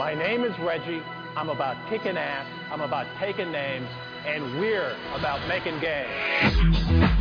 My name is Reggie. I'm about kicking ass. I'm about taking names. And we're about making games.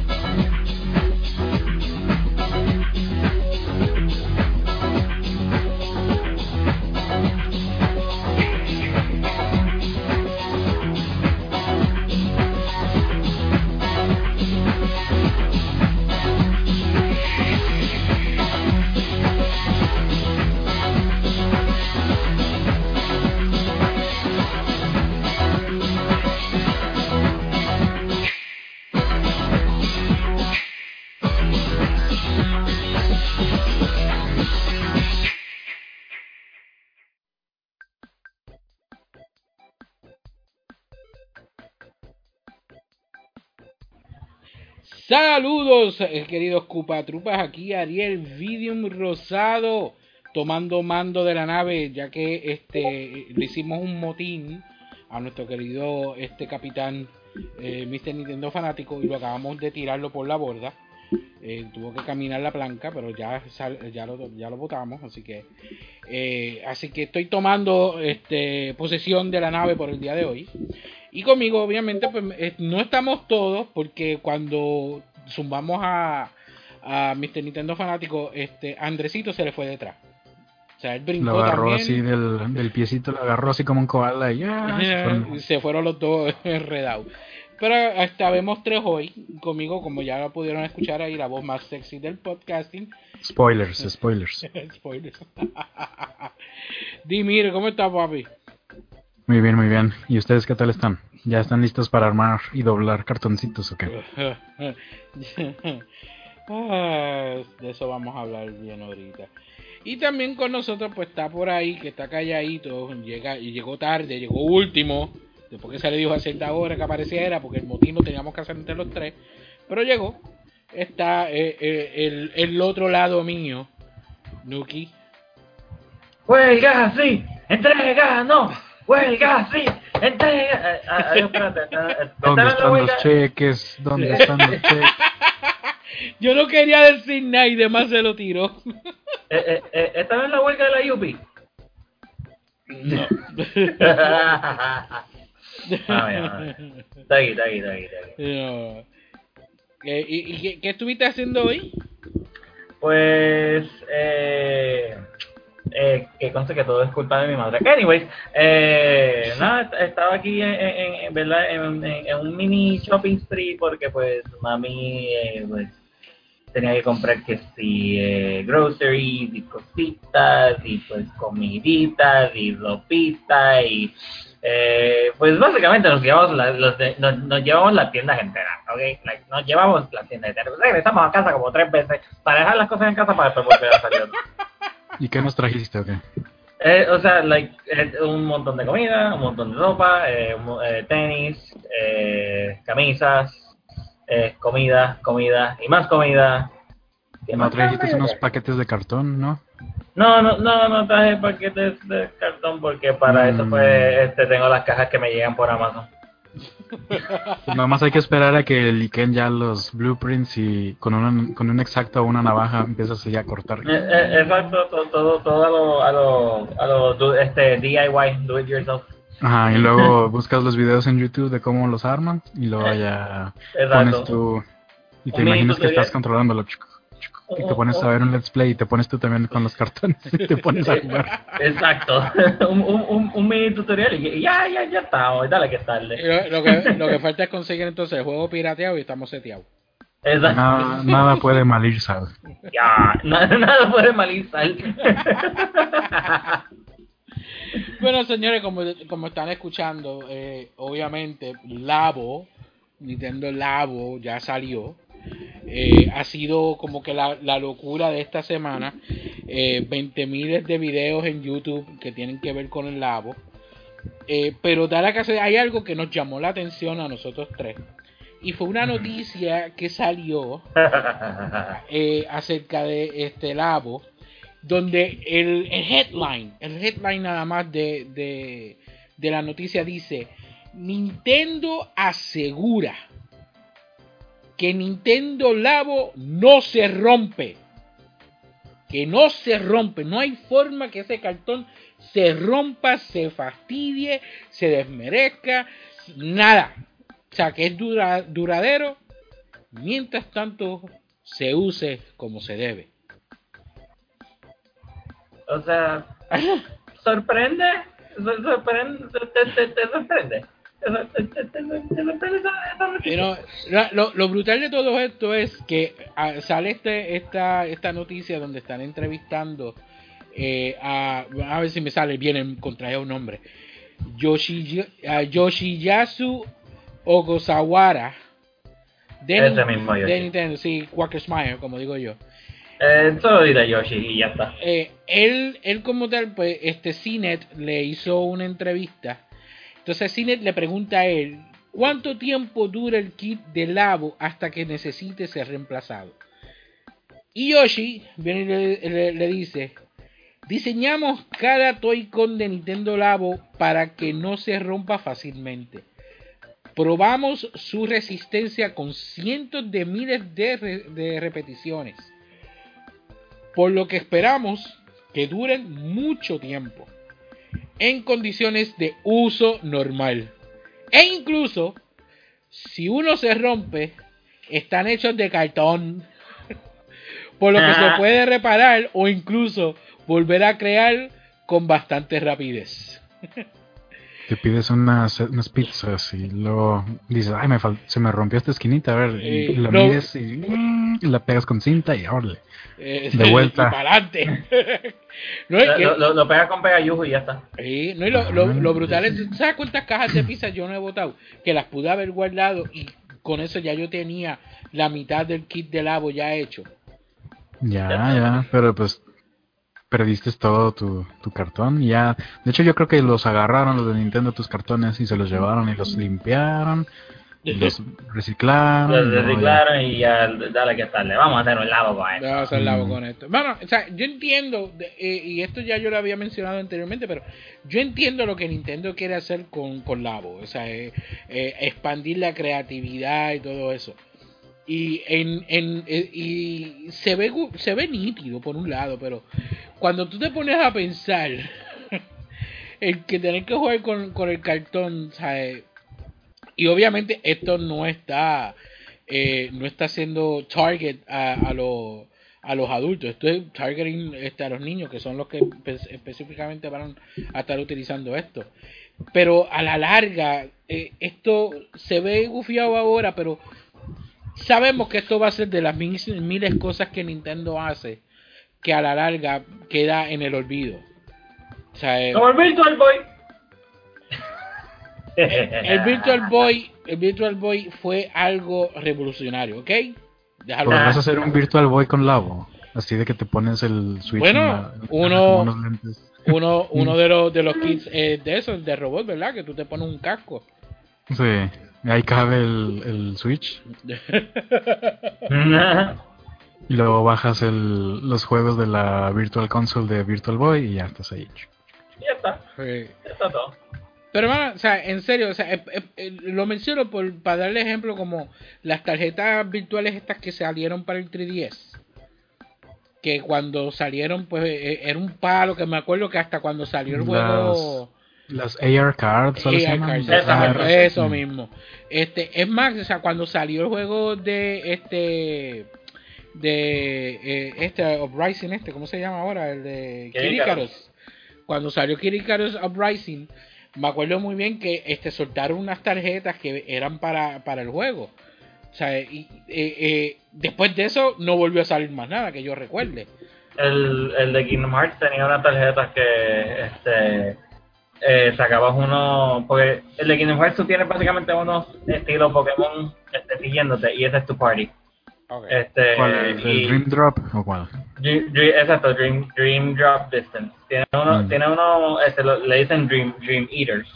Saludos, queridos cupatrupas. Aquí Ariel Vidium Rosado tomando mando de la nave, ya que este le hicimos un motín a nuestro querido este capitán eh, Mr. Nintendo fanático y lo acabamos de tirarlo por la borda. Eh, tuvo que caminar la planca, pero ya ya lo ya lo botamos, así que eh, así que estoy tomando este posesión de la nave por el día de hoy. Y conmigo, obviamente, pues eh, no estamos todos, porque cuando zumbamos a, a Mr. Nintendo fanático, este Andresito se le fue detrás. O sea, él brincó Lo agarró también. así del, del piecito, lo agarró así como un koala y ya. se fueron. y se fueron los dos enredados. Pero hasta vemos tres hoy. Conmigo, como ya lo pudieron escuchar ahí, la voz más sexy del podcasting. Spoilers, spoilers. Spoilers. Dimir, ¿cómo estás, papi? Muy bien, muy bien. ¿Y ustedes qué tal están? ¿Ya están listos para armar y doblar cartoncitos o qué? Ah, de eso vamos a hablar bien ahorita. Y también con nosotros pues está por ahí, que está calladito, llega y llegó tarde, llegó último, después que se le dijo a cierta hora que apareciera, porque el motín lo teníamos que hacer entre los tres, pero llegó. Está eh, eh, el, el otro lado mío, Nuki. ¡Huelga, sí! ¡Entrega, no! ¡Huelga, sí! ¡Entrega! Eh, ay, espérate, ¿Dónde ¿está en están los cheques? ¿Dónde están los cheques? Yo no quería decir nada y demás se lo tiró. Eh, eh, eh, ¿Estaba en la huelga de la UPI? No. Ah. Está aquí, está aquí, está aquí, está aquí. No. ¿Y, y qué, qué estuviste haciendo hoy? Pues, eh, eh, que conste que todo es culpa de mi madre. Anyways, eh, nada, est- estaba aquí en, en, en- ¿verdad? En, un mini shopping spree porque pues mami eh, pues, tenía que comprar que si eh, groceries y cositas y pues comiditas y ropita y eh, pues básicamente nos llevamos la, los de- nos, nos llevamos las tiendas enteras, ¿ok? Like, nos llevamos las tiendas enteras. Regresamos a casa como tres veces para dejar las cosas en casa para después volver a salir. ¿Y qué nos trajiste o qué? Eh, o sea, like, eh, un montón de comida, un montón de ropa, eh, eh, tenis, eh, camisas, comida, comida y más comida. ¿Qué ¿No más trajiste unos paquetes de cartón, no? No, no, no, no traje paquetes de cartón porque para eso Mm. pues este, tengo las cajas que me llegan por Amazon. Pues nada más hay que esperar a que liquen ya los blueprints y con un, con un exacto o una navaja empiezas ya a cortar. Eh, eh, exacto, todo, todo, todo a lo, a lo, a lo do- este, DIY, do it yourself. Ajá, y luego buscas los videos en YouTube de cómo los arman y luego ya pones tú y te Un imaginas que estás controlándolo chico, y te pones a ver un let's play y te pones tú también con los cartones y te pones a jugar. Exacto, un, un, un, mini tutorial y ya, ya, ya estamos, dale que es tarde. Lo, lo que, lo que falta es conseguir entonces el juego pirateado y estamos seteados. Exacto. Nada, nada puede mal ir, ¿sabes? Ya, nada, nada puede malizar. Bueno, señores, como, como están escuchando, eh, obviamente Labo, Nintendo Labo ya salió. Eh, ha sido como que la, la locura de esta semana. Eh, 20 miles de videos en YouTube que tienen que ver con el Labo. Eh, pero da la casualidad, hay algo que nos llamó la atención a nosotros tres. Y fue una noticia que salió eh, acerca de este Labo, donde el, el headline, el headline nada más de, de, de la noticia dice, Nintendo asegura que Nintendo Labo no se rompe. que no se rompe, no hay forma que ese cartón se rompa, se fastidie, se desmerezca, nada. O sea, que es dura, duradero, mientras tanto se use como se debe. O sea, sorprende, sorprende, te, te, te sorprende. Pero lo, lo, brutal de todo esto es que ah, sale este, esta, esta noticia donde están entrevistando eh, a, a ver si me sale bien, encontré un nombre. Yoshi, uh, Yoshiyasu Ogosawara de, Ese mismo Yoshi. de Nintendo, sí, Quacker Smile, como digo yo. Eh, solo diré Yoshi y ya está. Eh, él, él como tal, pues, este CNET le hizo una entrevista. Entonces CNET le pregunta a él, ¿cuánto tiempo dura el kit de Labo hasta que necesite ser reemplazado? Y Yoshi viene y le, dice, diseñamos cada Toy-Con de Nintendo Labo para que no se rompa fácilmente. Probamos su resistencia con cientos de miles de repeticiones. Por lo que esperamos que duren mucho tiempo. En condiciones de uso normal. E incluso, si uno se rompe, están hechos de cartón. Por lo que se Ah. puede reparar o incluso volver a crear con bastante rapidez. Te pides unas, unas pizzas y luego dices, ay, me fal- se me rompió esta esquinita, a ver, y la no. mides y, mm, y la pegas con cinta y órale. Eh, De vuelta. y para adelante. no, es que- Lo, lo, lo pegas con pegayujo y ya está. Sí, no, y lo, lo, lo brutal es, ¿sabes cuántas cajas de pizza yo no he botado? Que las pude haber guardado y con eso ya yo tenía la mitad del kit de lavo ya hecho. Ya, ya, pero pues perdiste todo tu, tu cartón y ya. De hecho, yo creo que los agarraron los de Nintendo tus cartones y se los llevaron y los limpiaron, y los reciclaron. Lo y luego ya- reciclaron y ya, dale que tal. Vamos a hacer un lavo con Vamos a esto. hacer lavo Mm. con esto. Bueno, o sea, yo entiendo, de- eh, y esto ya yo lo había mencionado anteriormente, pero yo entiendo lo que Nintendo quiere hacer con, con Labo, o sea, eh, eh, expandir la creatividad y todo eso. Y, en, en, eh, y se, ve, se ve nítido por un lado, pero cuando tú te pones a pensar el que tener que jugar con, con el cartón, ¿sabes? y obviamente esto no está eh, no está siendo target a, a los a los adultos, esto es targeting este, a los niños que son los que espe- específicamente van a estar utilizando esto. Pero a la larga, eh, esto se ve gufiado ahora, pero sabemos que esto va a ser de las mil- miles cosas que Nintendo hace que a la larga queda en el olvido. O sea, eh, Como el Virtual Boy. el Virtual Boy, el Virtual Boy fue algo revolucionario, ¿ok? Déjalo. Pues vas a hacer un Virtual Boy con Labo. Así de que te pones el Switch. Bueno, la- uno- como unos lentes. Uno, uno de los de los kits eh, de esos, de robot, ¿verdad? Que tú te pones un casco. Sí, ahí cabe el, el Switch. Y luego bajas el, los juegos de la Virtual Console de Virtual Boy y ya estás ahí. ya está. Sí. Ya está todo. Pero, hermano, o sea, en serio, o sea, eh, eh, eh, lo menciono por, para darle ejemplo como las tarjetas virtuales estas que salieron para el 3DS. Que cuando salieron, pues eh, era un palo, que me acuerdo que hasta cuando salió el juego... Las AR cards, ¿solo se AR cards, exacto, misma. eso Mm. mismo. Este, es más, o sea, cuando salió el juego de este de eh, este Uprising este, ¿cómo se llama ahora? El de Kirikaros. Cuando salió Kirikaros Uprising, me acuerdo muy bien que este soltaron unas tarjetas que eran para, para el juego. O sea, y, eh, eh, después de eso no volvió a salir más nada que yo recuerde. El, el de Kingdom Hearts tenía unas tarjetas que este eh, sacabas uno porque el de Kingdom Hearts tú tienes básicamente unos estilos Pokémon este, siguiéndote y ese es tu party este ¿Cuál? ¿El y- Dream Drop o cuál? Dream- Dream- exacto Dream, Dream Drop Distance tiene uno, Mm. tiene uno este, lo- le dicen Dream Dream Eaters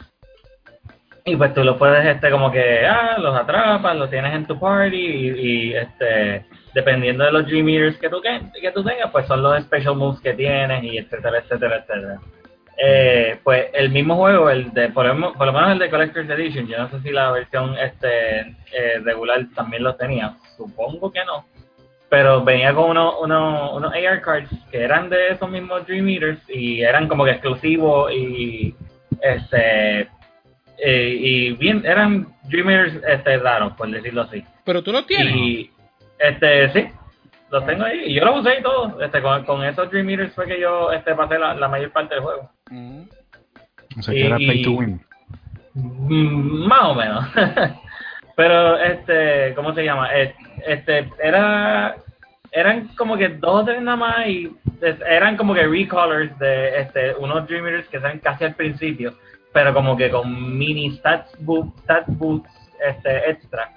y pues tú lo puedes este como que ah los atrapas los tienes en tu party y, y, este dependiendo de los Dream Eaters que tú que, que tú tengas pues son los special moves que tienes y etcétera etcétera etcétera eh, pues el mismo juego el de por, lo menos- por lo menos el de Collector's Edition yo no sé si la versión este eh, regular también lo tenía supongo que no pero venía con unos uno, unos AR cards que eran de esos mismos Dream Eaters y eran como que exclusivos y este eh, y bien eran Dream Eaters este, raros, por decirlo así. Pero tú los tienes. Y este sí, los tengo ahí y yo los usé y todo. Este, con, con esos Dream Eaters fue que yo este, pasé la, la mayor parte del juego. Mm. O sea, que era Y- pay to win. Mm, Más o menos. Pero, este, ¿cómo se llama? Eh, Este, era, eran como que dos tres nada más y eran como que recolors de este, unos Dream Eaters que salen casi al principio, pero como que con mini stats, bo- stats boosts este, extra.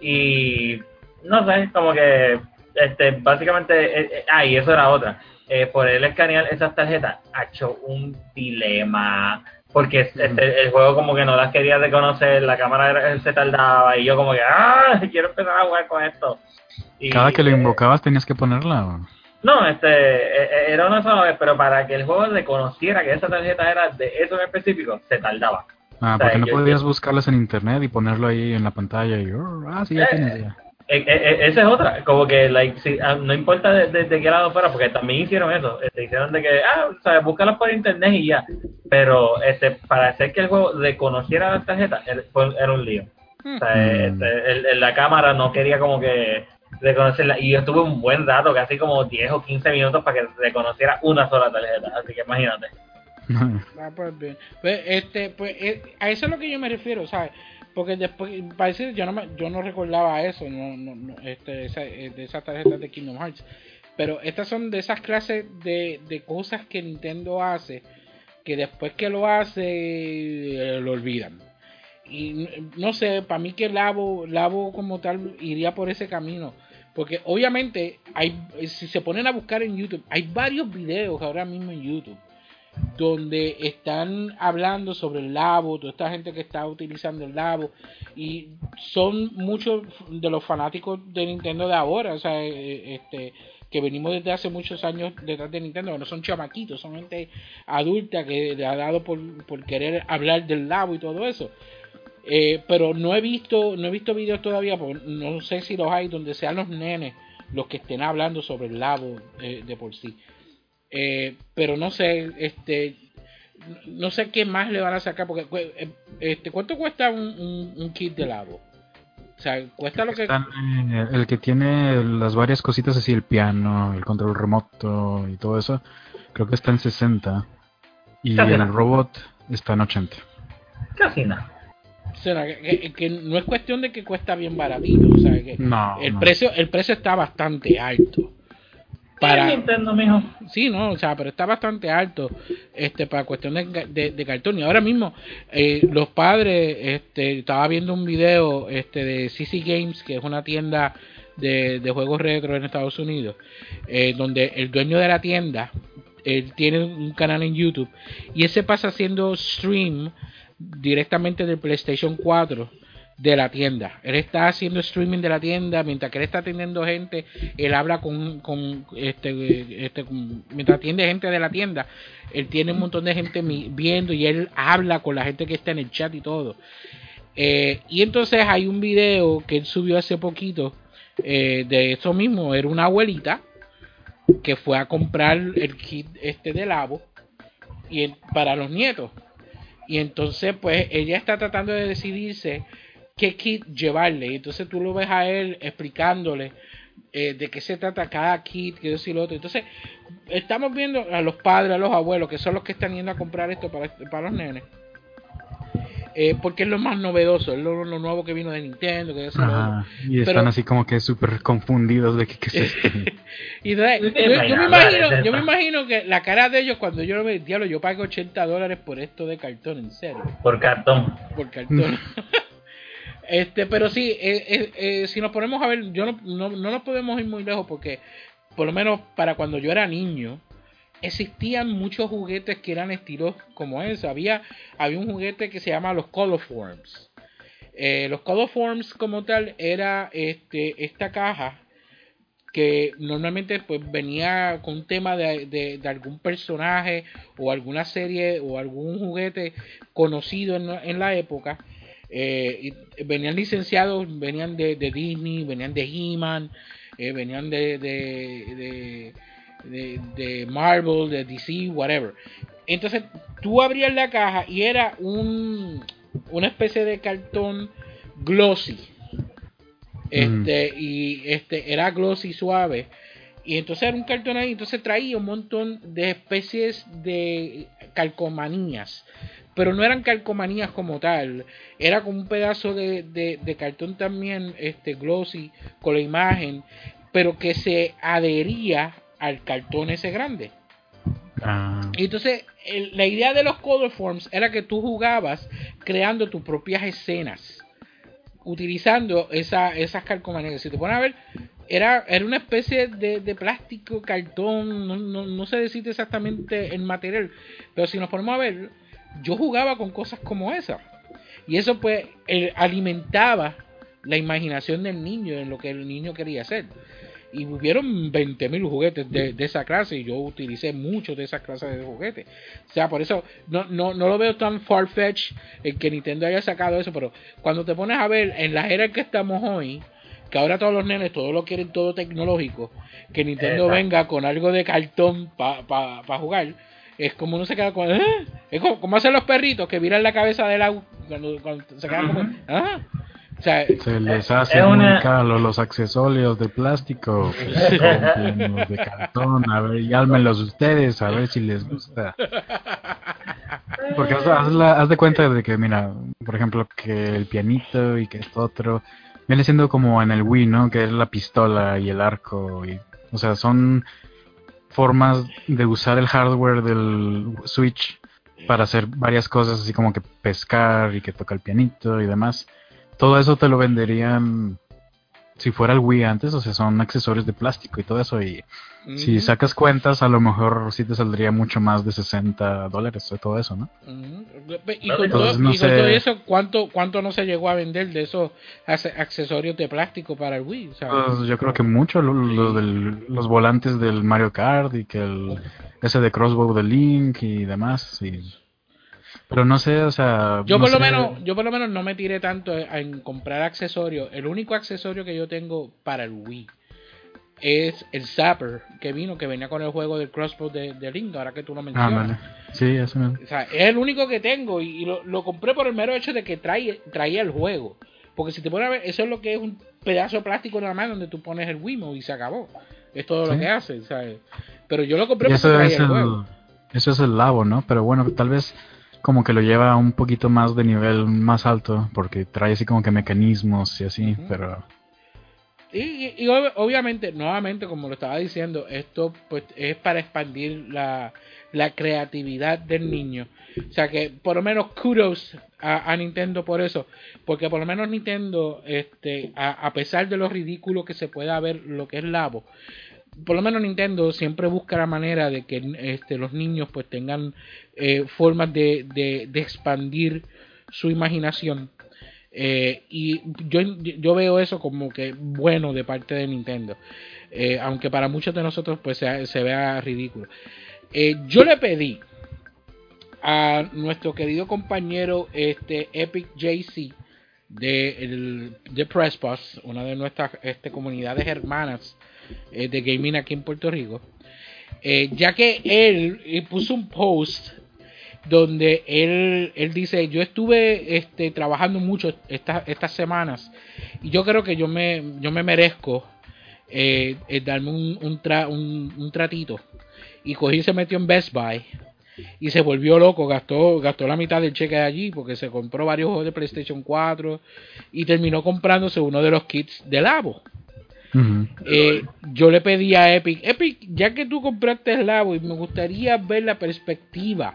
Y, no sé, como que, este, básicamente, eh, eh, ah, y eso era otra. Eh, por él escanear esas tarjetas, ha hecho un dilema porque este, el juego como que no las quería reconocer, la cámara se tardaba y yo como que, ah, quiero empezar a jugar con esto. Y, Cada que lo eh, invocabas tenías que ponerla. ¿o? No, este, eh, eh, era una sola vez, pero para que el juego reconociera que esa tarjeta era de eso en específico, se tardaba. Ah, o sea, porque no yo- podías buscarlas en internet y ponerlo ahí en la pantalla y, oh, ah, sí, ya Eh, tienes ya. Eh, eh, eh, esa es otra, como que like, si, ah, no importa de, de- de qué lado fuera, porque también hicieron eso, este, hicieron de que, ah, sabes, búscalas por internet y ya, pero este, para hacer que el juego reconociera las tarjetas, era, fue- era un lío. O sea, Mm. este, el- el- la cámara no quería como que reconocerla, y yo estuve un buen rato, casi como 10 o 15 minutos para que reconociera una sola tarjeta, así que imagínate. Ah, pues bien. Pues, este, pues, eh, a eso es lo que yo me refiero, ¿sabes? Porque después, parece, yo no me, yo no recordaba eso, no, no, no, este, esa, eh, de esas tarjetas de Kingdom Hearts. Pero estas son de esas clases de, de cosas que Nintendo hace, que después que lo hace, eh, lo olvidan. Y no sé, para mí que Labo, Labo como tal iría por ese camino. Porque obviamente, hay, si se ponen a buscar en YouTube, hay varios videos ahora mismo en YouTube donde están hablando sobre el labo, toda esta gente que está utilizando el labo, y son muchos de los fanáticos de Nintendo de ahora, o sea, eh, este que venimos desde hace muchos años detrás de Nintendo, no son chamaquitos, son gente adulta que le ha dado por, por querer hablar del labo y todo eso. Eh, pero no he visto, no he visto videos todavía, porque no sé si los hay donde sean los nenes los que estén hablando sobre el labo eh, de por sí. Eh, pero no sé, este, no sé qué más le van a sacar porque cu- eh, este, ¿cuánto cuesta un, un, un kit de labo? O sea, cuesta lo que Están, eh, el que tiene las varias cositas así, el piano, el control remoto y todo eso, creo que está en 60. Y Casi el robot está en 80. Casi nada. o sea, que, no es cuestión de que cuesta bien baratito, o sea, que No, el no. precio el precio está bastante alto. Para Nintendo, mijo. Sí, no, o sea, pero está bastante alto este para cuestión de, de, de cartón. Y ahora mismo, eh, los padres, este, estaba viendo un video este de CC Games, que es una tienda de, de juegos retro en Estados Unidos, eh, donde el dueño de la tienda, él tiene un canal en YouTube, y él se pasa haciendo stream directamente del PlayStation 4 de la tienda. Él está haciendo streaming de la tienda mientras que él está atendiendo gente. Él habla con, este, este mientras atiende gente de la tienda. Él tiene un montón de gente viendo y él habla con la gente que está en el chat y todo. Eh, y entonces hay un video que él subió hace poquito eh, de eso mismo. Era una abuelita que fue a comprar el kit este de labo y para los nietos. Y entonces, pues, ella está tratando de decidirse qué kit llevarle. Y entonces tú lo ves a él explicándole eh, de qué se trata cada kit, que eso y lo otro. Entonces, estamos viendo a los padres, a los abuelos, que son los que están yendo a comprar esto para, para los nenes. Eh, porque es lo más novedoso, es lo, lo nuevo que vino de Nintendo, que eso y lo otro. Ajá, y están Pero- así como que súper confundidos de que qué es esto. Y entonces, Sí, yo, me imagino, es yo me imagino que la cara de ellos cuando yo lo veo, diablo, yo pago 80 dólares por esto de cartón, en serio, Por cartón. por cartón. este, pero sí, eh, eh, eh, si nos ponemos a ver, yo no, no, no nos podemos ir muy lejos porque, por lo menos para cuando yo era niño, existían muchos juguetes que eran estilos como ese. Había, había un juguete que se llama los Coloforms. Los Coloforms como tal era este, esta caja que normalmente pues venía con un tema de, de- de algún personaje o alguna serie o algún juguete conocido en, en la época Eh, venían licenciados, venían de, Disney, venían de He-Man, eh, venían de, de, de, de, Marvel, de DC, whatever. Entonces tú abrías la caja y era un, una especie de cartón glossy. Este, y este era glossy suave. Y entonces era un cartón ahí, entonces traía un montón de especies de calcomanías pero no eran calcomanías como tal, era como un pedazo de, de, cartón también este glossy con la imagen, pero que se adhería al cartón ese grande. Ah. Y entonces la idea de los color forms era que tú jugabas creando tus propias escenas utilizando esa, esas calcomanías. Si te pones a ver, era, era una especie de, de plástico, cartón, no, no, no sé decirte exactamente el material, pero si nos ponemos a ver, yo jugaba con cosas como esa. Y eso pues alimentaba la imaginación del niño en lo que el niño quería hacer. Y hubieron 20.000 juguetes de, esa clase y yo utilicé muchos de esas clases de juguetes. O sea, por eso no, no, no lo veo tan far-fetched el que Nintendo haya sacado eso, pero cuando te pones a ver en la era en que estamos hoy, que ahora todos los nenes todos lo quieren todo tecnológico, que Nintendo venga con algo de cartón para pa, jugar, es como uno se queda con. ¿eh? Es como, hacen los perritos que viran la cabeza del agua cuando, se quedan como. ¿ah? O sea, se les hace muy caro los accesorios de plástico, pues, de cartón, a ver, y álmenlos ustedes, a ver si les gusta. Porque haz, haz, de cuenta de que, mira, por ejemplo, que el pianito y que esto otro, viene siendo como en el Wii, ¿no? Que es la pistola y el arco, y, o sea, son formas de usar el hardware del Switch para hacer varias cosas, así como que pescar y que toca el pianito y demás. Todo eso te lo venderían si fuera el Wii antes, o sea, son accesorios de plástico y todo eso. Y si sacas cuentas, a lo mejor sí te saldría mucho más de 60 dólares de todo eso, ¿no? Y con, todo, eso, ¿cuánto, ¿cuánto no se llegó a vender de esos accesorios de plástico para el Wii? Pues, yo creo que mucho, los volantes del Mario Kart y que el, ese de Crossbow de Link y demás. Y pero no sé, o sea. Yo por lo menos, yo por lo menos no me tiré tanto en comprar accesorios. El único accesorio que yo tengo para el Wii es el Zapper que vino, que venía con el juego del crossbow de, de Link, ahora que tú lo ah, mencionas. Sí, eso O sea, es el único que tengo y, lo, compré por el mero hecho de que trae, traía el juego. Porque si te pones a ver, eso es lo que es un pedazo de plástico nada más donde tú pones el Wiimote y se acabó. Es todo lo que hace, ¿sabes? Pero yo lo compré porque traía el, juego. Eso es el labo, ¿no? Pero bueno, tal vez como que lo lleva un poquito más de nivel más alto, porque trae así como que mecanismos y así, pero... Y, obviamente, nuevamente, como lo estaba diciendo, esto pues es para expandir la, la creatividad del niño. O sea que por lo menos kudos a, Nintendo por eso, porque por lo menos Nintendo, este, a, a, pesar de lo ridículo que se pueda ver lo que es Labo, por lo menos Nintendo siempre busca la manera de que este, los niños pues tengan eh, formas de, de, expandir su imaginación. Eh, y yo, yo veo eso como que bueno de parte de Nintendo. Eh, aunque para muchos de nosotros pues se, vea ridículo. yo le pedí a nuestro querido compañero este Epic JC de, el, de Pressbus, una de nuestras este, comunidades hermanas de gaming aquí en Puerto Rico, ya que él puso un post donde él, él dice, yo estuve este, trabajando mucho estas semanas y yo creo que yo me, yo me merezco eh, eh, darme un, un, un, tratito. Y cogí y se metió en Best Buy y se volvió loco, gastó, gastó la mitad del cheque de allí porque se compró varios juegos de PlayStation 4 y terminó comprándose uno de los kits de Labo. Eh, yo le pedí a Epic, Epic, ya que tú compraste el Labo y me gustaría ver la perspectiva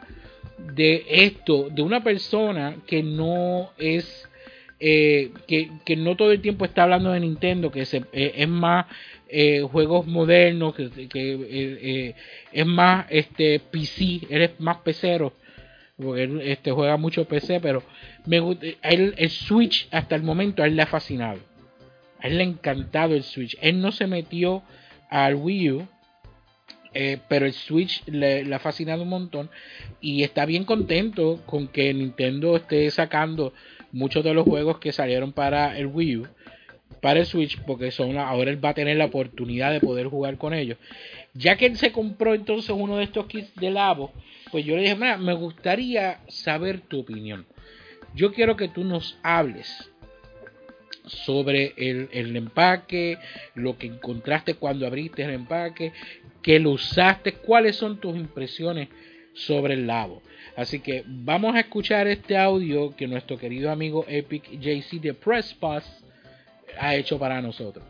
de esto, de una persona que no es, eh, que, que, no todo el tiempo está hablando de Nintendo, que se, eh, es más juegos modernos, que, que es más este PC, eres más pecero, porque él este, juega mucho PC, pero me el, el Switch hasta el momento a él le ha fascinado. A él le ha encantado el Switch. Él no se metió al Wii U eh, pero el Switch le, ha fascinado un montón y está bien contento con que Nintendo esté sacando muchos de los juegos que salieron para el Wii U, para el Switch, porque son ahora él va a tener la oportunidad de poder jugar con ellos. Ya que él se compró entonces uno de estos kits de Labo, pues yo le dije, mira, me gustaría saber tu opinión. Yo quiero que tú nos hables sobre el, el, empaque, lo que encontraste cuando abriste el empaque, que lo usaste, cuáles son tus impresiones sobre el labo. Así que vamos a escuchar este audio que nuestro querido amigo Epic JC de Press Pass ha hecho para nosotros.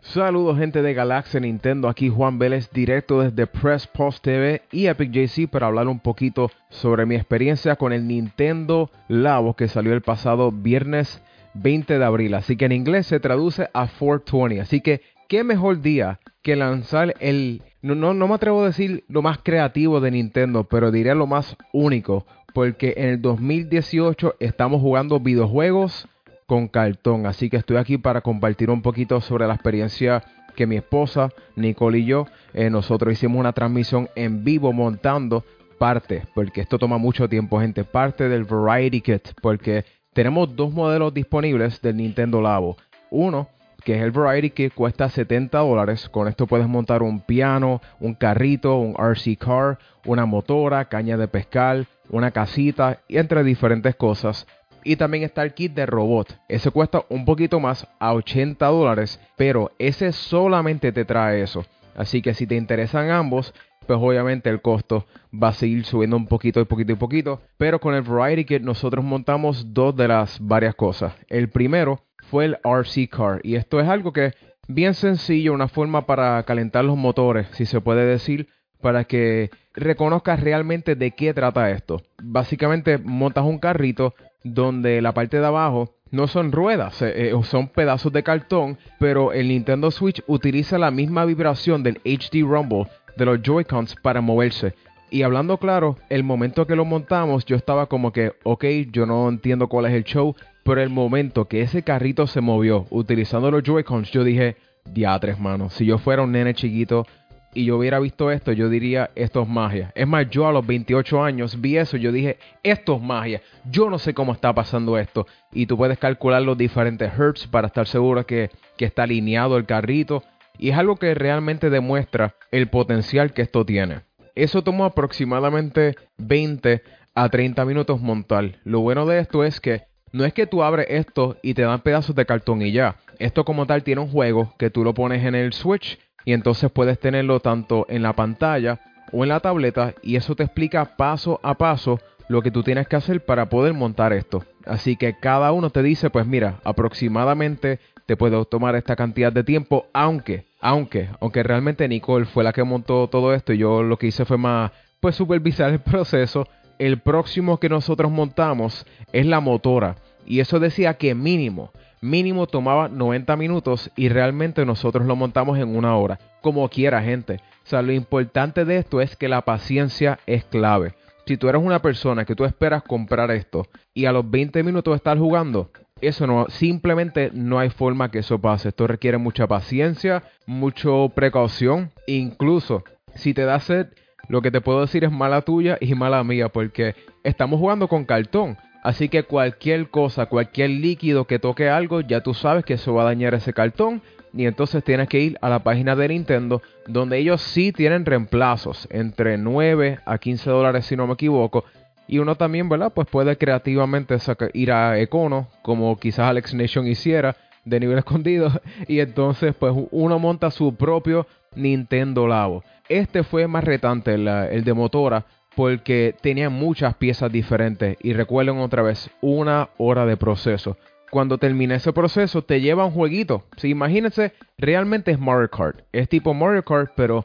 Saludos gente de Galaxia Nintendo, aquí Juan Vélez directo desde Press Post TV y Epic JC para hablar un poquito sobre mi experiencia con el Nintendo Labo que salió el pasado viernes 20 de abril, así que en inglés se traduce a 420, así que qué mejor día que lanzar el, no, no, no me atrevo a decir lo más creativo de Nintendo, pero diría lo más único, porque en el 2018 estamos jugando videojuegos con cartón. Así que estoy aquí para compartir un poquito sobre la experiencia que mi esposa, Nicole y yo, eh, nosotros hicimos una transmisión en vivo montando parte, porque esto toma mucho tiempo, gente, parte del Variety Kit, porque tenemos dos modelos disponibles del Nintendo Labo. Uno, que es el Variety Kit, cuesta 70 dólares. Con esto puedes montar un piano, un carrito, un RC car, una motora, caña de pescar, una casita, y entre diferentes cosas. Y también está el kit de robot. Ese cuesta un poquito más, a 80 dólares, pero ese solamente te trae eso. Así que si te interesan ambos, pues obviamente el costo va a seguir subiendo un poquito y poquito y poquito. Pero con el Variety Kit nosotros montamos dos de las varias cosas. El primero fue el RC Car. Y esto es algo que bien sencillo, una forma para calentar los motores, si se puede decir, para que reconozcas realmente de qué trata esto. Básicamente montas un carrito donde la parte de abajo no son ruedas, eh, eh, son pedazos de cartón, pero el Nintendo Switch utiliza la misma vibración del HD Rumble de los Joy-Cons para moverse. Y hablando claro, el momento que lo montamos, yo estaba como que, ok, yo no entiendo cuál es el show, pero el momento que ese carrito se movió utilizando los Joy-Cons, yo dije, diatres, mano, si yo fuera un nene chiquito, y yo hubiera visto esto, yo diría, esto es magia. Es más, yo a los 28 años vi eso, yo dije, esto es magia. Yo no sé cómo está pasando esto. Y tú puedes calcular los diferentes hertz para estar seguro que, que está alineado el carrito. Y es algo que realmente demuestra el potencial que esto tiene. Eso tomó aproximadamente 20 a 30 minutos montar. Lo bueno de esto es que no es que tú abres esto y te dan pedazos de cartón y ya. Esto como tal tiene un juego que tú lo pones en el Switch y entonces puedes tenerlo tanto en la pantalla o en la tableta y eso te explica paso a paso lo que tú tienes que hacer para poder montar esto. Así que cada uno te dice, pues mira, aproximadamente te puedo tomar esta cantidad de tiempo, aunque, aunque, aunque realmente Nicole fue la que montó todo esto y yo lo que hice fue más, pues supervisar el proceso. El próximo que nosotros montamos es la motora y eso decía que mínimo mínimo tomaba 90 minutos y realmente nosotros lo montamos en una hora. Como quiera, gente. O sea, lo importante de esto es que la paciencia es clave. Si tú eres una persona que tú esperas comprar esto y a los 20 minutos estar jugando, eso no, simplemente no hay forma que eso pase. Esto requiere mucha paciencia, mucha precaución. Incluso si te da sed, lo que te puedo decir es mala tuya y mala mía, porque estamos jugando con cartón. Así que cualquier cosa, cualquier líquido que toque algo, ya tú sabes que eso va a dañar ese cartón. Y entonces tienes que ir a la página de Nintendo, donde ellos sí tienen reemplazos, entre 9 a 15 dólares si no me equivoco. Y uno también, ¿verdad? Pues puede creativamente ir a Econo, como quizás Alex Nation hiciera, de nivel escondido. Y entonces, pues uno monta su propio Nintendo Labo. Este fue más retante, el de motora, porque tenía muchas piezas diferentes y recuerden otra vez, una hora de proceso. Cuando termine ese proceso te lleva un jueguito. Si imagínense, realmente es Mario Kart. Es tipo Mario Kart, pero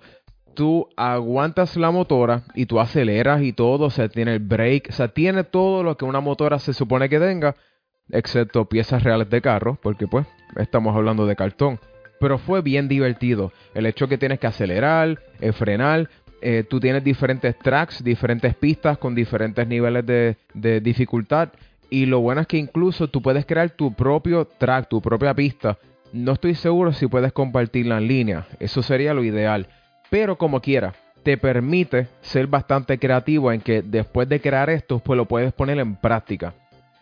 tú aguantas la motora y tú aceleras y todo, o sea, tiene el brake, o sea, tiene todo lo que una motora se supone que tenga, excepto piezas reales de carro, porque pues estamos hablando de cartón. Pero fue bien divertido. El hecho que tienes que acelerar, eh, frenar, eh, tú tienes diferentes tracks, diferentes pistas con diferentes niveles de, dificultad. Y lo bueno es que incluso tú puedes crear tu propio track, tu propia pista. No estoy seguro si puedes compartirla en línea. Eso sería lo ideal. Pero como quiera, te permite ser bastante creativo en que después de crear esto, pues lo puedes poner en práctica.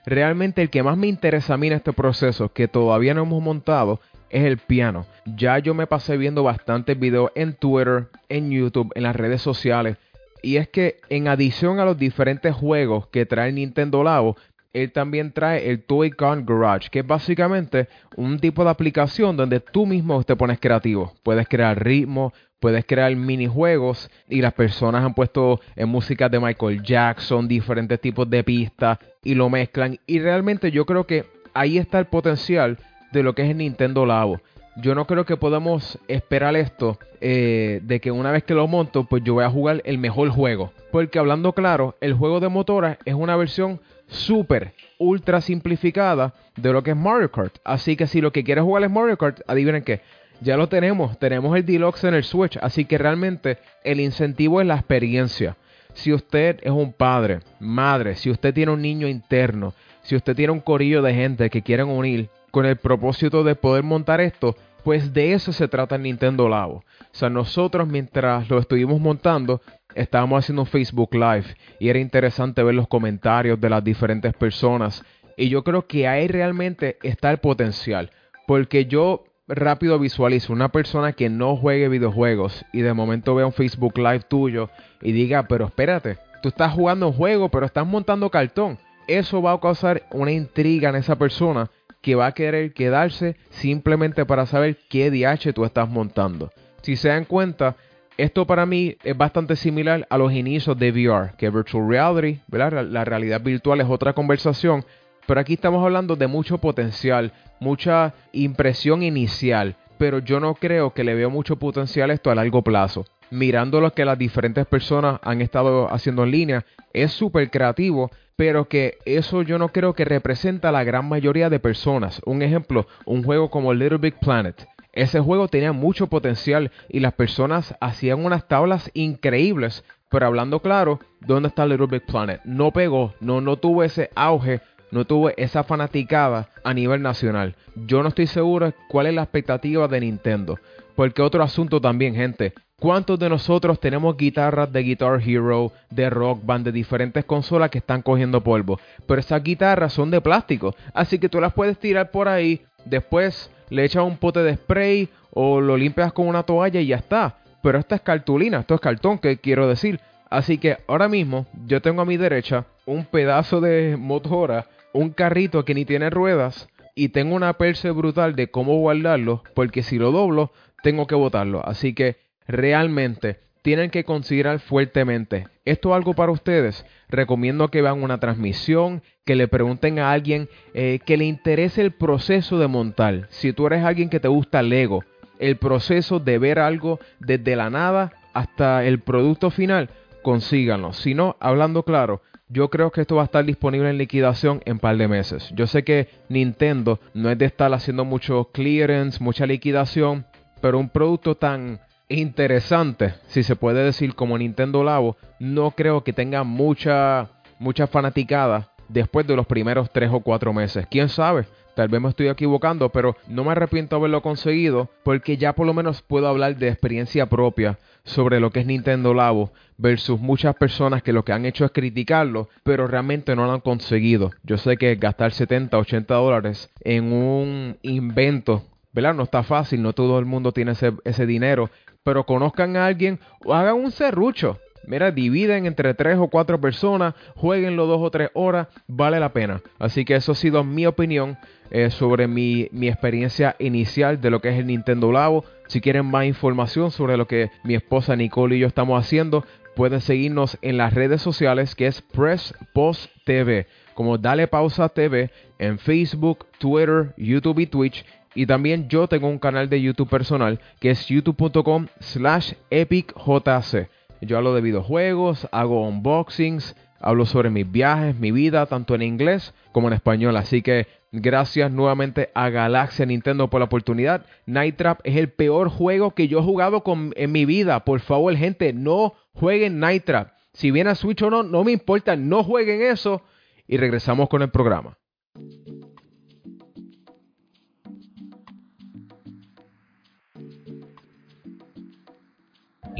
realmente el que más me interesa a mí en este proceso, que todavía no hemos montado, es el piano. Ya yo me pasé viendo bastantes videos en Twitter, en YouTube, en las redes sociales. Y es que en adición a los diferentes juegos que trae el Nintendo Labo, él también trae el Toy Gun Garage, que es básicamente un tipo de aplicación donde tú mismo te pones creativo. Puedes crear ritmo, puedes crear minijuegos y las personas han puesto en música de Michael Jackson diferentes tipos de pistas y lo mezclan. Y realmente yo creo que ahí está el potencial de lo que es el Nintendo Labo. Yo no creo que podamos esperar esto eh, de que una vez que lo monto, pues yo voy a jugar el mejor juego. Porque hablando claro, el juego de motora es una versión súper, ultra simplificada de lo que es Mario Kart. Así que si lo que quieres jugar es Mario Kart, adivinen qué, ya lo tenemos, tenemos el Deluxe en el Switch. Así que realmente el incentivo es la experiencia. Si usted es un padre, madre, si usted tiene un niño interno, si usted tiene un corillo de gente que quieren unir con el propósito de poder montar esto, pues de eso se trata el Nintendo Labo. O sea, nosotros mientras lo estuvimos montando, estábamos haciendo Facebook Live y era interesante ver los comentarios de las diferentes personas. Y yo creo que ahí realmente está el potencial. Porque yo rápido visualizo una persona que no juegue videojuegos y de momento vea un Facebook Live tuyo y diga, pero espérate, tú estás jugando un juego, pero estás montando cartón. Eso va a causar una intriga en esa persona que va a querer quedarse simplemente para saber qué DH tú estás montando. Si se dan cuenta, esto para mí es bastante similar a los inicios de VR, que Virtual Reality. La realidad virtual es otra conversación, pero aquí estamos hablando de mucho potencial, mucha impresión inicial, pero yo no creo que le veo mucho potencial esto a largo plazo. Mirando lo que las diferentes personas han estado haciendo en línea, es súper creativo, pero que eso yo no creo que representa a la gran mayoría de personas. Un ejemplo, un juego como Little Big Planet. Ese juego tenía mucho potencial y las personas hacían unas tablas increíbles. Pero hablando claro, ¿dónde está Little Big Planet? No pegó, no, no tuvo ese auge, no tuvo esa fanaticada a nivel nacional. Yo no estoy seguro cuál es la expectativa de Nintendo. Porque otro asunto también, gente. ¿Cuántos de nosotros tenemos guitarras de Guitar Hero, de Rock Band, de diferentes consolas que están cogiendo polvo? Pero esas guitarras son de plástico, así que tú las puedes tirar por ahí, después le echas un pote de spray o lo limpias con una toalla y ya está. Pero esta es cartulina, esto es cartón, que quiero decir. Así que ahora mismo yo tengo a mi derecha un pedazo de motora, un carrito que ni tiene ruedas y tengo una perse brutal de cómo guardarlo, porque si lo doblo tengo que botarlo. Así que realmente tienen que considerar fuertemente. Esto es algo para ustedes. Recomiendo que vean una transmisión, que le pregunten a alguien eh, que le interese el proceso de montar. Si tú eres alguien que te gusta Lego, el proceso de ver algo desde la nada hasta el producto final, consíganlo. Si no, hablando claro, yo creo que esto va a estar disponible en liquidación en un par de meses. Yo sé que Nintendo no es de estar haciendo mucho clearance, mucha liquidación, pero un producto tan interesante, si se puede decir, como Nintendo Labo, no creo que tenga mucha, mucha fanaticada después de los primeros tres o cuatro meses. ¿Quién sabe? Tal vez me estoy equivocando, pero no me arrepiento de haberlo conseguido porque ya por lo menos puedo hablar de experiencia propia sobre lo que es Nintendo Labo versus muchas personas que lo que han hecho es criticarlo, pero realmente no lo han conseguido. Yo sé que gastar 70, 80 dólares en un invento, ¿verdad? No está fácil, no todo el mundo tiene ese, ese dinero, pero conozcan a alguien o hagan un serrucho. Mira, dividen entre tres o cuatro personas, jueguenlo dos o tres horas, vale la pena. Así que eso ha sido mi opinión eh, sobre mi, mi, experiencia inicial de lo que es el Nintendo Labo. Si quieren más información sobre lo que mi esposa Nicole y yo estamos haciendo, pueden seguirnos en las redes sociales que es Press Post TV, como Dale Pausa TV en Facebook, Twitter, YouTube y Twitch. Y también yo tengo un canal de YouTube personal que es youtube.com slash epicjc. Yo hablo de videojuegos, hago unboxings, hablo sobre mis viajes, mi vida, tanto en inglés como en español. Así que gracias nuevamente a Galaxia Nintendo por la oportunidad. Night Trap es el peor juego que yo he jugado con, en mi vida. Por favor, gente, no jueguen Night Trap. Si viene a Switch o no, no me importa, no jueguen eso. Y regresamos con el programa.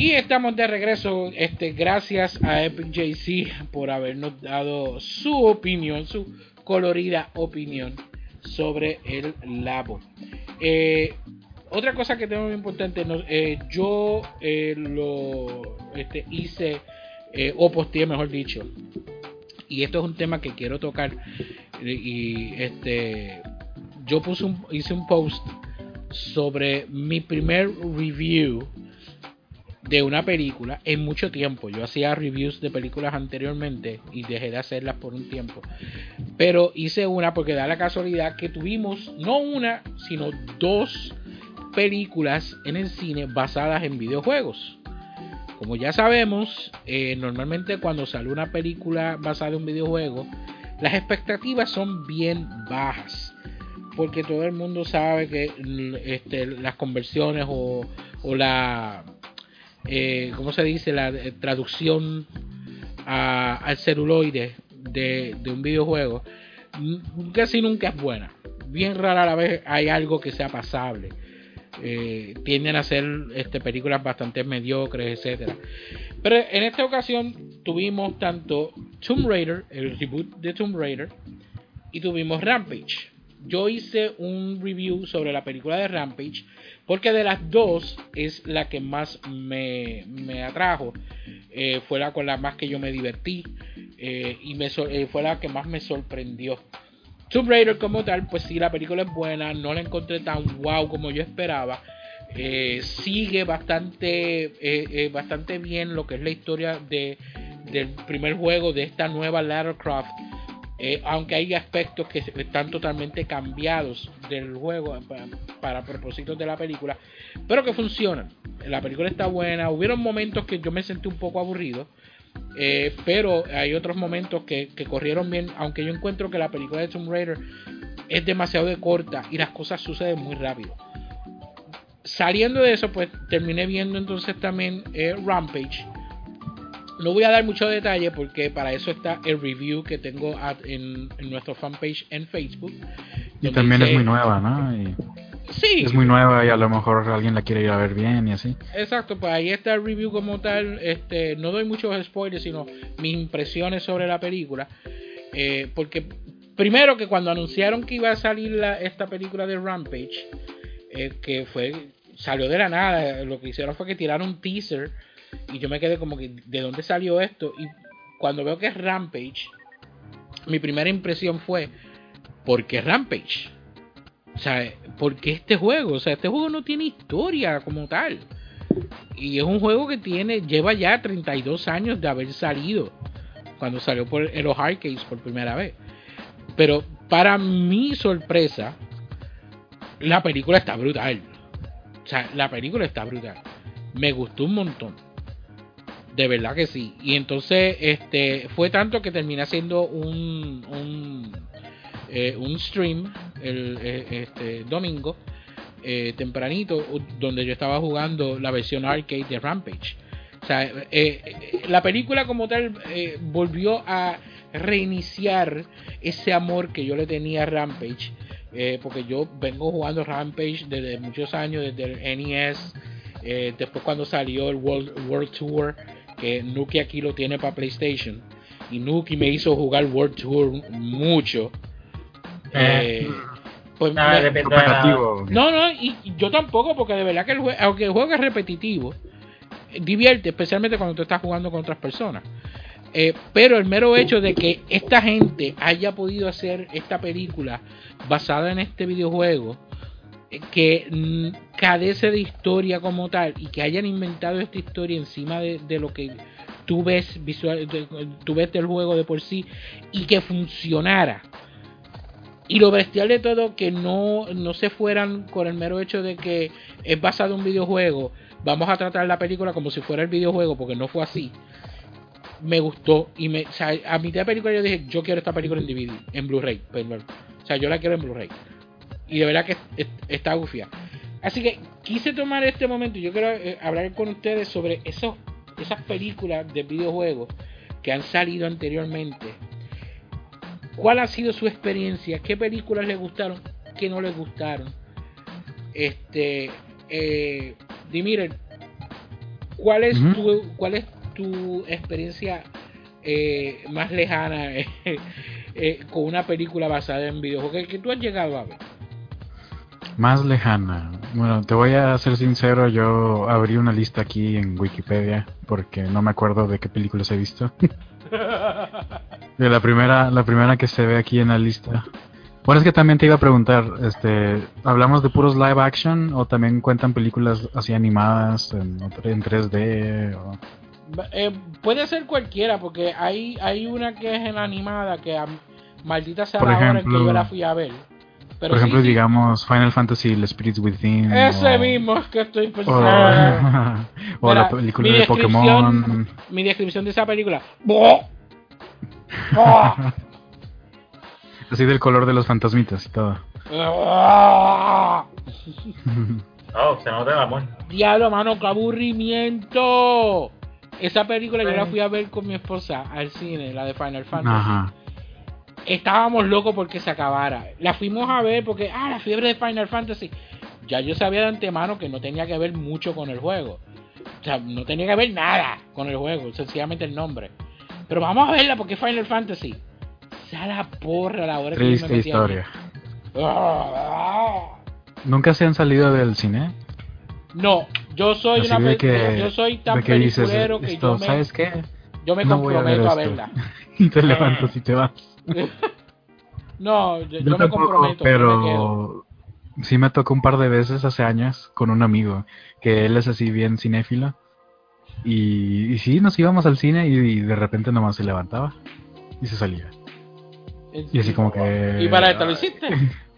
Y estamos de regreso, este, gracias a Epic JC por habernos dado su opinión, su colorida opinión sobre el Labo. Eh, otra cosa que tengo muy importante, eh, yo eh, lo este, hice o posteé, mejor dicho, y esto es un tema que quiero tocar y este yo puse un, hice un post sobre mi primer review de una película en mucho tiempo. Yo hacía reviews de películas anteriormente y dejé de hacerlas por un tiempo. Pero hice una porque da la casualidad que tuvimos no una, sino dos películas en el cine basadas en videojuegos. Como ya sabemos, eh, normalmente cuando sale una película basada en un videojuego, las expectativas son bien bajas. Porque todo el mundo sabe que este, las conversiones o, o la eh, ¿cómo se dice? La eh, traducción al celuloide de, un videojuego casi nunca es buena. Bien rara a la vez hay algo que sea pasable. Eh, tienden a ser este, películas bastante mediocres, etcétera. Pero en esta ocasión tuvimos tanto Tomb Raider, el reboot de Tomb Raider, y tuvimos Rampage. Yo hice un review sobre la película de Rampage porque de las dos es la que más me, atrajo. Eh, fue la con la más que yo me divertí. Eh, y me, eh, fue la que más me sorprendió. Tomb Raider como tal, pues sí, la película es buena. No la encontré tan wow como yo esperaba. sigue bastante, bastante bien lo que es la historia de, del primer juego de esta nueva Lara Croft eh, aunque hay aspectos que están totalmente cambiados del juego para, propósitos de la película, pero que funcionan. La película está buena, hubieron momentos que yo me sentí un poco aburrido, eh, pero hay otros momentos que, corrieron bien, aunque yo encuentro que la película de Tomb Raider es demasiado de corta y las cosas suceden muy rápido. Saliendo de eso, pues terminé viendo entonces también eh, Rampage no voy a dar mucho detalle porque para eso está el review que tengo en, nuestro fanpage en Facebook. Y también es muy nueva, ¿no? sí. Es muy nueva y a lo mejor alguien la quiere ir a ver bien y así. Exacto, pues ahí está el review como tal. Este, no doy muchos spoilers, sino mis impresiones sobre la película. Eh, porque primero que cuando anunciaron que iba a salir esta película de Rampage, eh, que fue salió de la nada, lo que hicieron fue que tiraron un teaser y yo me quedé como que, ¿de dónde salió esto? Y cuando veo que es Rampage, mi primera impresión fue, ¿por qué Rampage? O sea, ¿por qué este juego? O sea, este juego no tiene historia como tal. Y es un juego que tiene, lleva ya 32 años de haber salido. Cuando salió por, en los arcades por primera vez. Pero para mi sorpresa, la película está brutal. O sea, la película está brutal. Me gustó un montón. De verdad que sí. Y entonces este fue tanto que terminé haciendo un, un, eh, un stream el eh, este, domingo eh, tempranito donde yo estaba jugando la versión arcade de Rampage. O sea, la película como tal volvió a reiniciar ese amor que yo le tenía a Rampage. porque yo vengo jugando Rampage desde muchos años, desde el NES. después cuando salió el World, World Tour que Nuki aquí lo tiene para PlayStation. Y Nuki me hizo jugar World Tour mucho. Eh, pues no, no, y, yo tampoco, porque de verdad que el juego, aunque el juego es repetitivo, divierte, especialmente cuando tú estás jugando con otras personas. Eh, pero el mero hecho de que esta gente haya podido hacer esta película basada en este videojuego, eh, que cadece de historia como tal y que hayan inventado esta historia encima de, lo que tú ves visual, tú ves del juego de por sí y que funcionara. Y lo bestial de todo, que no, no se fueran con el mero hecho de que es basado en un videojuego. Vamos a tratar la película como si fuera el videojuego, porque no fue así. Me gustó. Y me, a mitad de película yo dije, yo quiero esta película en DVD, en Blu-ray. O sea, yo la quiero en Blu-ray y de verdad que está gufia. Así que quise tomar este momento y yo quiero eh, hablar con ustedes sobre esos, esas películas de videojuegos que han salido anteriormente. ¿Cuál ha sido su experiencia? ¿Qué películas les gustaron? ¿Qué no les gustaron? Este, eh, Dimiren, ¿cuál es tu, cuál es tu experiencia eh, más lejana eh, eh, con una película basada en videojuegos que tú has llegado a ver? Más lejana. Bueno, te voy a ser sincero, yo abrí una lista aquí en Wikipedia porque no me acuerdo de qué películas he visto. de la primera, la primera que se ve aquí en la lista. Bueno, es que también te iba a preguntar, este, ¿hablamos de puros live action o también cuentan películas así animadas en, en 3D? O... Eh, puede ser cualquiera, porque hay, hay una que es en animada que a, maldita sea Por la hora en que ejemplo- yo la fui a ver. Pero Por ejemplo, sí, digamos Final Fantasy, El Spirits Within. Ese o- mismo es que estoy pensando. o la película de Pokémon. Mi descripción de esa película. Así del color de los fantasmitas y todo. ¡Buah! Oh, se nota el amor. Diablo, mano, qué aburrimiento. Esa película yo la fui a ver con mi esposa al cine, la de Final Fantasy. Ajá. Estábamos locos porque se acabara. La fuimos a ver porque, ah, la fiebre de Final Fantasy. Ya yo sabía de antemano que no tenía que ver mucho con el juego. O sea, no tenía que ver nada con el juego, sencillamente el nombre. Pero vamos a verla porque es Final Fantasy. Sea la porra la hora que yo me Triste metí historia. Ah. ¿Nunca se han salido del cine? No, yo soy Así una que, yo soy tan que dices, que esto, yo me, ¿sabes qué? yo me No voy a ver comprometo a, verla. Y te levantas y te vas. No, yo, Yo, yo me tampoco, comprometo. me pero sí me tocó un par de veces hace años con un amigo, que él es así bien cinéfilo. Y, y sí, nos íbamos al cine y, y de repente nomás se levantaba y se salía. Y así como que... ¿Y para esto lo hiciste?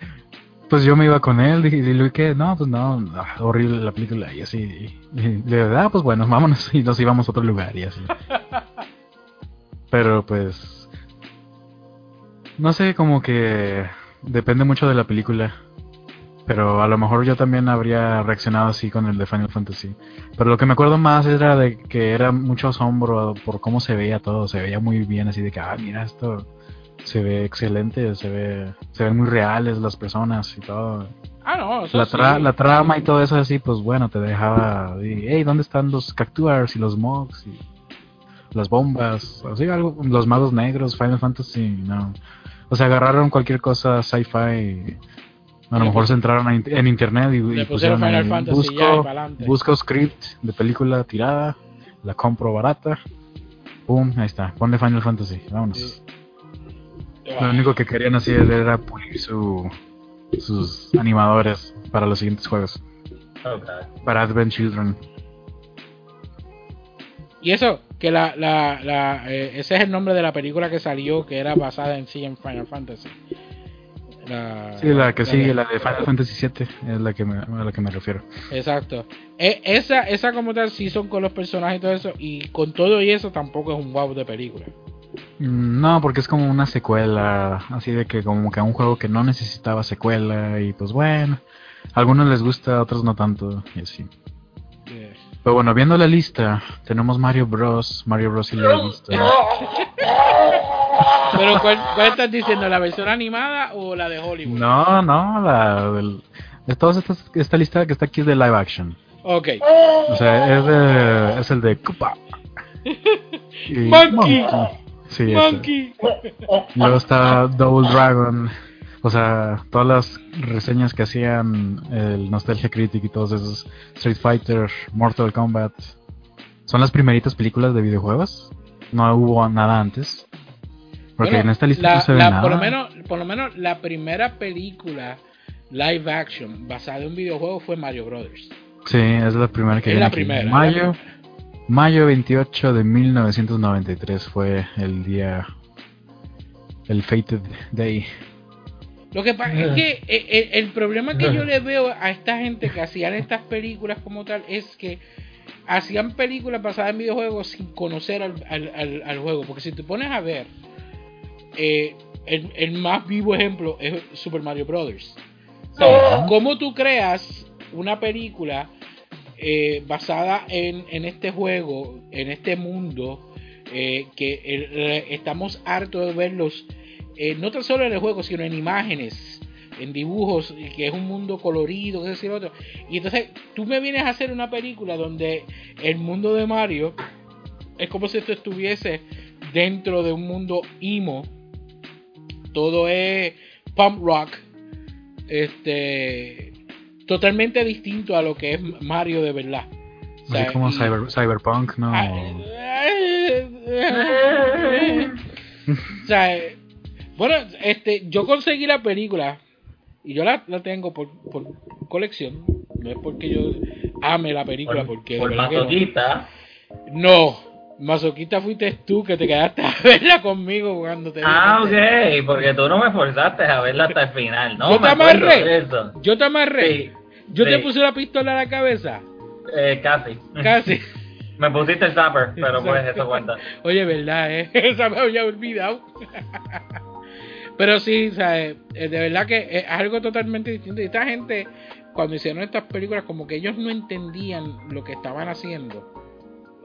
Pues yo me iba con él, dije, y ¿qué? No, pues no, ah, horrible la película, y así. Le dije, ah, pues bueno, vámonos, y nos íbamos a otro lugar, y así. Pero pues. No sé, como que. Depende mucho de la película. Pero a lo mejor yo también habría reaccionado así con el de Final Fantasy. Pero lo que me acuerdo más era de que era mucho asombro por cómo se veía todo. Se veía muy bien, así de que, ah, mira, esto se ve excelente, se ve, se ven muy reales las personas y todo. Ah, no, La, sí. tra- la trama y todo eso así, pues bueno, te dejaba, y, hey, ¿dónde están los cactuars y los mogs y las bombas? Así algo, los magos negros, Final Fantasy, no. O sea, agarraron cualquier cosa sci-fi y a lo mejor se entraron a in- en internet y, y pusieron Final Fantasy busco, y busco script de película tirada, la compro barata, pum, ahí está, ponle Final Fantasy, vámonos. Sí. Lo único que querían hacer era pulir su, sus animadores para los siguientes juegos. Oh, God. Para Advent Children. Y eso, que la, la, la, eh, ese es el nombre de la película que salió, que era basada en sí en Final Fantasy. La, Sí, la que sigue, la de Final Fantasy VII, es la que me, a la que me refiero. Exacto. E- esa, esa como tal sí son con los personajes y todo eso, y con todo y eso tampoco es un wow de película. Mm, No, porque es como una secuela, así de que como que un juego que no necesitaba secuela y pues bueno, a algunos les gusta, a otros no tanto y así. Pero bueno, viendo la lista, tenemos Mario Bros, Mario Bros y he visto. Pero ¿cuál, cuál estás diciendo? ¿La versión animada o la de Hollywood? No, no, la del... de todas estas, esta lista que está aquí es de live action. Ok. O sea, es, de, es el de Koopa. Monkey. Sí. Monkey. Luego está Double Dragon. O sea, todas las reseñas que hacían el Nostalgia Critic y todos esos Street Fighter, Mortal Kombat. Son las primeritas películas de videojuegos. No hubo nada antes. Porque Bueno, en esta lista la- no se ve la- nada. Por lo, menos, por lo menos la primera película live action basada en un videojuego fue Mario Brothers. Sí, es la primera que Es viene la aquí. primera, Mayo, la primera. mayo 28 de 1993 fue el día. El Fated Day. Lo que pasa es que eh, eh, el, problema que yo le veo a esta gente que hacían estas películas como tal es que hacían películas basadas en videojuegos sin conocer al, al- al- al juego. Porque si te pones a ver, eh, el, el más vivo ejemplo es Super Mario Brothers. O sea, ¿Cómo tú creas una película eh, basada en, en este juego, en este mundo, eh, que estamos hartos de verlos, eh, no tan solo en el juego, sino en imágenes, en dibujos, y que es un mundo colorido, que decir otro. Y entonces tú me vienes a hacer una película donde el mundo de Mario es como si esto estuviese dentro de un mundo emo. Todo es pump rock. Este. Totalmente distinto a lo que es Mario de verdad. O sea, como y- cyber- Cyberpunk, ¿no? O sea, bueno, este, yo conseguí la película y yo la, la tengo por, por colección. No es porque yo ame la película, porque por no. masoquista. No, masoquista fuiste tú que te quedaste a verla conmigo cuando te Ah, ok, porque tú no me forzaste a verla hasta el final, ¿no? Yo te amarré. Yo te amarré. Sí, yo te puse la pistola a la cabeza. Eh, casi. Casi. Me pusiste el zapper, pero pues Exacto. eso cuenta. Oye, verdad, ¿eh? Esa me había olvidado. Pero sí, o sea, eh, de verdad que es algo totalmente distinto. Y esta gente, cuando hicieron estas películas, como que ellos no entendían lo que estaban haciendo.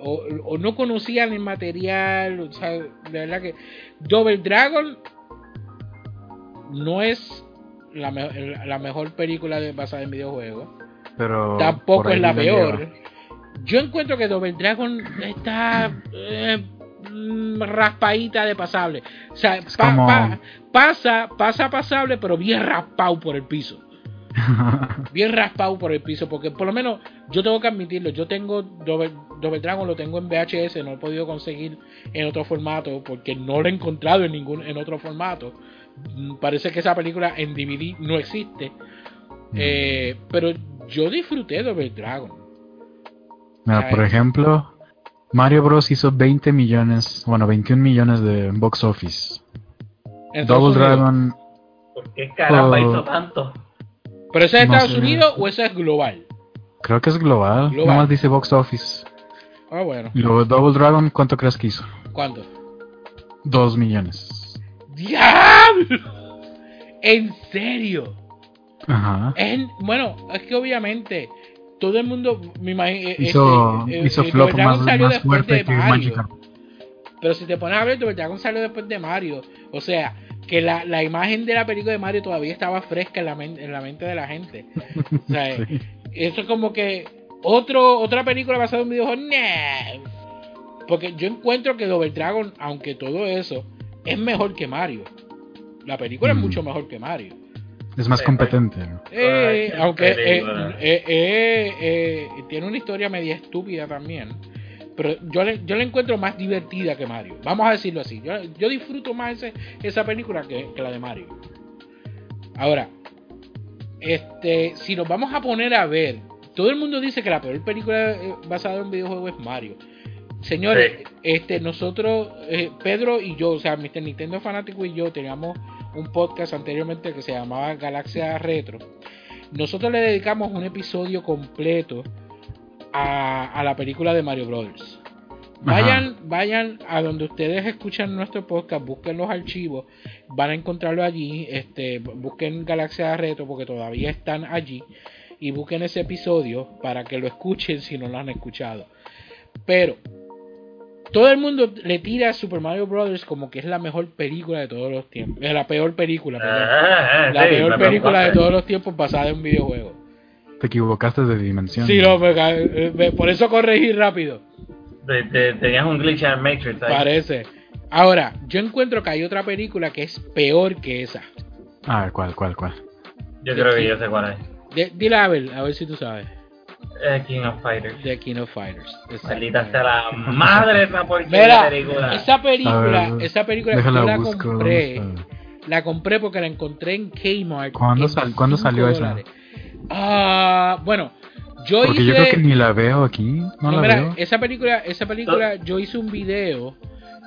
O, o no conocían el material. O sea, de verdad que Double Dragon no es la, me- la mejor película basada en videojuegos. Pero Tampoco es la peor. lleva. Yo encuentro que Double Dragon está eh, raspadita de pasable. O sea, Es pa- como- pa- pasa, pasa pasable, pero bien raspado por el piso. Bien raspado por el piso, porque por lo menos yo tengo que admitirlo. Yo tengo Double, Double Dragon, lo tengo en VHS, no lo he podido conseguir en otro formato, porque no lo he encontrado en ningún en otro formato. Mm, Parece que esa película en DVD no existe. Eh, pero yo disfruté Double Dragon. Mira, por ejemplo, Mario Bros. hizo 20 millones, bueno, 21 millones de box office. Double. Dragon, ¿Por qué caramba Oh. hizo tanto? ¿Pero eso es No Estados sé. Unidos o eso es global? creo que es global. Global. Nada más dice box office. Ah, bueno. Y luego Double Dragon, ¿cuánto crees que hizo? ¿Cuánto? 2 millones. ¡Diablo! ¿En serio? Ajá. En, bueno, es que obviamente todo el mundo me imagino. Hizo, este, eh, hizo eh, flop más, más fuerte de que. Magikarp. Pero si te pones a ver, Double Dragon salió después de Mario. O sea, que la, la imagen de la película de Mario todavía estaba fresca en la, men- en la mente de la gente. O sea, Sí. eso es como que otro otra película basada en un videojuego. Porque yo encuentro que Double Dragon, aunque todo eso, es mejor que Mario. La película es Mm. mucho mejor que Mario. Es más Eh, competente. ¿no? Qué aunque eh, eh, eh, eh, tiene una historia media estúpida también. Pero yo le, yo la encuentro más divertida que Mario. Vamos a decirlo así. Yo, yo disfruto más ese- esa película que, que la de Mario. Ahora, este, si nos vamos a poner a ver, todo el mundo dice que la peor película eh, basada en un videojuego es Mario. Señores, Sí. este, nosotros, eh, Pedro y yo, o sea, Mr. Nintendo Fanático y yo teníamos un podcast anteriormente que se llamaba Galaxia Retro. Nosotros le dedicamos un episodio completo a, a la película de Mario Brothers. Vayan, vayan a donde ustedes escuchan nuestro podcast, busquen los archivos, van a encontrarlo allí, este, busquen Galaxia Retro porque todavía están allí y busquen ese episodio para que lo escuchen si no lo han escuchado. Pero todo el mundo le tira a Super Mario Brothers como que es la mejor película de todos los tiempos, es la peor película, perdón. Ah, la sí, peor película de todos los tiempos basada en un videojuego. Te equivocaste de dimensión. Sí, no, me eh, me- por eso corregí rápido. Te- te- tenías un glitch en el Matrix ahí. Parece. Ahora, yo encuentro que hay otra película que es peor que esa. A ver, ¿cuál, cuál, cuál? Yo creo que yo sé cuál es. Dile a ver, a ver si tú sabes. Eh, King of Fighters. The King of Fighters. Maldita sea la madre de esa porquería Mira, película. esa película, ver, esa película déjala yo la busco, compré. La compré porque la encontré en Kmart. ¿Cuándo en sal- cuándo 5 salió esa? Ah, bueno, yo Porque hice. yo creo que ni la veo aquí. No, No, la mira, veo. esa película, esa película, yo hice un video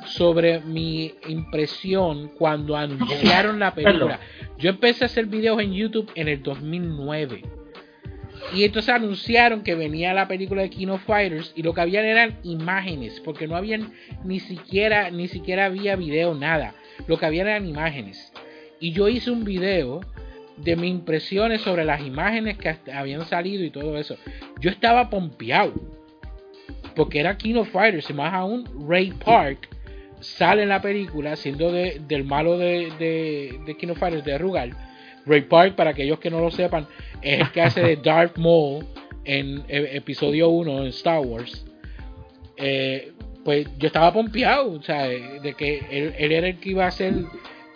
sobre mi impresión cuando anunciaron la película. Yo empecé a hacer videos en YouTube en el 2009. Y entonces anunciaron que venía la película de King of Fighters y lo que habían eran imágenes, porque no habían ni siquiera, ni siquiera había video, nada. Lo que habían eran imágenes. Y yo hice un video de mis impresiones sobre las imágenes que habían salido y todo eso. Yo estaba pompeado. Porque era King of Fighters, y más aún Ray Park sale en la película siendo de- del malo de, de, de King of Fighters, de Rugal. Ray Park, para aquellos que no lo sepan, es el que hace de Darth Maul en e- episodio 1 en Star Wars. Eh, pues yo estaba pompeado, o sea, de que él, él era el que iba a ser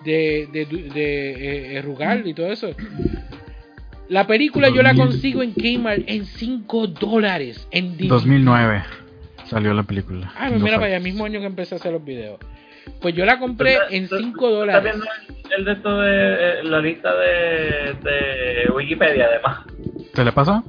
de, de, de, de, eh, Rugal y todo eso. La película yo la consigo en Kmart en 5 dólares. En DVD. 2009 salió la película. Ah, of mira, para allá, mismo año que empecé a hacer los videos. Pues yo la compré en 5 ¿Estás dólares. viendo el, el de esto de eh, la lista de, de Wikipedia, además? ¿Te le pasó?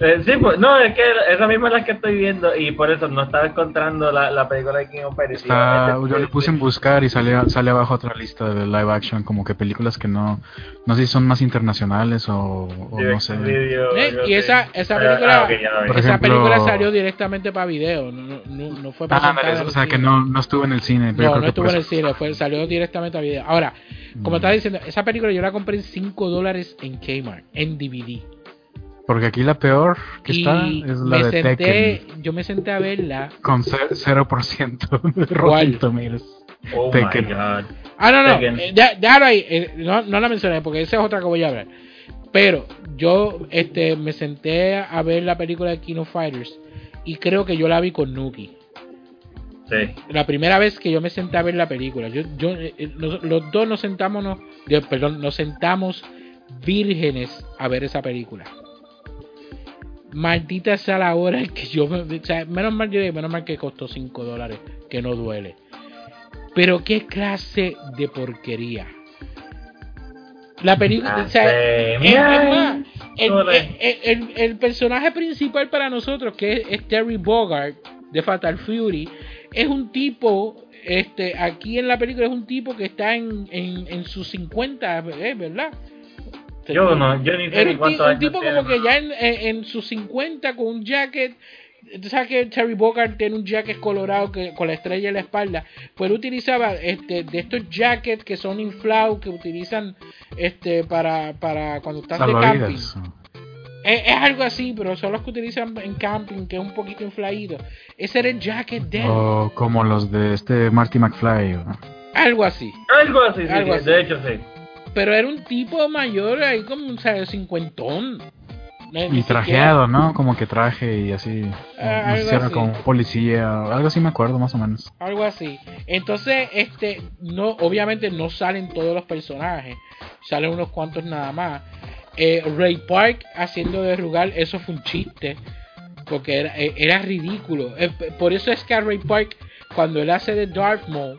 Eh, sí, pues, no, es que esa misma es la que estoy viendo y por eso no estaba encontrando la, la película de King of. Está, Este- yo le puse en buscar y sale, sale abajo otra lista de live action, como que películas que no, no sé si son más internacionales o, o no sé. Video, Eh, y sé. esa, esa Ah, película, ah, esa ejemplo- película salió directamente para video, no, no, no fue Ah, ándale, en o sea que no, no estuvo en el cine. pero yo No, creo no estuvo en el cine, fue, salió directamente a video. Ahora, como Mm. estaba diciendo, esa película yo la compré en 5 dólares en Kmart, en DVD. Porque aquí la peor que y está es la me de senté, Tekken. yo me senté a verla. Con ce- 0% de ¿Cuál? Rotten Tomatoes. Oh Tekken. my god. Ah, no, no, eh, ya- déjalo ahí, eh, no, no la mencioné porque esa es otra que voy a hablar. Pero yo este, me senté a ver la película de King of Fighters y creo que yo la vi con Nuki. Sí. La primera vez que yo me senté a ver la película, yo, yo, eh, eh, los, los dos nos sentamos, no, perdón, nos sentamos vírgenes a ver esa película. Maldita sea la hora que yo me, o sea, menos mal yo digo, menos mal que costó 5 dólares, que no duele. Pero qué clase de porquería. La película, o sea, el, Joder. el- el- el personaje principal para nosotros, que es, es Terry Bogard de Fatal Fury, es un tipo, este, aquí en la película es un tipo que está en, en, en sus 50, ¿eh? ¿verdad? Yo no, yo ni sé Era un, cuántos un años tipo tiene. como que ya en, en, en sus 50 con un jacket. Tú sabes que Terry Bogard tiene un jacket colorado que, con la estrella en la espalda. Pues él utilizaba este, de estos jackets que son inflados, que utilizan este para, para cuando estás de camping. Es, es algo así, pero son los que utilizan en camping, que es un poquito infladito. Ese era el jacket de él. O como los de este Marty McFly. ¿no? Algo así. Algo así, sí, Algo sí, así. de hecho sí. Pero era un tipo mayor ahí como un ¿sabes? cincuentón. Ni Y siquiera- trajeado, ¿no? Como que traje y así. Ah, no era así. como policía. Algo así me acuerdo, más o menos. algo así. Entonces, este, no, obviamente no salen todos los personajes, salen unos cuantos nada más. Eh, Ray Park haciendo de Rugal, eso fue un chiste, porque era, eh, era ridículo. Eh, por eso es que a Ray Park, cuando él hace de Darth Maul,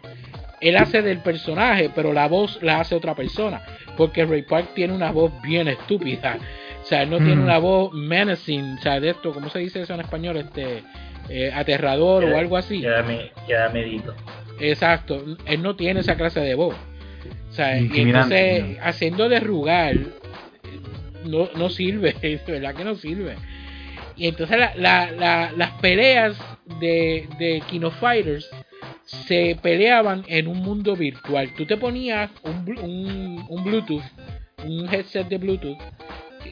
él hace del personaje, pero la voz la hace otra persona, porque Ray Park tiene una voz bien estúpida. O sea, él no tiene Mm. una voz menacing, o sea, de esto, ¿cómo se dice eso en español? Este, eh, aterrador o algo así. Queda, me- queda medito. Exacto, él no tiene esa clase de voz. O sea, y entonces haciendo de Rugal no, no sirve, de verdad que no sirve. Y entonces la- la- la- las peleas de, de Kino Fighters se peleaban en un mundo virtual. Tú te ponías un, un, Bluetooth, un headset de Bluetooth,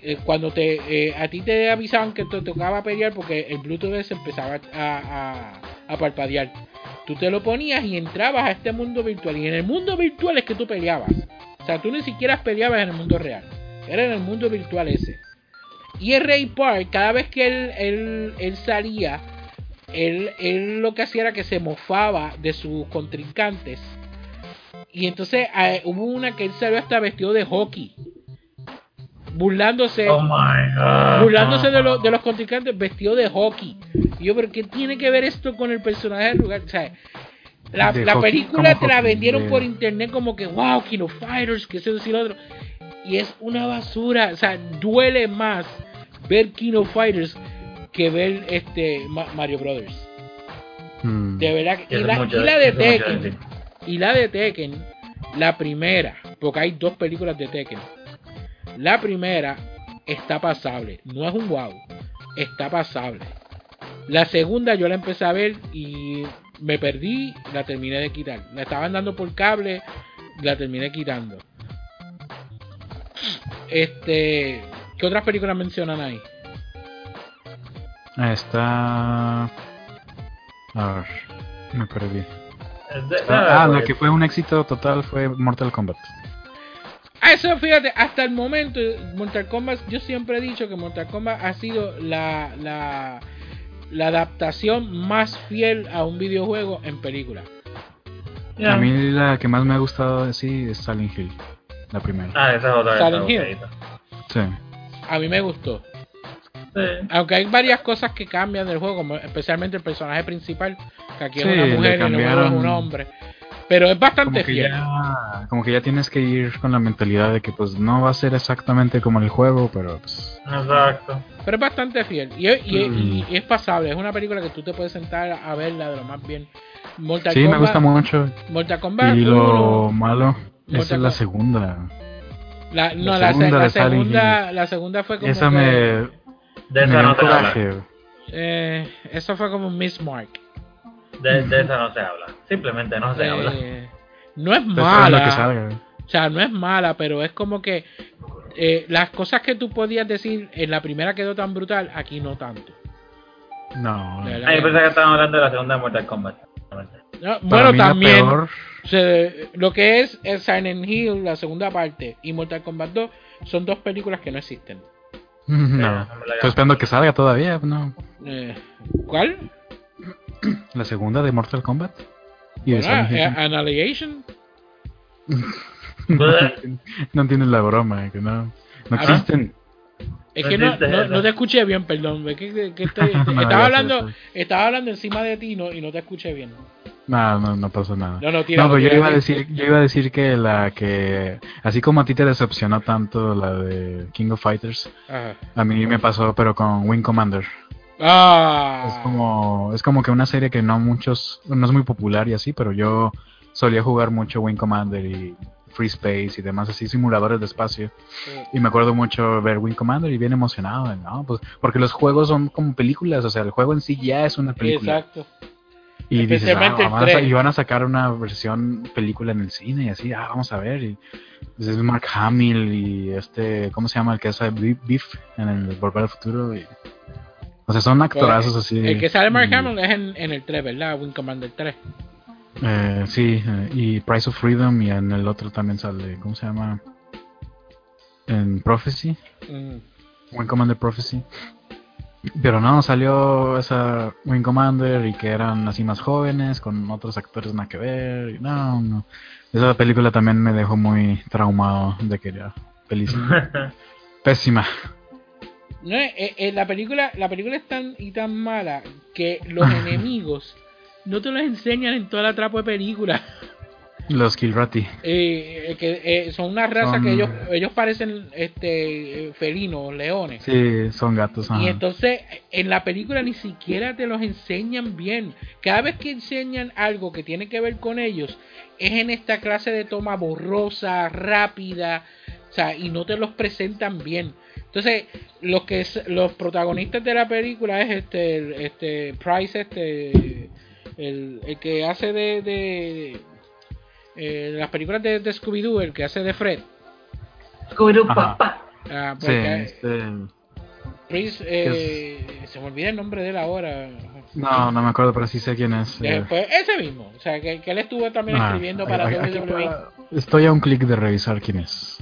eh, cuando te eh, a ti te avisaban que te tocaba pelear porque el Bluetooth ese empezaba a, a, a parpadear. Tú te lo ponías y entrabas a este mundo virtual. Y en el mundo virtual es que tú peleabas. O sea, tú ni siquiera peleabas en el mundo real. Era en el mundo virtual ese. Y el Ray Park, cada vez que él, él, él salía, él, él lo que hacía era que se mofaba de sus contrincantes. Y entonces eh, hubo una que él salió hasta vestido de hockey. Burlándose Oh my god. burlándose de, lo- de los contrincantes vestido de hockey. Y yo, pero ¿qué tiene que ver esto con el personaje de Rugal? O sea, la, la hockey, película ¿cómo te la vendieron De- por internet como que, wow, Kino Fighters, que eso y lo otro. Y es una basura. O sea, duele más ver Kino Fighters que ver este Ma- Mario Brothers. Mm. De verdad. que- Y la, mucho- y la de Tekken. Y la de Tekken, la primera, porque hay dos películas de Tekken. La primera está pasable, no es un wow, está pasable. La segunda yo la empecé a ver y me perdí, la terminé de quitar. La estaban dando por cable, la terminé quitando. Este, ¿qué otras películas mencionan ahí? Ah, Está. A ver, me perdí. De- Ah, la pues, que fue un éxito total fue Mortal Kombat. Ah, eso fíjate, hasta el momento, Mortal Kombat, yo siempre he dicho que Mortal Kombat ha sido la, la la adaptación más fiel a un videojuego en película. A mí la que más me ha gustado así es Silent Hill, la primera. Ah, esa es otra. Silent Hill. Sí. A mí me gustó. Sí. Aunque hay varias cosas que cambian del juego, como especialmente el personaje principal, que aquí Sí, es una mujer y juego es un hombre. Pero es bastante Como fiel. ya, como que ya tienes que ir con la mentalidad de que pues no va a ser exactamente como el juego, pero pues... Exacto. Pero es bastante fiel. Y, y- y- Mm. y es pasable. Es una película que tú te puedes sentar a verla de lo más bien. Mortal Sí, me gusta mucho. Mortal Kombat Y lo 1, malo, Mortal esa es la segunda. La, no, la la, se- segunda la segunda, la segunda fue como Esa que, me, De esa no se habla. eh, eso fue como Miss Mark. De, de esa no se habla. Simplemente no se habla. Eh, no es mala. O sea, no es mala, pero es como que eh, las cosas que tú podías decir en la primera quedó tan brutal, aquí no tanto. No. Ah, yo que- pensé que estaban hablando de la segunda de Mortal Kombat. No, bueno, también peor- se- lo que es, es Silent Hill, la segunda parte, y Mortal Kombat 2 son dos películas que no existen. No. Estoy esperando que salga todavía, no. Eh, ¿Cuál? La segunda de Mortal Kombat. Y de Silent eh. Annihilation. no entiendes la broma, que no. No Ah, existen. Es que no, no, te escuché bien, perdón. Es que, que- ya estaba, hablando, estaba hablando encima de ti no, y no te escuché bien. No, no, no pasa nada. No, no, tira. No, pero yo iba a decir, yo iba a decir que la que, así como a ti te decepcionó tanto la de King of Fighters, Ajá. a mí me pasó, pero con Wing Commander. Ah. Es como, es como que una serie que no muchos, no es muy popular y así, pero yo solía jugar mucho Wing Commander y Free Space y demás así simuladores de espacio. Y me acuerdo mucho ver Wing Commander y bien emocionado, ¿no? Pues porque los juegos son como películas, o sea, el juego en sí ya es una película. Exacto. Y dices, ah, van a y van a sacar una versión película en el cine y así, ah, vamos a ver. Y pues, es Mark Hamill y este, ¿cómo se llama? El que hace Beef Beef en el Volver al Futuro. y- o sea, son actorazos así. El que sale Mark y- Hamill es en, en el 3, ¿verdad? Wing Commander 3. eh, sí, eh, y Price of Freedom y en el otro también sale, ¿cómo se llama? En Prophecy, Mm. Wing Commander Prophecy. Pero no, salió esa Wing Commander y que eran así más jóvenes, con otros actores nada que ver. y no, no. Esa película también me dejó muy traumado de que era película. Pésima. No, eh, eh, la película la película es tan y tan mala que los enemigos no te los enseñan en toda la trapo de película. Los Kilrati. Eh, que eh, son una raza Son- que ellos ellos parecen este eh, felinos, leones. Sí, son gatos. ajá. Y entonces en la película ni siquiera te los enseñan bien. Cada vez que enseñan algo que tiene que ver con ellos, es en esta clase de toma borrosa, rápida, o sea, y no te los presentan bien. Entonces, los que es- los protagonistas de la película es este este Price este el, el que hace de, de- eh, las películas de, de Scooby Doo, el que hace de Fred. Scooby-Doo, papá. Ah, Sí, porque, este... Prince, eh, se me olvida el nombre de él ahora. No, no me acuerdo, pero sí sé quién es. eh. Después, ese mismo. O sea, que, que él estuvo también Ah, escribiendo para aquí- WWE. aquí- Estoy a un clic de revisar quién es.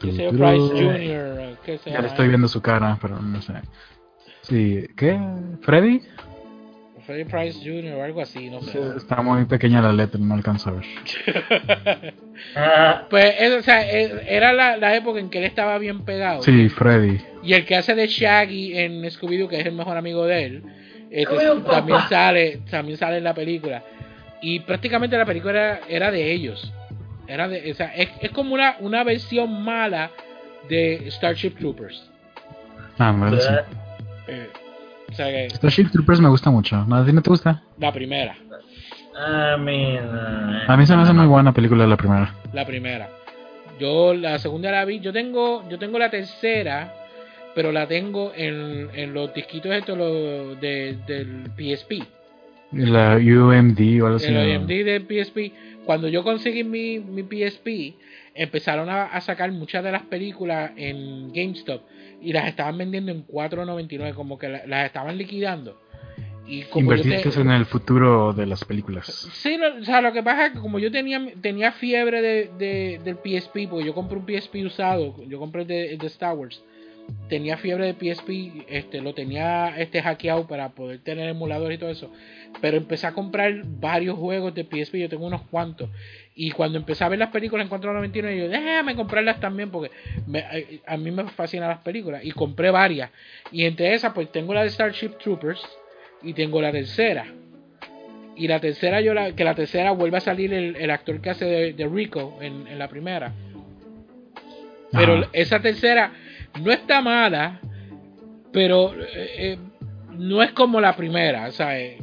Price Jr. Ya le estoy viendo su cara, pero no sé. Sí, ¿qué? ¿Freddy? Freddie Price Jr. o algo así, no sé. Está muy pequeña la letra, no alcanzo a ver. Ah, Pues, es- o sea, es- era la, la época en que él estaba bien pegado. Sí, Freddy. Y el que hace de Shaggy en Scooby-Doo, que es el mejor amigo de él, este, también sale también sale en la película. Y prácticamente la película era, era de ellos. Era de, o sea, es, es como una, una versión mala de Starship Troopers. Ah, en verdad sí. Eh, o sea, que Starship Troopers me gusta mucho. ¿No, ¿A ti no te gusta? la primera. I mean, A mí se me hace muy buena película la primera. La primera. Yo la segunda la vi. Yo tengo, yo tengo la tercera, pero la tengo en, en los disquitos estos los de, del PSP. La UMD o algo así. El AMD del PSP. Cuando yo conseguí mi, mi PSP, empezaron a, a sacar muchas de las películas en GameStop y las estaban vendiendo en 4.99, como que la- las estaban liquidando. Y como te- Invertiste en el futuro de las películas. Sí, lo, o sea, lo que pasa es que como yo tenía tenía fiebre de, de- del PSP, porque yo compré un PSP usado, yo compré el de, el de Star Wars, tenía fiebre de PSP, este, lo tenía este hackeado para poder tener emulador y todo eso. Pero empecé a comprar varios juegos de PSP, yo tengo unos cuantos. Y cuando empecé a ver las películas en 499, yo déjame comprarlas también porque a, mí me fascinan las películas. Y compré varias. Y entre esas, pues tengo la de Starship Troopers y tengo la tercera. Y la tercera, yo la, que la tercera vuelve a salir el, actor que hace de, Rico en, la primera. Pero esa tercera no está mala, pero eh, eh, no es como la primera, o sea, eh,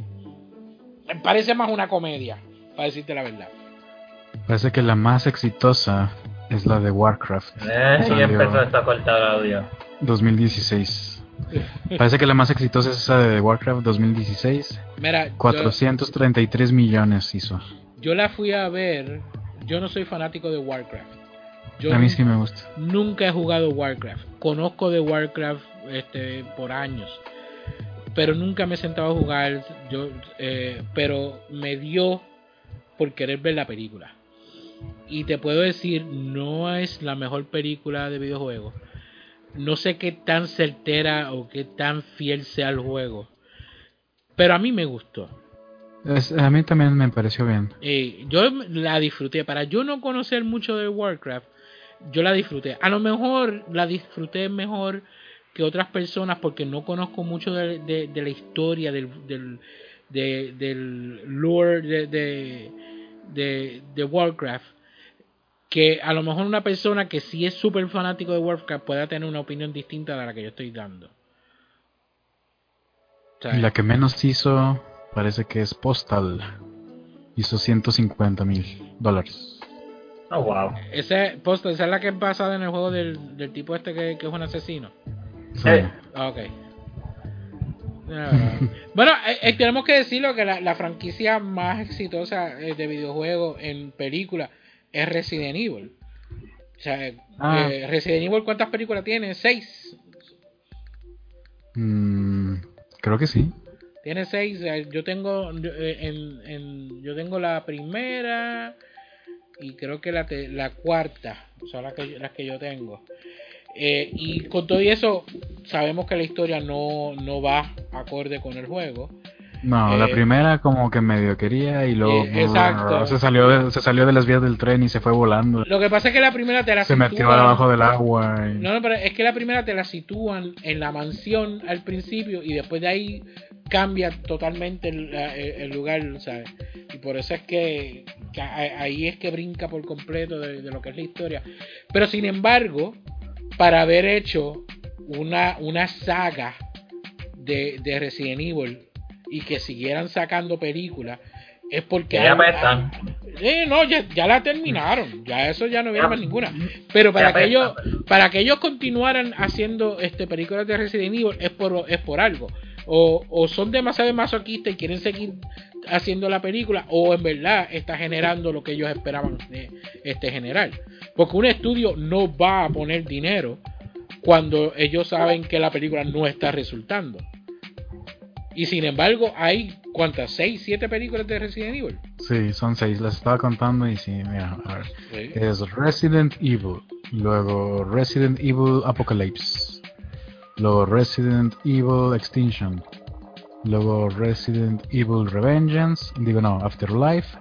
parece más una comedia, para decirte la verdad. Parece que la más exitosa es la de Warcraft. Eh, y empezó a cortar el audio. 2016. Parece que la más exitosa es esa de Warcraft 2016. Mira, 433 millones hizo. Yo la fui a ver. Yo no soy fanático de Warcraft a mí sí me gusta. Nunca he jugado Warcraft. Conozco de Warcraft este, por años. Pero nunca me he sentado a jugar. Yo, eh, pero me dio por querer ver la película. Y te puedo decir, no es la mejor película de videojuegos. No sé qué tan certera o qué tan fiel sea el juego. Pero a mí me gustó. a mí también me pareció bien. Eh, yo la disfruté. Para yo no conocer mucho de Warcraft, yo la disfruté. A lo mejor la disfruté mejor que otras personas porque no conozco mucho de, la historia del, del, del lore de, de, Warcraft. Que a lo mejor una persona que sí es súper fanático de Warcraft pueda tener una opinión distinta de la que yo estoy dando. la que menos hizo parece que es Postal. Hizo 150 mil dólares. Oh, wow. Ese posto, esa es la que es basada en el juego del, tipo este que, es un asesino. Sí. Ah, ok. bueno, eh, eh, tenemos que decirlo que la, franquicia más exitosa eh, de videojuegos en película es Resident Evil. O sea, ah. Resident Evil, ¿cuántas películas tiene? ¿Seis? Mm, creo que sí. Tiene seis. Yo tengo en, en, yo tengo la primera, y creo que la, la cuarta son las que, las que yo tengo. Eh, y con todo eso, sabemos que la historia no, no va acorde con el juego. No, la eh, primera como que medio quería y luego eh, exacto. se salió de, se salió de las vías del tren y se fue volando. Lo que pasa es que la primera te la se metió debajo del agua. No, no, pero es que la primera te la sitúan en la mansión al principio y después de ahí cambia totalmente el, lugar, ¿sabes? Y por eso es que, ahí es que brinca por completo de, lo que es la historia. Pero sin embargo, para haber hecho una, una saga de, de Resident Evil y que siguieran sacando películas, es porque ya. Eh, no, ya, ya, la terminaron, ya eso ya no viene más ninguna. Pero para que ellos, para que ellos continuaran haciendo este películas de Resident Evil es por, es por algo. O, son demasiado masoquistas y quieren seguir haciendo la película o en verdad está generando lo que ellos esperaban este generar. Porque un estudio no va a poner dinero cuando ellos saben que la película no está resultando. Y sin embargo hay cuántas seis siete películas de Resident Evil. Sí son seis. Las estaba contando y sí mira a ver. Es Resident Evil luego Resident Evil Apocalypse luego Resident Evil Extinction, luego Resident Evil Revengeance, digo no, Afterlife,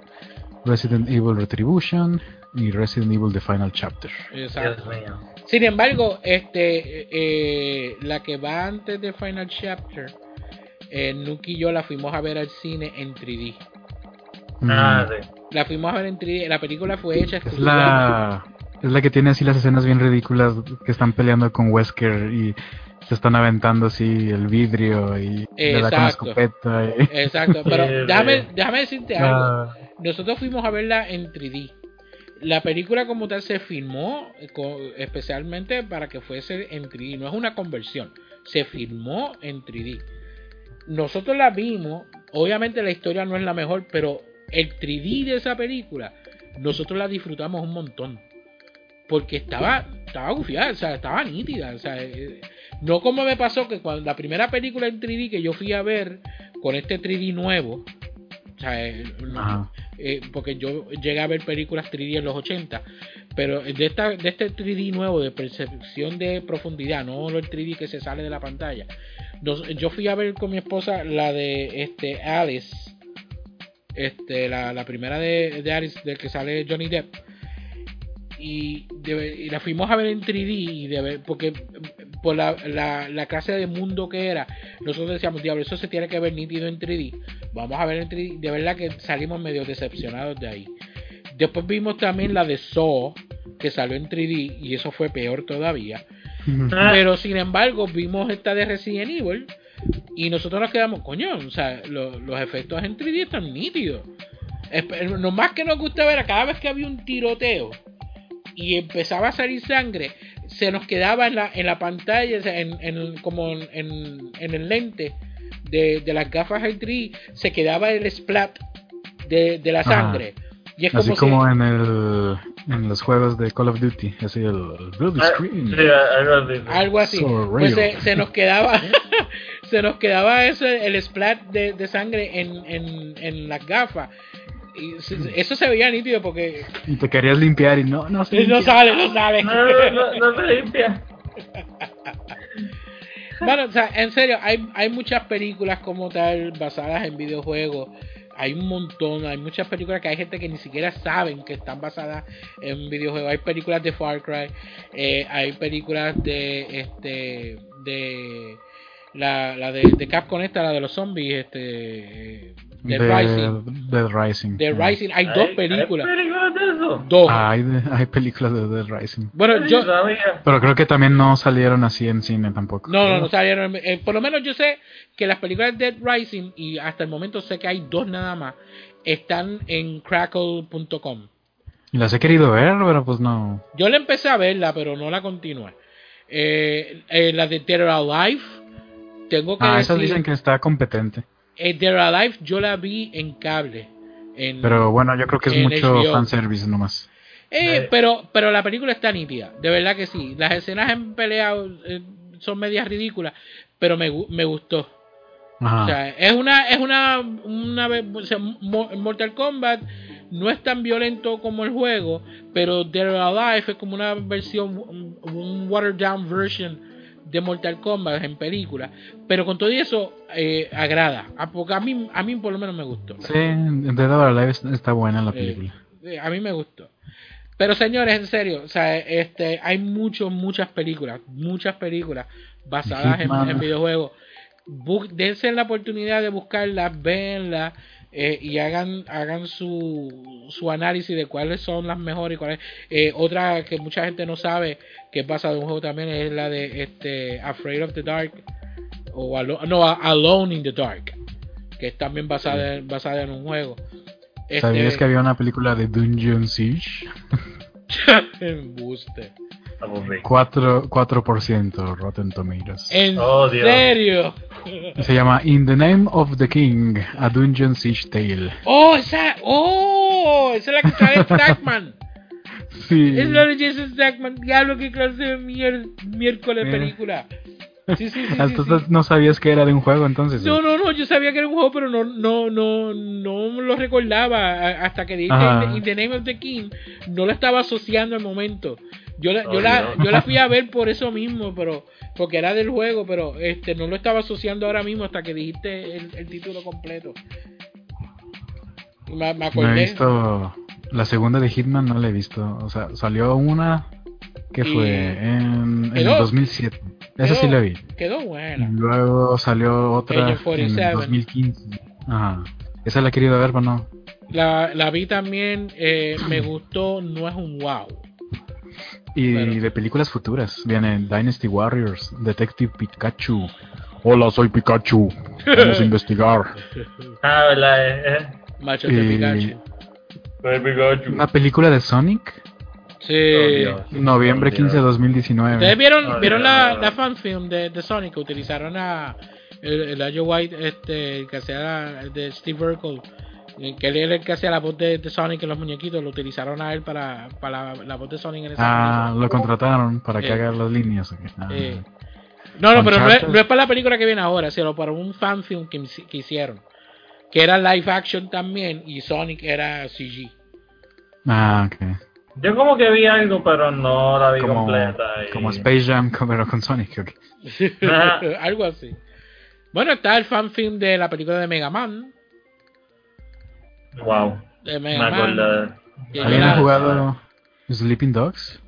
Resident Evil Retribution y Resident Evil The Final Chapter. Sin embargo, este, eh, la que va antes de Final Chapter, eh, Nuki y yo la fuimos a ver al cine en 3D. Ah, mm. sí. La fuimos a ver en 3D. La película fue hecha. Es la, es la que tiene así las escenas bien ridículas que están peleando con Wesker y se están aventando así el vidrio y da con escopeta. Exacto, pero déjame, déjame decirte algo. Ah. Nosotros fuimos a verla en 3D. La película como tal se filmó especialmente para que fuese en 3D, no es una conversión, se filmó en 3D. Nosotros la vimos, obviamente la historia no es la mejor, pero el 3D de esa película, nosotros la disfrutamos un montón. Porque estaba, estaba gufiada, o sea, estaba nítida, o sea, eh, no como me pasó que cuando la primera película en 3D que yo fui a ver con este 3D nuevo, o sea, eh, eh, porque yo llegué a ver películas 3D en los 80, pero de, esta, de este 3D nuevo, de percepción de profundidad, no el 3D que se sale de la pantalla. yo fui a ver con mi esposa la de este Alice, este, la, la primera de, de Alice, de que sale Johnny Depp y, la fuimos a ver en 3D y de porque por la, la, clase de mundo que era nosotros decíamos diablo eso se tiene que ver nítido en 3D vamos a ver en 3D de verdad que salimos medio decepcionados de ahí. Después vimos también la de Saw que salió en 3D y eso fue peor todavía. Ah. pero sin embargo vimos esta de Resident Evil y nosotros nos quedamos coño o sea los efectos en 3D están nítidos lo más que nos gusta ver cada vez que había un tiroteo y empezaba a salir sangre, se nos quedaba en la, en la pantalla, en, como en, el lente de, las gafas en 3 se quedaba el splat de, la sangre. Y es así como, en, el, en los juegos de Call of Duty, así el, ah, screen. algo así. pues se, nos quedaba se nos quedaba ese, el splat de, de sangre en, en, en las gafas eso se veía nítido porque. Y te querías limpiar y no, no se No sale, no sale. No, no, se limpia. Bueno, o sea, en serio, hay, hay muchas películas como tal basadas en videojuegos. Hay un montón, hay muchas películas que hay gente que ni siquiera saben que están basadas en videojuegos. Hay películas de Far Cry, eh, hay películas de este de la, la de, de Capcom esta, la de los zombies, este Dead Rising. Dead Rising. Hay, dos películas. ¿Hay películas de eso? Dos. Ah, hay, hay, películas de Dead Rising. Bueno, yo. Pero creo que también no salieron así en cine tampoco. No, no, no salieron. Eh, por lo menos yo sé que las películas de Dead Rising, y hasta el momento sé que hay dos nada más, están en crackle.com. Las he querido ver, pero pues no. Yo la empecé a verla, pero no la continué. Eh, eh, la de Dead Alive. Tengo que ah, esas dicen que está competente. Eh, They're Alive yo la vi en cable. pero bueno, yo creo que es mucho fanservice nomás. Eh, pero, pero la película está nítida, de verdad que sí. Las escenas en pelea eh, son medias ridículas, pero me, me gustó. O sea, es una, es una, una Mortal Kombat no es tan violento como el juego, pero Dead Alive es como una versión, un watered down version de Mortal Kombat en película, pero con todo eso eh, agrada, ah, porque a mí, a mí por lo menos me gustó. Sí, Dead or Alive está buena la película. Eh, a mí me gustó. Pero señores, en serio, o sea, este, hay muchos, muchas películas, muchas películas basadas en, videojuegos. dense la oportunidad de buscarlas, verlas eh, y hagan hagan su, su análisis de cuáles son las mejores y cuáles eh, otra que mucha gente no sabe que pasa de un juego también es la de este Afraid of the Dark o no Alone in the Dark que es también basada basada en un juego este, ¿Sabías que había una película de Dungeon Siege? Embuste. 4%, 4% Rotten Tomatoes. ¿En oh, serio? Se llama In the Name of the King, a Dungeon Siege Tale. Oh, esa, oh, esa es la que sale Stackman. Sí. Es la de Jason Stackman. Diablo, qué clase de miércoles película. Sí, sí, sí, entonces no sabías que era de un juego entonces. No, no, no, yo sabía que era un juego, pero no, no, no, no lo recordaba hasta que dije In the Name of the King. No lo estaba asociando al momento. Yo la, yo, la, yo la fui a ver por eso mismo, pero porque era del juego, pero este no lo estaba asociando ahora mismo hasta que dijiste el, título completo. Me, me acordé. he visto la segunda de Hitman, no la he visto. O sea, salió una que fue en, el 2007. Esa sí la vi. Quedó buena. luego salió otra en el 2015. Ajá. Esa la he querido ver, pero no. La, la vi también, eh, me gustó, no es un wow. Y de películas futuras viene Dynasty Warriors, Detective Pikachu. Hola, soy Pikachu. Vamos a investigar. Ah, verdad, eh. eh. Macho de Pikachu. Soy Pikachu. Una película de Sonic. Sí. Noviembre 15 de 2019. ¿Ustedes vieron, vieron la, la fanfilm de, de Sonic que utilizaron a el, el White este que hacía de Steve Urkel que él era el que hacía la voz de, Sonic en los muñequitos, lo utilizaron a él para, para la, voz de Sonic en esa Ah, lo contrataron para que haga las líneas. Ah. No, no, pero no es, para la película que viene ahora, sino para un fanfilm que, que hicieron. que era live action también y Sonic era CG. Ah, ok. Yo como que vi algo, pero no la vi Como, completa. y- como Space Jam, pero con Sonic. ok. Ajá. Algo así. Bueno, está el fan film de la película de Mega Man. Wow. De Me Mega Man. ¿Alguien ha jugado Sleeping Dogs?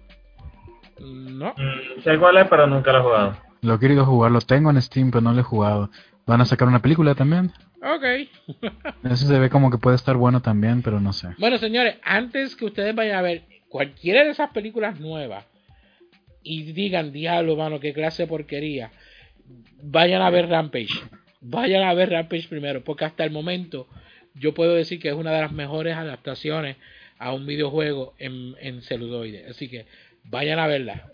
No. Mm, sé cuál es, pero nunca lo he jugado. Lo he querido jugar, lo tengo en Steam, pero no lo he jugado. ¿Van a sacar una película también? Ok. Ese se ve como que puede estar bueno también, pero no sé. Bueno, señores, antes que ustedes vayan a ver cualquiera de esas películas nuevas y digan, diablo, mano, qué clase de porquería, vayan a ver Rampage. Vayan a ver Rampage primero, porque hasta el momento yo puedo decir que es una de las mejores adaptaciones a un videojuego en, en celuloide. Así que vayan a verla.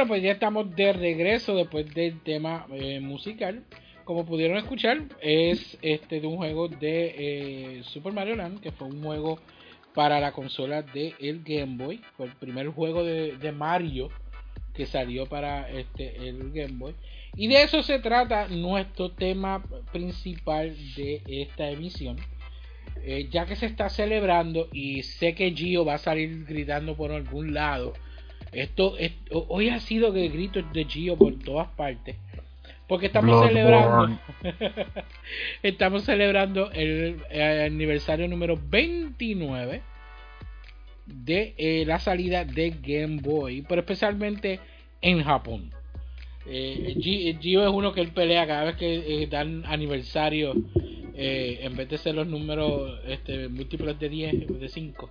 Bueno, pues ya estamos de regreso después del tema eh, musical. Como pudieron escuchar, es este de un juego de eh, Super Mario Land, que fue un juego para la consola de el Game Boy. Fue el primer juego de, Mario que salió para este el Game Boy. Y de eso se trata nuestro tema principal de esta emisión. Eh, ya que se está celebrando y sé que Gio va a salir gritando por algún lado. Esto, es- hoy ha sido que gritos de Gio por todas partes. Porque estamos celebrando. estamos celebrando el, aniversario número 29 de eh, la salida de Game Boy, pero especialmente en Japón. Eh, Gi- Gio es uno que él pelea cada vez que eh, dan aniversario, en vez de ser los números este, múltiplos de 10, de 5.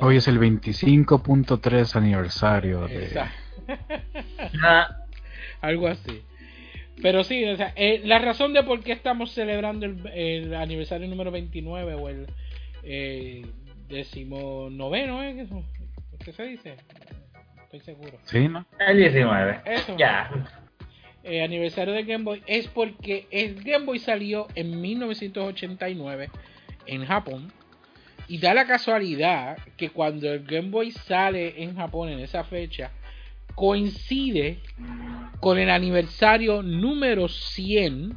Hoy es el 25.3 aniversario de... Ah, Algo así. Pero sí, o sea, eh, la razón de por qué estamos celebrando el, el aniversario número 29 o el eh, decimonoveno, ¿eh? ¿Qué- ¿Qué se dice? Estoy seguro. ¿Sí, no? el 19. Eso. Ya. eh, aniversario de Game Boy es porque el Game Boy salió en 1989 en Japón y da la casualidad que cuando el Game Boy sale en Japón en esa fecha coincide con el aniversario número 100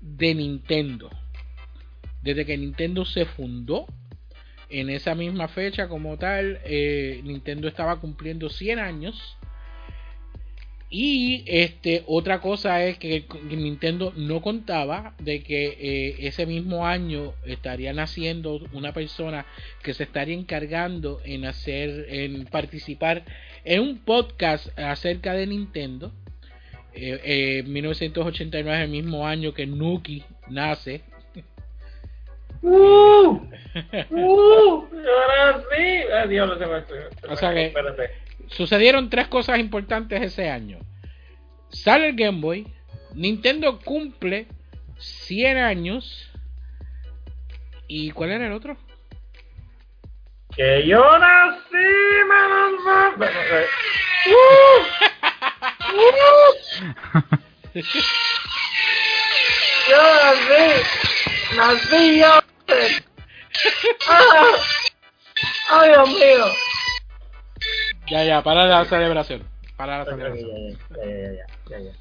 de Nintendo. Desde que Nintendo se fundó, en esa misma fecha como tal, eh, Nintendo estaba cumpliendo 100 años. Y este otra cosa es que que Nintendo no contaba de que eh, ese mismo año estaría naciendo una persona que se estaría encargando en hacer, en participar en un podcast acerca de Nintendo. Eh, eh, 1989 es el mismo año que Nuki nace. ¡Uh! ¡Uh! Ahora sí. Ah, diablo, se me, se me- O sea que- Espérate. Sucedieron tres cosas importantes ese año. Sale el Game Boy, Nintendo cumple 100 años. ¿Y cuál era el otro? Que yo nací, man. Eh, ¡Uh! ¡Uh! Yo nací. Nací yo. ¡Ah! ¡Ay, Dios mío! Ya, ya, para la celebración. Para la celebración. ya, ya, ya, ya, ya.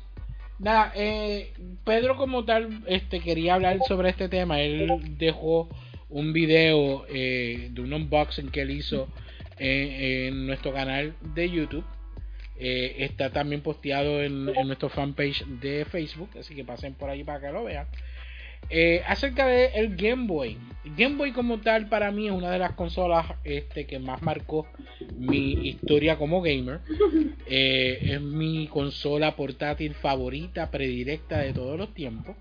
Nada, eh, Pedro como tal este quería hablar sobre este tema. Él dejó un video eh, de un unboxing que él hizo en, en nuestro canal de YouTube. Eh, está también posteado en, en nuestro fanpage de Facebook, así que pasen por ahí para que lo vean. Eh, acerca del el Game Boy. Game Boy como tal para mí es una de las consolas este, que más marcó mi historia como gamer. Eh, es mi consola portátil favorita, predilecta de todos los tiempos.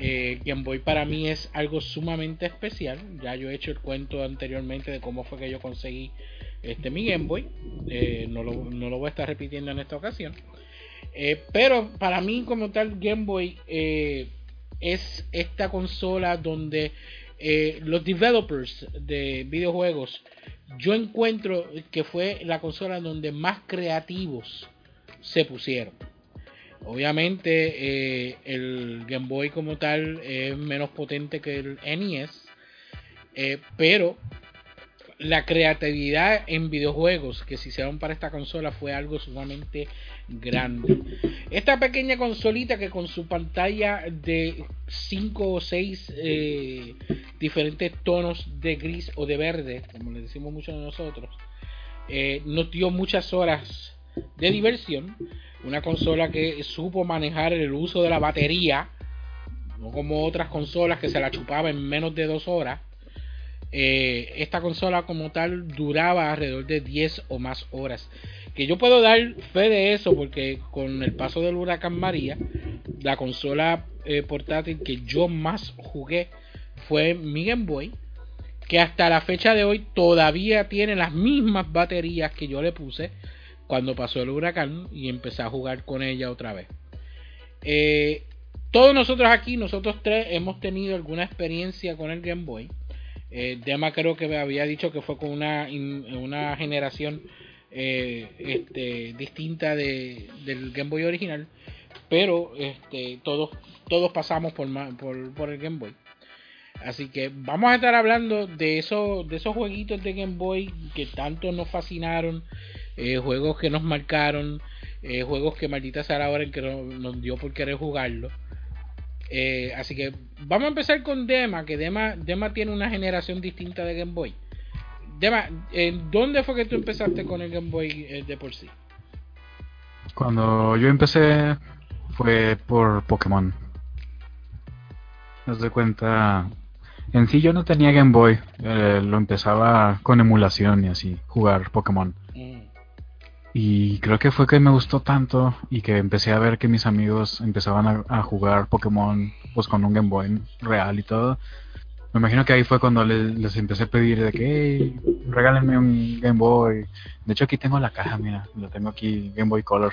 Eh, Game Boy para mí es algo sumamente especial. Ya yo he hecho el cuento anteriormente de cómo fue que yo conseguí este mi Game Boy. Eh, no, lo, no lo voy a estar repitiendo en esta ocasión. Eh, pero para mí como tal Game Boy es esta consola donde eh, los developers de videojuegos yo encuentro que fue la consola donde más creativos se pusieron. Obviamente eh, el Game Boy como tal es menos potente que el NES, eh, pero la creatividad en videojuegos que se hicieron para esta consola fue algo sumamente grande. Esta pequeña consolita que con su pantalla de 5 o 6 diferentes tonos de gris o de verde, como le decimos muchos de nosotros, eh, nos dio muchas horas de diversión. Una consola que supo manejar el uso de la batería, no como otras consolas que se la chupaba en menos de dos horas. Eh, esta consola como tal duraba alrededor de 10 o más horas. Que yo puedo dar fe de eso porque con el paso del huracán María, la consola eh, portátil que yo más jugué fue mi Game Boy. Que hasta la fecha de hoy todavía tiene las mismas baterías que yo le puse cuando pasó el huracán y empecé a jugar con ella otra vez. Eh, todos nosotros aquí, nosotros tres, hemos tenido alguna experiencia con el Game Boy. Eh, Dema creo que me había dicho que fue con una, una generación eh, este, distinta de, del Game Boy original, pero este, todos, todos pasamos por, por, el Game Boy. Así que vamos a estar hablando de, eso, de esos jueguitos de Game Boy que tanto nos fascinaron, eh, juegos que nos marcaron, eh, juegos que maldita sea la hora en que no- nos dio por querer jugarlo. Eh, así que vamos a empezar con Dema, que Dema, Dema tiene una generación distinta de Game Boy. Dema, ¿en ¿dónde fue que tú empezaste con el Game Boy eh, de por sí? Cuando yo empecé fue por Pokémon. Haz de cuenta, en sí yo no tenía Game Boy, eh, lo empezaba con emulación y así, jugar Pokémon. Mm, Y creo que fue que me gustó tanto y que empecé a ver que mis amigos empezaban a, a jugar Pokémon pues con un Game Boy real y todo. Me imagino que ahí fue cuando les, les empecé a pedir de que "Hey, regálenme un Game Boy. De hecho aquí tengo la caja, mira, lo tengo aquí, Game Boy Color.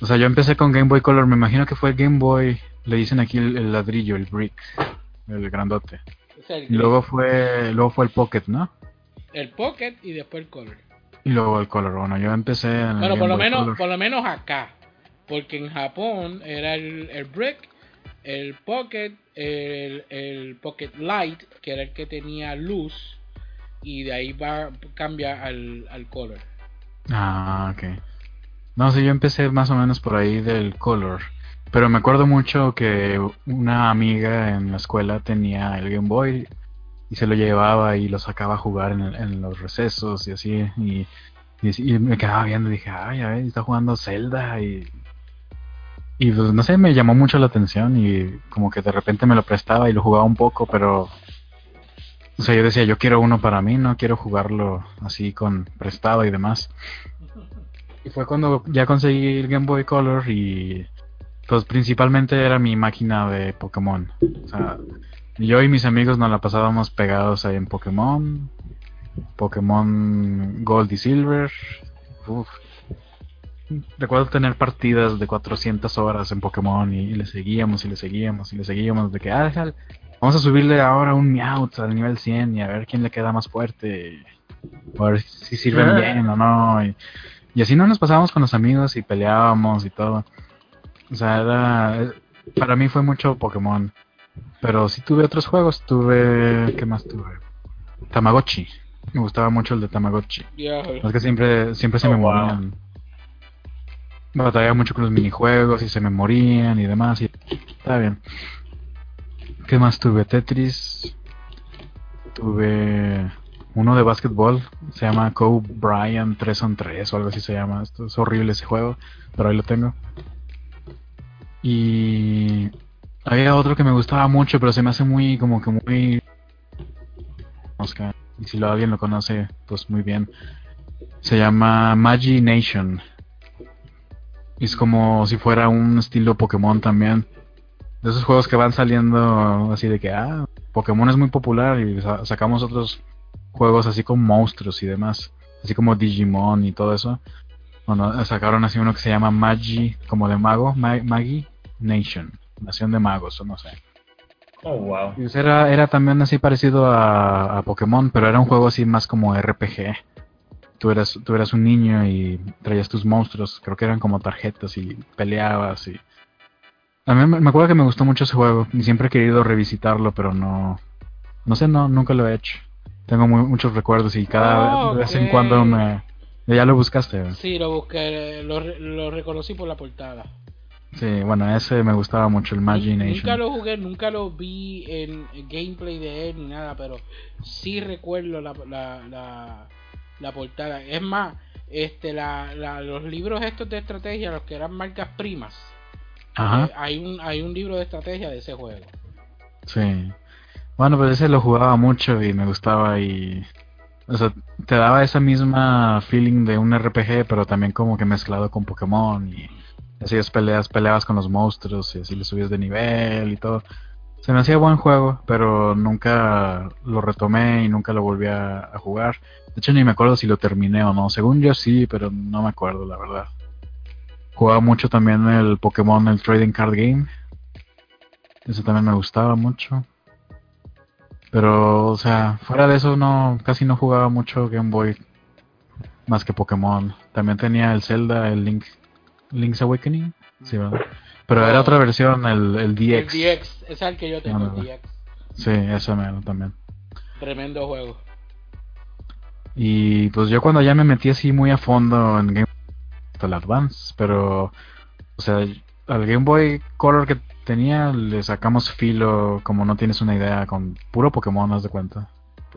O sea, yo empecé con Game Boy Color, me imagino que fue el Game Boy, le dicen aquí el, el ladrillo, el brick, el grandote. o sea, el, Y luego fue, luego fue el Pocket, ¿no? el Pocket y después el Color. Y luego el Color. Bueno, yo empecé en el Bueno, Game por lo menos, Color. por lo menos acá, porque en Japón era el, el Brick, el Pocket, el, el Pocket Light, que era el que tenía luz, y de ahí va cambia al, al Color. Ah, ok. No, sí, yo empecé más o menos por ahí del color. Pero me acuerdo mucho que una amiga en la escuela tenía el Game Boy y se lo llevaba y lo sacaba a jugar en, en los recesos y así. Y me quedaba viendo y dije, ay, a ver, está jugando Zelda y... Y pues, no sé, me llamó mucho la atención y como que de repente me lo prestaba y lo jugaba un poco, pero... O sea, yo decía, yo quiero uno para mí, no quiero jugarlo así con prestado y demás. Y fue cuando ya conseguí el Game Boy Color y pues principalmente era mi máquina de Pokémon. O sea, Yo y mis amigos nos la pasábamos pegados ahí en Pokémon. Pokémon Gold y Silver. Uf. Recuerdo tener partidas de 400 horas en Pokémon y, y le seguíamos y le seguíamos y le seguíamos. De que, ah, déjale, vamos a subirle ahora un Meowth al nivel 100 y a ver quién le queda más fuerte. A ver si sirven Ah. bien o no. Y, y así no nos pasábamos con los amigos y peleábamos y todo. O sea, era, para mí fue mucho Pokémon. Pero sí tuve otros juegos. Tuve. ¿Qué más tuve? Tamagotchi. Me gustaba mucho el de Tamagotchi. Ya, Es que siempre, siempre se Oh, me wow. morían. Batallaba mucho con los minijuegos y se me morían y demás. Y está bien. ¿Qué más tuve? Tetris. Tuve uno de básquetbol. Se llama Kobe Bryant 3 on 3 o algo así se llama. Esto es horrible ese juego, pero ahí lo tengo. Y había otro que me gustaba mucho, pero se me hace muy, como que muy. Oscar. Y si lo, alguien lo conoce, pues muy bien. Se llama Magi Nation. Es como si fuera un estilo Pokémon también. De esos juegos que van saliendo así de que, ah, Pokémon es muy popular y sa- sacamos otros juegos así con monstruos y demás. Así como Digimon y todo eso. Bueno, sacaron así uno que se llama Magi, como de mago, Ma- Magi Nation. Nación de magos, o no sé. Oh, wow. Era, era también así parecido a, a Pokémon, pero era un juego así más como RPG. Tú eras, tú eras un niño y traías tus monstruos, creo que eran como tarjetas y peleabas y... A mí me acuerdo que me gustó mucho ese juego y siempre he querido revisitarlo, pero no... No sé, no, nunca lo he hecho. Tengo mu- muchos recuerdos y cada Oh, vez en cuando me... Ya lo buscaste. ¿verdad? Sí, lo busqué, lo, re- lo reconocí por la portada. Sí, bueno, ese me gustaba mucho, el Magi Nunca lo jugué, nunca lo vi en gameplay de él ni nada, pero sí recuerdo la, la, la, la portada. Es más, este, la, la- los libros estos de estrategia, los que eran marcas primas, Ajá. eh, hay, un, hay un libro de estrategia de ese juego. Sí. Bueno, pues ese lo jugaba mucho y me gustaba y... O sea, te daba esa misma feeling de un RPG, pero también como que mezclado con Pokémon y hacías peleas, peleabas con los monstruos y así le subías de nivel y todo. Se me hacía buen juego, pero nunca lo retomé y nunca lo volví a, jugar. De hecho, ni me acuerdo si lo terminé o no. Según yo sí, pero no me acuerdo, la verdad. Jugaba mucho también el Pokémon, el Trading Card Game. Eso también me gustaba mucho. Pero, o sea, fuera de eso no, casi no jugaba mucho Game Boy más que Pokémon. También tenía el Zelda, el Link, Link's Awakening, sí, ¿verdad? Pero era otra versión, el, el DX. El DX, es el que yo tengo, No, no, el DX. Sí, ese mero también. Tremendo juego. Y pues yo cuando ya me metí así muy a fondo en Game hasta el Advance, pero, o sea, al Game Boy Color que tenía le sacamos filo, como no tienes una idea, con puro Pokémon, haz de cuenta.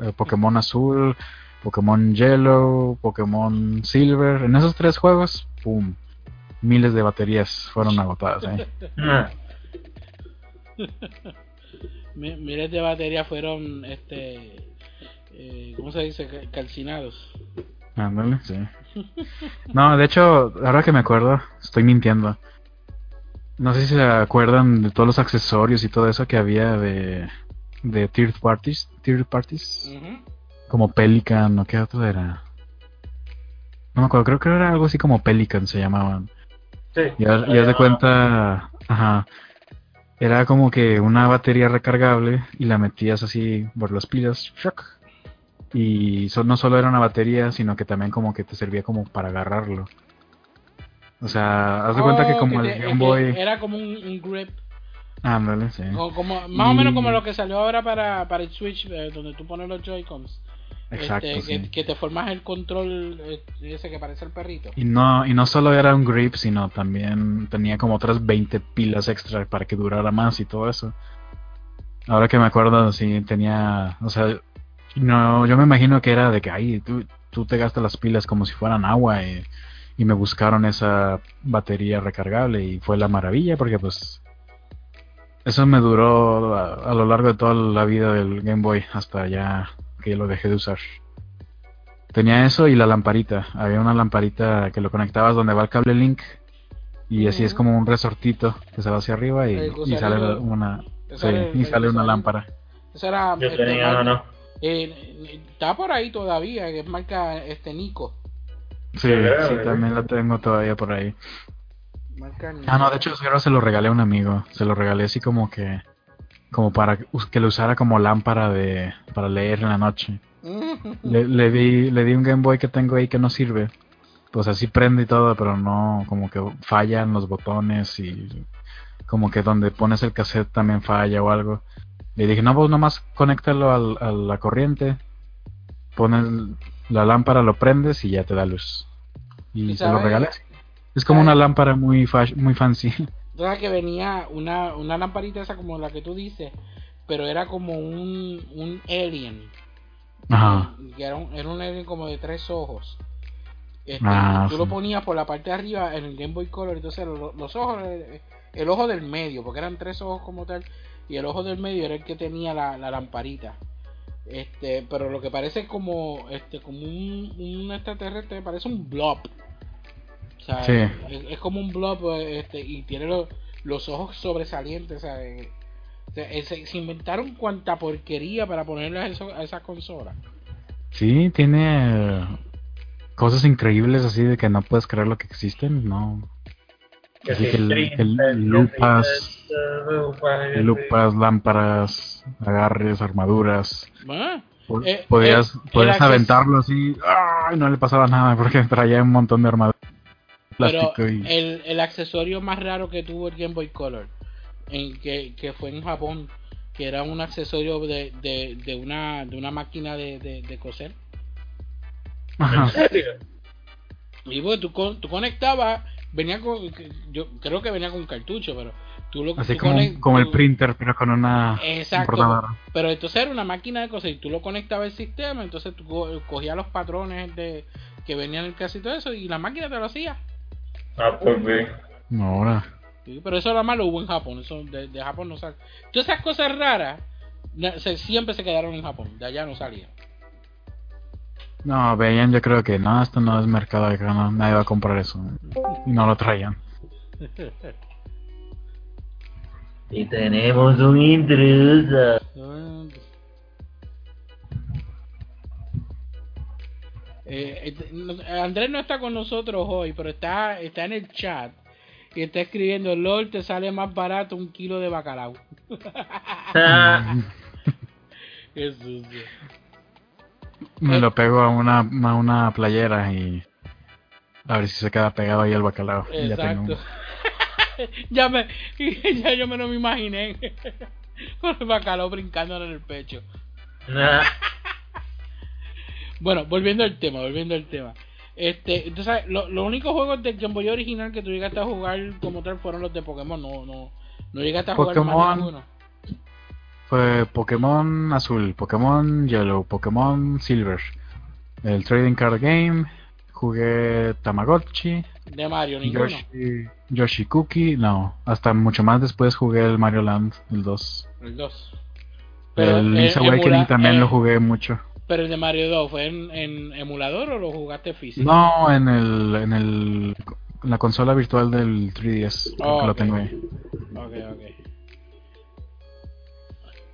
Eh, Pokémon Azul, Pokémon Yellow, Pokémon Silver, en esos tres juegos, ¡pum! Miles de baterías fueron agotadas, ¿eh? Ah, Mi- Miles de baterías fueron, este, eh, ¿cómo se dice? Cal- Calcinados. Ándale, sí. No, de hecho, ahora que me acuerdo, estoy mintiendo. No sé si se acuerdan de todos los accesorios y todo eso que había de, de third parties, third parties, como Pelican o qué otro era. No me acuerdo, creo que era algo así como Pelican se llamaban. Sí. Y haz, y haz de cuenta, ajá, era como que una batería recargable y la metías así por las pilas, y so- no solo era una batería, sino que también como que te servía como para agarrarlo. O sea, haz de cuenta que Oh, como el Game Boy, Era como un, un grip. ándale, sí, o como, más o menos como lo que salió ahora para, para el Switch, eh, donde tú pones los Joy-Cons. Exacto, Este, sí. que, que te formas el control eh, ese que parece el perrito. Y no, y no solo era un grip, sino también tenía como otras 20 pilas extra para que durara más y todo eso. Ahora que me acuerdo, sí, tenía, o sea, no, yo me imagino que era de que, ay, tú, tú te gastas las pilas como si fueran agua y, y me buscaron esa batería recargable y fue la maravilla porque pues eso me duró a, a lo largo de toda la vida del Game Boy hasta ya que lo dejé de usar. Tenía eso y la lamparita. Había una lamparita que lo conectabas donde va el cable Link. Y así es como un resortito que se va hacia arriba y, sale una, sí, y sale una lámpara. Esa era. Yo tenía, marca- no. eh, está por ahí todavía, que es marca este Nico. Sí, sí, también la tengo todavía por ahí. Marca Nico. Ah, no, de hecho, se lo regalé a un amigo. Se lo regalé así como que. Como para que lo usara como lámpara de para leer en la noche. Le, le di le di un Game Boy que tengo ahí que no sirve. Pues así prende y todo, pero no, como que fallan los botones y como que donde pones el cassette también falla o algo. Le dije, no, pues nomás conéctalo al- a la corriente, pones la lámpara, lo prendes y ya te da luz. Y ¿Y se lo regalé. Es como una lámpara muy, muy fancy. Sabes que venía una, una lamparita esa como la que tú dices, pero era como un, un alien. Ajá. Que era, un, era un alien como de tres ojos. Este, Ah, tú lo ponías por la parte de arriba en el Game Boy Color, entonces lo- los ojos, eh, el ojo del medio, porque eran tres ojos como tal, y el ojo del medio era el que tenía la, la lamparita. Este, pero lo que parece como este como un, un extraterrestre parece un blob. O sea, Sí. es, es como un blob eh, este, y tiene los, los ojos sobresalientes. O sea, eh, o sea, eh, se, inventaron cuanta porquería para ponerle a, eso, a esa consola. Sí, tiene cosas increíbles así de que no puedes creer lo que existen, ¿no? Que Así que el- el lupas, lupas, lámparas, agarres, armaduras. Ah, Eh, podías eh, podías aventarlo así, ¡ay! no le pasaba nada porque traía un montón de Pero y... el, el accesorio más raro que tuvo el Game Boy Color, en que, que fue en Japón, que era un accesorio de, de, de una, de una máquina de, de, de coser. Ajá. ¿En serio? Y bueno, tú, con- tú conectabas, venía con, yo creo que venía con cartucho, pero tú lo Así tú como, el printer, pero con una Exacto. Pero entonces era una máquina de coser y tú lo conectabas al sistema, entonces tú co- cogías los patrones de que venían en casi todo eso y la máquina te lo hacía. Ah, pues bien. No, ahora. Sí, pero eso nada más lo hubo en Japón, eso de, de Japón no sale. Todas esas cosas raras se- siempre se quedaron en Japón, de allá no salían. No, veían, yo creo que no, esto no es mercado acá, no, nadie va a comprar eso. Y no lo traían. Y tenemos un intruso. Eh, este, no- Andrés no está con nosotros hoy, pero está, está en el chat y está escribiendo, LOL te sale más barato un kilo de bacalao. Qué sucio. Me lo pego a una, a una playera y a ver si se queda pegado ahí el bacalao. Y Ya tengo Exacto. ya me, ya yo me lo me imaginé con el bacalao brincando en el pecho. Bueno, volviendo al tema, volviendo al tema. Este, entonces, lo- los únicos juegos de Game Boy original que tú llegaste a jugar como tal fueron los de Pokémon, no, no, no llegaste a jugar más ninguno. Fue Pokémon Azul, Pokémon Yellow, Pokémon Silver, el Trading Card Game, jugué Tamagotchi, De Mario, ninguno. Yoshi, Yoshi Cookie, no, hasta mucho más después jugué el Mario Land, el 2. El 2. el Link's Awakening también lo jugué mucho. Pero el de Mario 2, ¿fue en, en emulador o lo jugaste físico? No, en el, en el, en la consola virtual del 3DS, creo Oh, que lo tengo ahí. Ok, ok.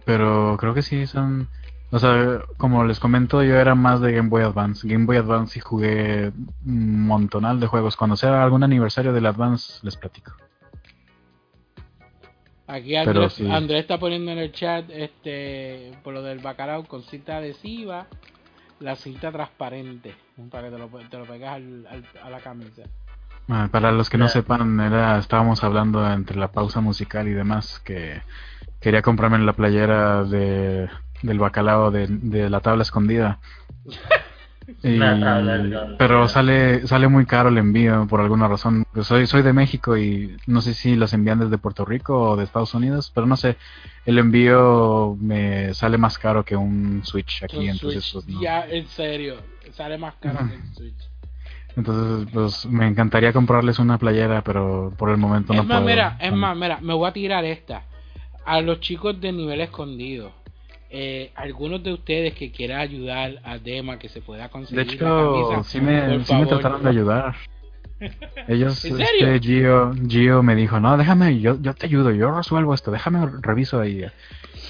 Pero creo que sí son... O sea, como les comento, yo era más de Game Boy Advance. Game Boy Advance y jugué un montonal de juegos. Cuando sea algún aniversario del Advance, les platico. Aquí Andrés, sí. Andrés está poniendo en el chat este por lo del bacalao con cinta adhesiva, la cinta transparente, para que te lo, te lo pegas al- al- a la camisa. Ah, Para los que no sepan, era, estábamos hablando entre la pausa musical y demás que quería comprarme la playera de, del bacalao de, de la tabla escondida. Y- pero sale sale muy caro el envío por alguna razón. Pues soy soy de México y no sé si los envían desde Puerto Rico o de Estados Unidos, pero no sé. El envío me sale más caro que un Switch aquí, Un entonces Switch, pues, no. Ya, en serio, sale más caro que el Switch. Entonces pues me encantaría comprarles una playera, pero por el momento es no más, puedo. mira, es más, mira, me voy a tirar esta. A los chicos de nivel escondido. Eh, algunos de ustedes que quieran ayudar a Dema que se pueda De conseguir la hecho, camisa, sí me, sí me favor. trataron de ayudar. Ellos, ¿En serio? este, Gio, Gio me dijo, no, déjame, yo, yo te ayudo, yo resuelvo esto, déjame reviso ahí.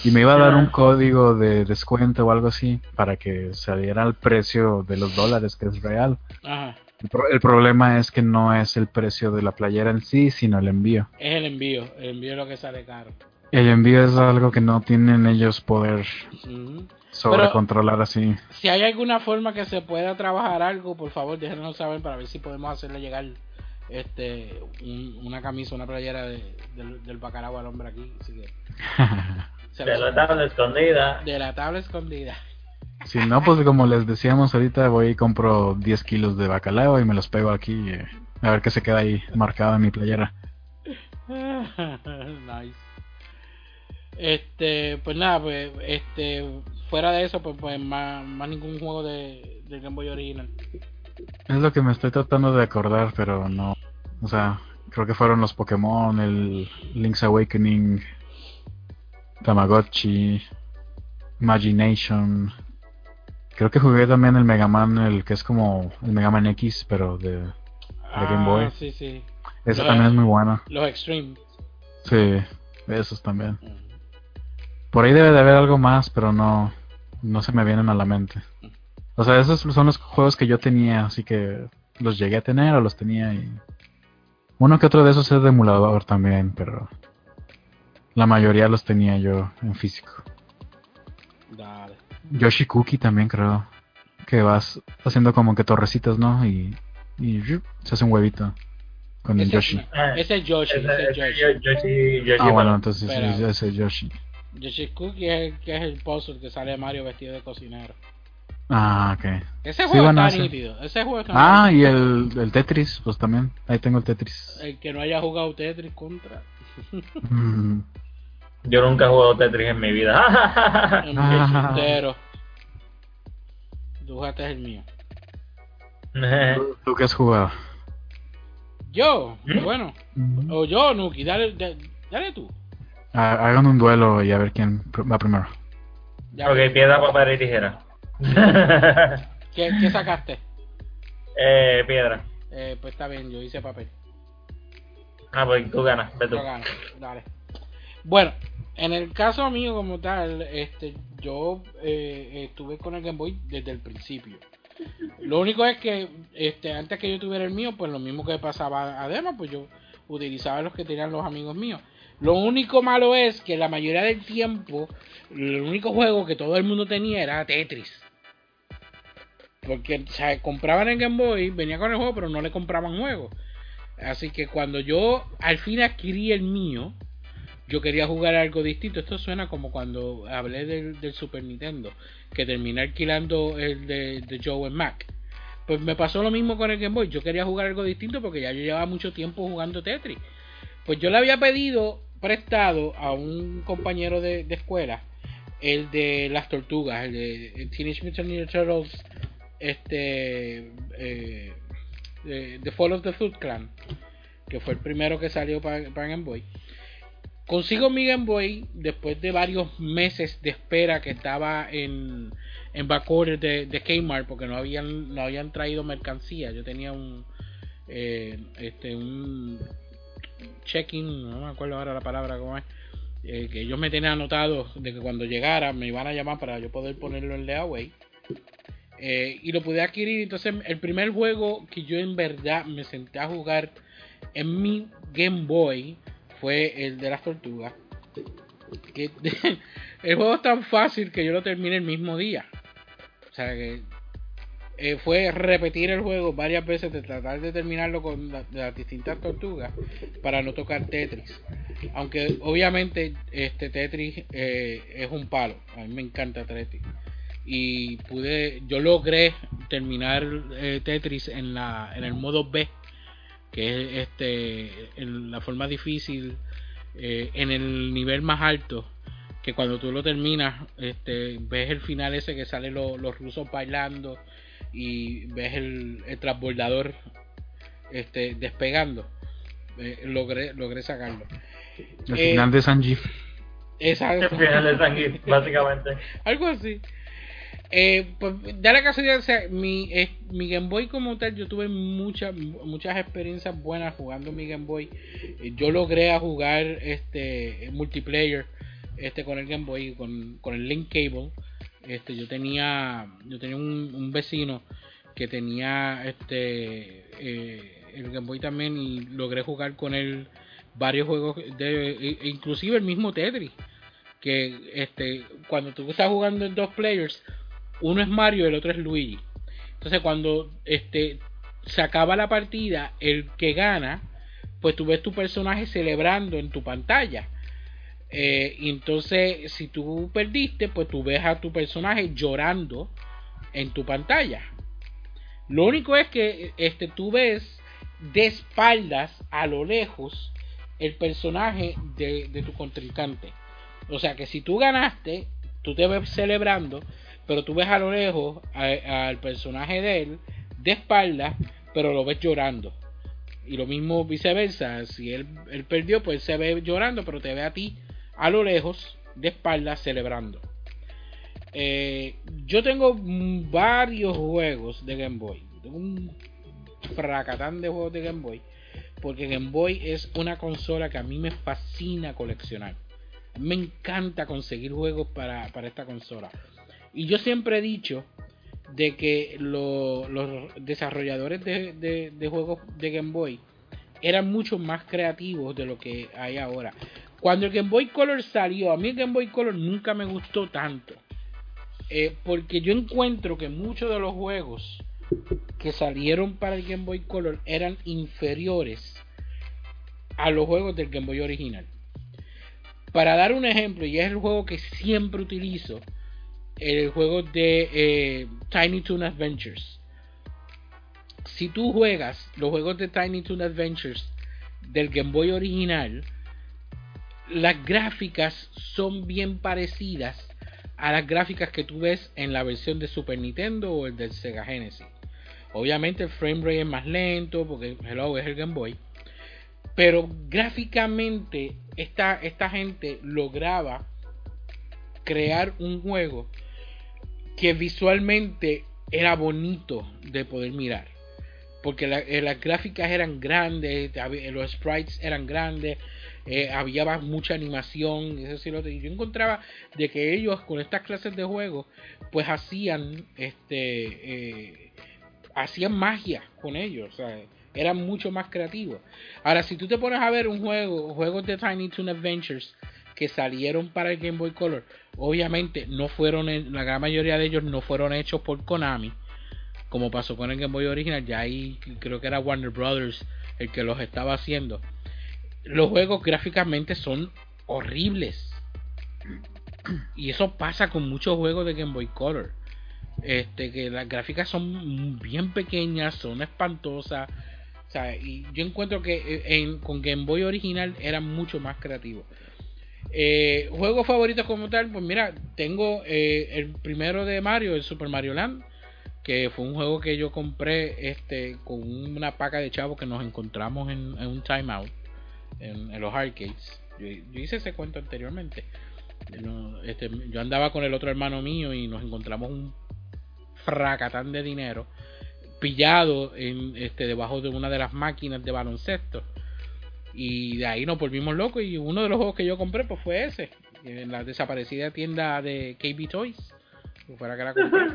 Y me iba a dar un código de descuento o algo así para que saliera el precio de los dólares, que es real. Ajá. El, pro- el problema es que no es el precio de la playera en sí, sino el envío. Es el envío. El envío es lo que sale caro. El envío es algo que no tienen ellos poder Ujú. sobre controlar así. Si hay alguna forma que se pueda trabajar algo, por favor, déjenos saber para ver si podemos hacerle llegar este un- una camisa, una playera de- del, del bacalao al hombre aquí. Así que se De la tabla escondida. de la tabla escondida. si no, pues como les decíamos ahorita, voy y compro 10 kilos de bacalao y me los pego aquí. eh, a ver qué se queda ahí marcado en mi playera. nice. Este, pues nada, pues este fuera de eso, pues, pues más, más ningún juego de, de Game Boy original. Es lo que me estoy tratando de acordar, pero no. O sea, creo que fueron los Pokémon, el Link's Awakening, Tamagotchi, Imagination. Creo que jugué también el Mega Man, el que es como el Mega Man X, pero de, de Game Boy. Ah, sí, sí. Ese Lo- también es muy bueno. Los Extreme. Sí, esos también. Por ahí debe de haber algo más, pero no, no se me vienen a la mente. O sea, esos son los juegos que yo tenía, así que los llegué a tener o los tenía y... Uno que otro de esos es de emulador también, pero la mayoría los tenía yo en físico. Dale. Yoshi Cookie también creo que vas haciendo como que torrecitas, ¿no? Y, y se hace un huevito con el Ese, Yoshi. Ah, ese es Yoshi, ese- ese es ese Yoshi. Yo- Yoshi, Yoshi, Ah, bueno, entonces ese es Yoshi. Yoshi Cookie es el que es el puzzle que sale Mario vestido de cocinero. Ah, ok. Ese Sí, juego bueno, está ese. nítido. Ese juego está Ah, nítido. y el, el Tetris, pues también. Ahí tengo el Tetris. El que no haya jugado Tetris contra. Mm, Yo nunca he jugado Tetris en mi vida. Entero. Tu jugaste el mío. ¿Tú, tú qué has jugado? Yo, ¿Mm? bueno. O yo, Nuki, dale, da- dale tú. Ha- Hagan un duelo y a ver quién va primero. Ya ok, piedra, papel y tijera. ¿Qué, qué sacaste? eh, piedra. Eh, pues está bien, yo hice papel. Ah, pues tú ganas, ve tú. Yo gano. Dale. Bueno, en el caso mío como tal, este, yo eh, estuve con el Game Boy desde el principio. Lo único es que este, antes que yo tuviera el mío, pues lo mismo que pasaba además, pues yo utilizaba los que tenían los amigos míos. Lo único malo es que la mayoría del tiempo, el único juego que todo el mundo tenía era Tetris. Porque o compraban el Game Boy, venía con el juego, pero no le compraban juegos. Así que cuando yo al fin adquirí el mío, yo quería jugar algo distinto. Esto suena como cuando hablé del, Super Nintendo, que terminé alquilando el de, de Joe en Mac. Pues me pasó lo mismo con el Game Boy. Yo quería jugar algo distinto porque ya yo llevaba mucho tiempo jugando Tetris. Pues yo le había pedido prestado a un compañero de, de escuela el de las tortugas, el de Teenage Mutant Ninja Turtles, este, eh, de- The Fall of the Foot Clan, que fue el primero que salió para Game Boy. Consigo mi Game Boy después de varios meses de espera que estaba en, en backorder de, de Kmart porque no habían, no habían traído mercancía. Yo tenía un, eh, este, un check-in, no me acuerdo ahora la palabra cómo es, eh, que ellos me tenían anotado de que cuando llegara me iban a llamar para yo poder ponerlo en layaway. Eh, y lo pude adquirir. Entonces, el primer juego que yo en verdad me senté a jugar en mi Game Boy fue el de las tortugas. El juego es tan fácil que yo lo terminé el mismo día. O sea que eh, fue repetir el juego varias veces de tratar de terminarlo con la- las distintas tortugas para no tocar Tetris. Aunque obviamente este Tetris eh, es un palo. A mí me encanta Tetris. Y pude, yo logré terminar eh, Tetris en la en el modo B, que es este en la forma difícil, eh, en el nivel más alto, que cuando tú lo terminas, este, ves el final ese que sale lo- los rusos bailando y ves el, el transbordador este, despegando. Eh, logré, logré sacarlo. El Eh, final de Sanji. Esa, El final de Sanguis, básicamente. algo así. Eh, pues da la casualidad, o sea, mi, eh, mi Game Boy como tal, yo tuve muchas muchas experiencias buenas jugando mi Game Boy. Eh, yo logré a jugar este multiplayer este con el Game Boy, con, con el Link Cable. Este, yo tenía yo tenía un, vecino que tenía este eh, el Game Boy también y logré jugar con él varios juegos de e inclusive el mismo Tetris que este cuando tú estás jugando en dos players uno es Mario y el otro es Luigi. Entonces cuando este se acaba la partida el que gana pues tú ves tu personaje celebrando en tu pantalla eh, entonces si tú perdiste pues tú ves a tu personaje llorando en tu pantalla lo único es que este tú ves de espaldas a lo lejos el personaje de, tu contrincante. O sea que si tú ganaste, tú te ves celebrando, pero tú ves a lo lejos al personaje de él de espaldas, pero lo ves llorando. Y lo mismo viceversa, si él perdió, pues se ve llorando, pero te ve a ti a lo lejos de espaldas celebrando. Eh, yo tengo varios juegos de Game Boy. Tengo un fracatán de juegos de Game Boy. Porque Game Boy es una consola que a mí me fascina coleccionar. Me encanta conseguir juegos para, para esta consola. Y yo siempre he dicho de que lo- los desarrolladores de, de- de juegos de Game Boy eran mucho más creativos de lo que hay ahora. Cuando el Game Boy Color salió, a mí el Game Boy Color nunca me gustó tanto. Eh, porque yo encuentro que muchos de los juegos que salieron para el Game Boy Color eran inferiores a los juegos del Game Boy original. Para dar un ejemplo, y es el juego que siempre utilizo, el juego de eh, Tiny Toon Adventures. Si tú juegas los juegos de Tiny Toon Adventures del Game Boy original, las gráficas son bien parecidas a las gráficas que tú ves en la versión de Super Nintendo o el del Sega Genesis. Obviamente el frame rate es más lento porque hello es el Game Boy. Pero gráficamente esta, esta gente lograba crear un juego que visualmente era bonito de poder mirar. Porque eh, las gráficas eran grandes, los sprites eran grandes, eh, había mucha animación, eso y yo encontraba de que ellos con estas clases de juegos pues hacían este eh, hacían magia con ellos, eran mucho más creativos. Ahora, si tú te pones a ver un juego, juegos de Tiny Toon Adventures que salieron para el Game Boy Color, obviamente no fueron, la gran mayoría de ellos no fueron hechos por Konami, como pasó con el Game Boy original, ya ahí creo que era Warner Brothers el que los estaba haciendo. Los juegos gráficamente son horribles. Y eso pasa con muchos juegos de Game Boy Color este que las gráficas son bien pequeñas, son espantosas. O sea, y yo encuentro que eh, en, con Game Boy original eran mucho más creativos. Eh, juegos favoritos como tal, pues mira, tengo eh, el primero de Mario, el Super Mario Land, que fue un juego que yo compré este con una paca de chavos que nos encontramos en, en un timeout en, los arcades. Yo, yo hice ese cuento anteriormente. Este, yo andaba con el otro hermano mío y nos encontramos un fracatán de dinero pillado en este debajo de una de las máquinas de baloncesto y de ahí nos volvimos locos y uno de los juegos que yo compré pues fue ese en la desaparecida tienda de KB Toys fuera que la compré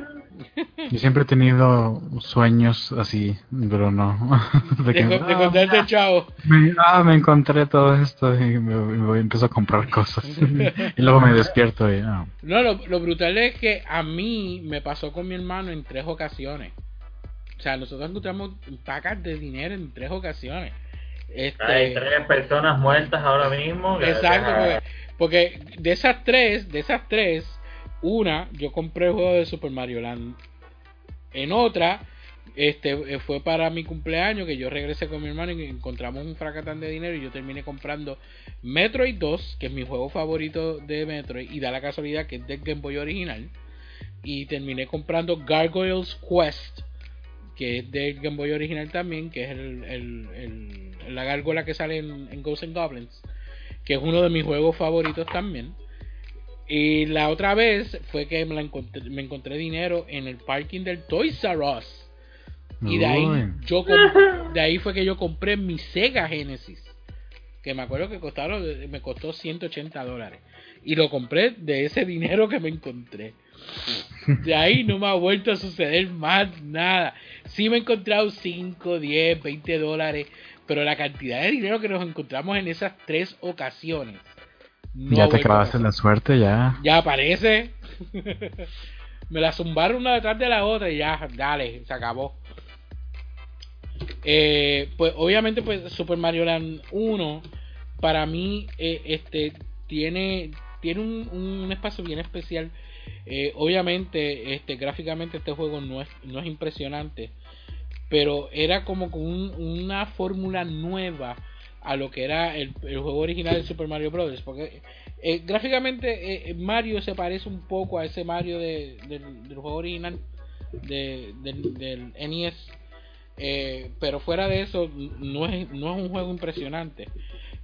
Yo siempre he tenido sueños así, pero no. de, De que, de ah, contarte chavo me, ah, me encontré todo esto y me, me voy- empiezo a comprar cosas. y luego me despierto y ah, no lo, lo brutal es que a mí me pasó con mi hermano en tres ocasiones o sea nosotros encontramos pacas de dinero en tres ocasiones este, Hay tres personas muertas ahora mismo. Exacto, porque, porque de esas tres, de esas tres, una yo compré el juego de Super Mario Land. En otra, este eh, fue para mi cumpleaños que yo regresé con mi hermano y encontramos un fracatán de dinero y yo terminé comprando Metroid 2, que es mi juego favorito de Metroid y da la casualidad que es del Game Boy original y terminé comprando Gargoyles Quest que es del Game Boy original también, que es el, la gárgola que sale en, en Ghosts and Goblins, que es uno de mis juegos favoritos también. Y la otra vez fue que me, la encontré, me encontré dinero en el parking del Toys R Us. Y de ahí, yo de ahí fue que yo compré mi Sega Genesis. Que me acuerdo que costaron, me costó 180 dólares. Y lo compré de ese dinero que me encontré. De ahí no me ha vuelto a suceder más nada. Sí me he encontrado 5, 10, 20 dólares. Pero la cantidad de dinero que nos encontramos en esas tres ocasiones. No ya te clavaste la suerte, ya. Ya aparece. Me la zumbaron una detrás de la otra y ya, dale, se acabó. Eh, pues obviamente pues Super Mario Land 1 para mí eh, este tiene tiene un, un espacio bien especial. Eh, obviamente este gráficamente este juego no es no es impresionante, pero era como con un- una fórmula nueva a lo que era el, juego original de Super Mario Bros. Porque eh, gráficamente eh, Mario se parece un poco a ese Mario de- del, del juego original de- del, NES. eh, pero fuera de eso, no es, no es un juego impresionante.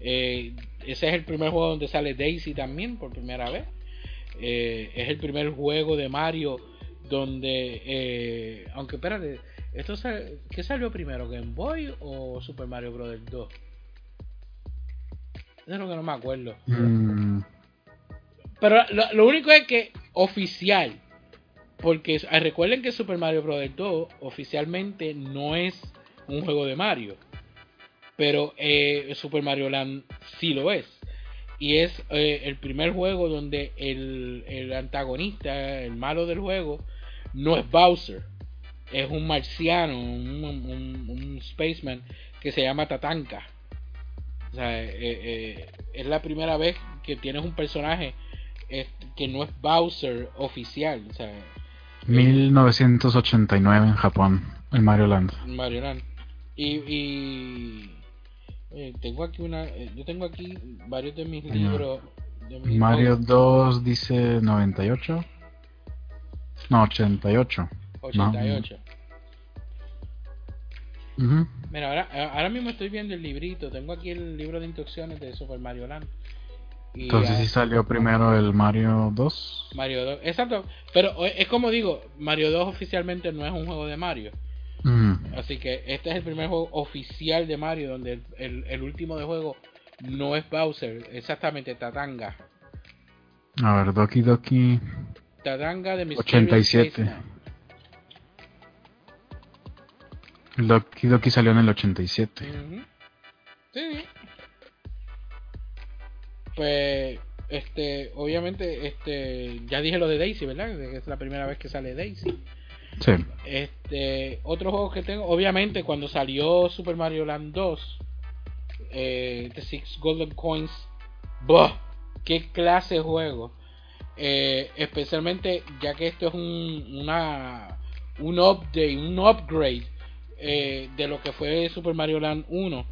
Eh, ese es el primer juego donde sale Daisy también por primera vez. Eh, es el primer juego de Mario donde, eh, aunque espérate, esto sal- ¿qué salió primero? ¿Game Boy o Super Mario Bros. 2? Eso es lo que no me acuerdo. Mm, Pero lo, lo único es que oficial, porque eh, recuerden que Super Mario Bros. 2 oficialmente no es un juego de Mario, pero eh, Super Mario Land sí lo es. Y es eh, el primer juego donde el, el antagonista, el malo del juego, no es Bowser, es un marciano, un, un- un spaceman que se llama Tatanka. O sea, eh, eh, es la primera vez que tienes un personaje eh, que no es Bowser oficial. O sea, 1989 en Japón, el Mario Land. Mario Land. Y, y eh, tengo aquí una, eh, yo tengo aquí varios de mis libros. de mis- Mario 2 dice 98. No, 88. 88. Mira, ahora, ahora mismo estoy viendo el librito. Tengo aquí el libro de instrucciones de Super Mario Land. Y, Entonces sí salió primero el Mario 2. Mario 2. Exacto. Pero eh, es como digo, Mario 2 oficialmente no es un juego de Mario. Mm. Así que este es el primer juego oficial de Mario donde el, el- el último de juego no es Bowser, exactamente Tatanga. A ver, Doki Doki. Tatanga de Mysterious 87. Spaceman. El Doki salió en el 87. Ujú. Sí. Pues este obviamente este ya dije lo de Daisy, ¿verdad? Que es la primera vez que sale Daisy. Sí. Este, otros juegos que tengo, obviamente cuando salió Super Mario Land 2, eh, The Six Golden Coins, ¡buah! ¡Qué clase de juego! Eh, especialmente ya que esto es un, una, un update, un upgrade eh, de lo que fue Super Mario Land 1.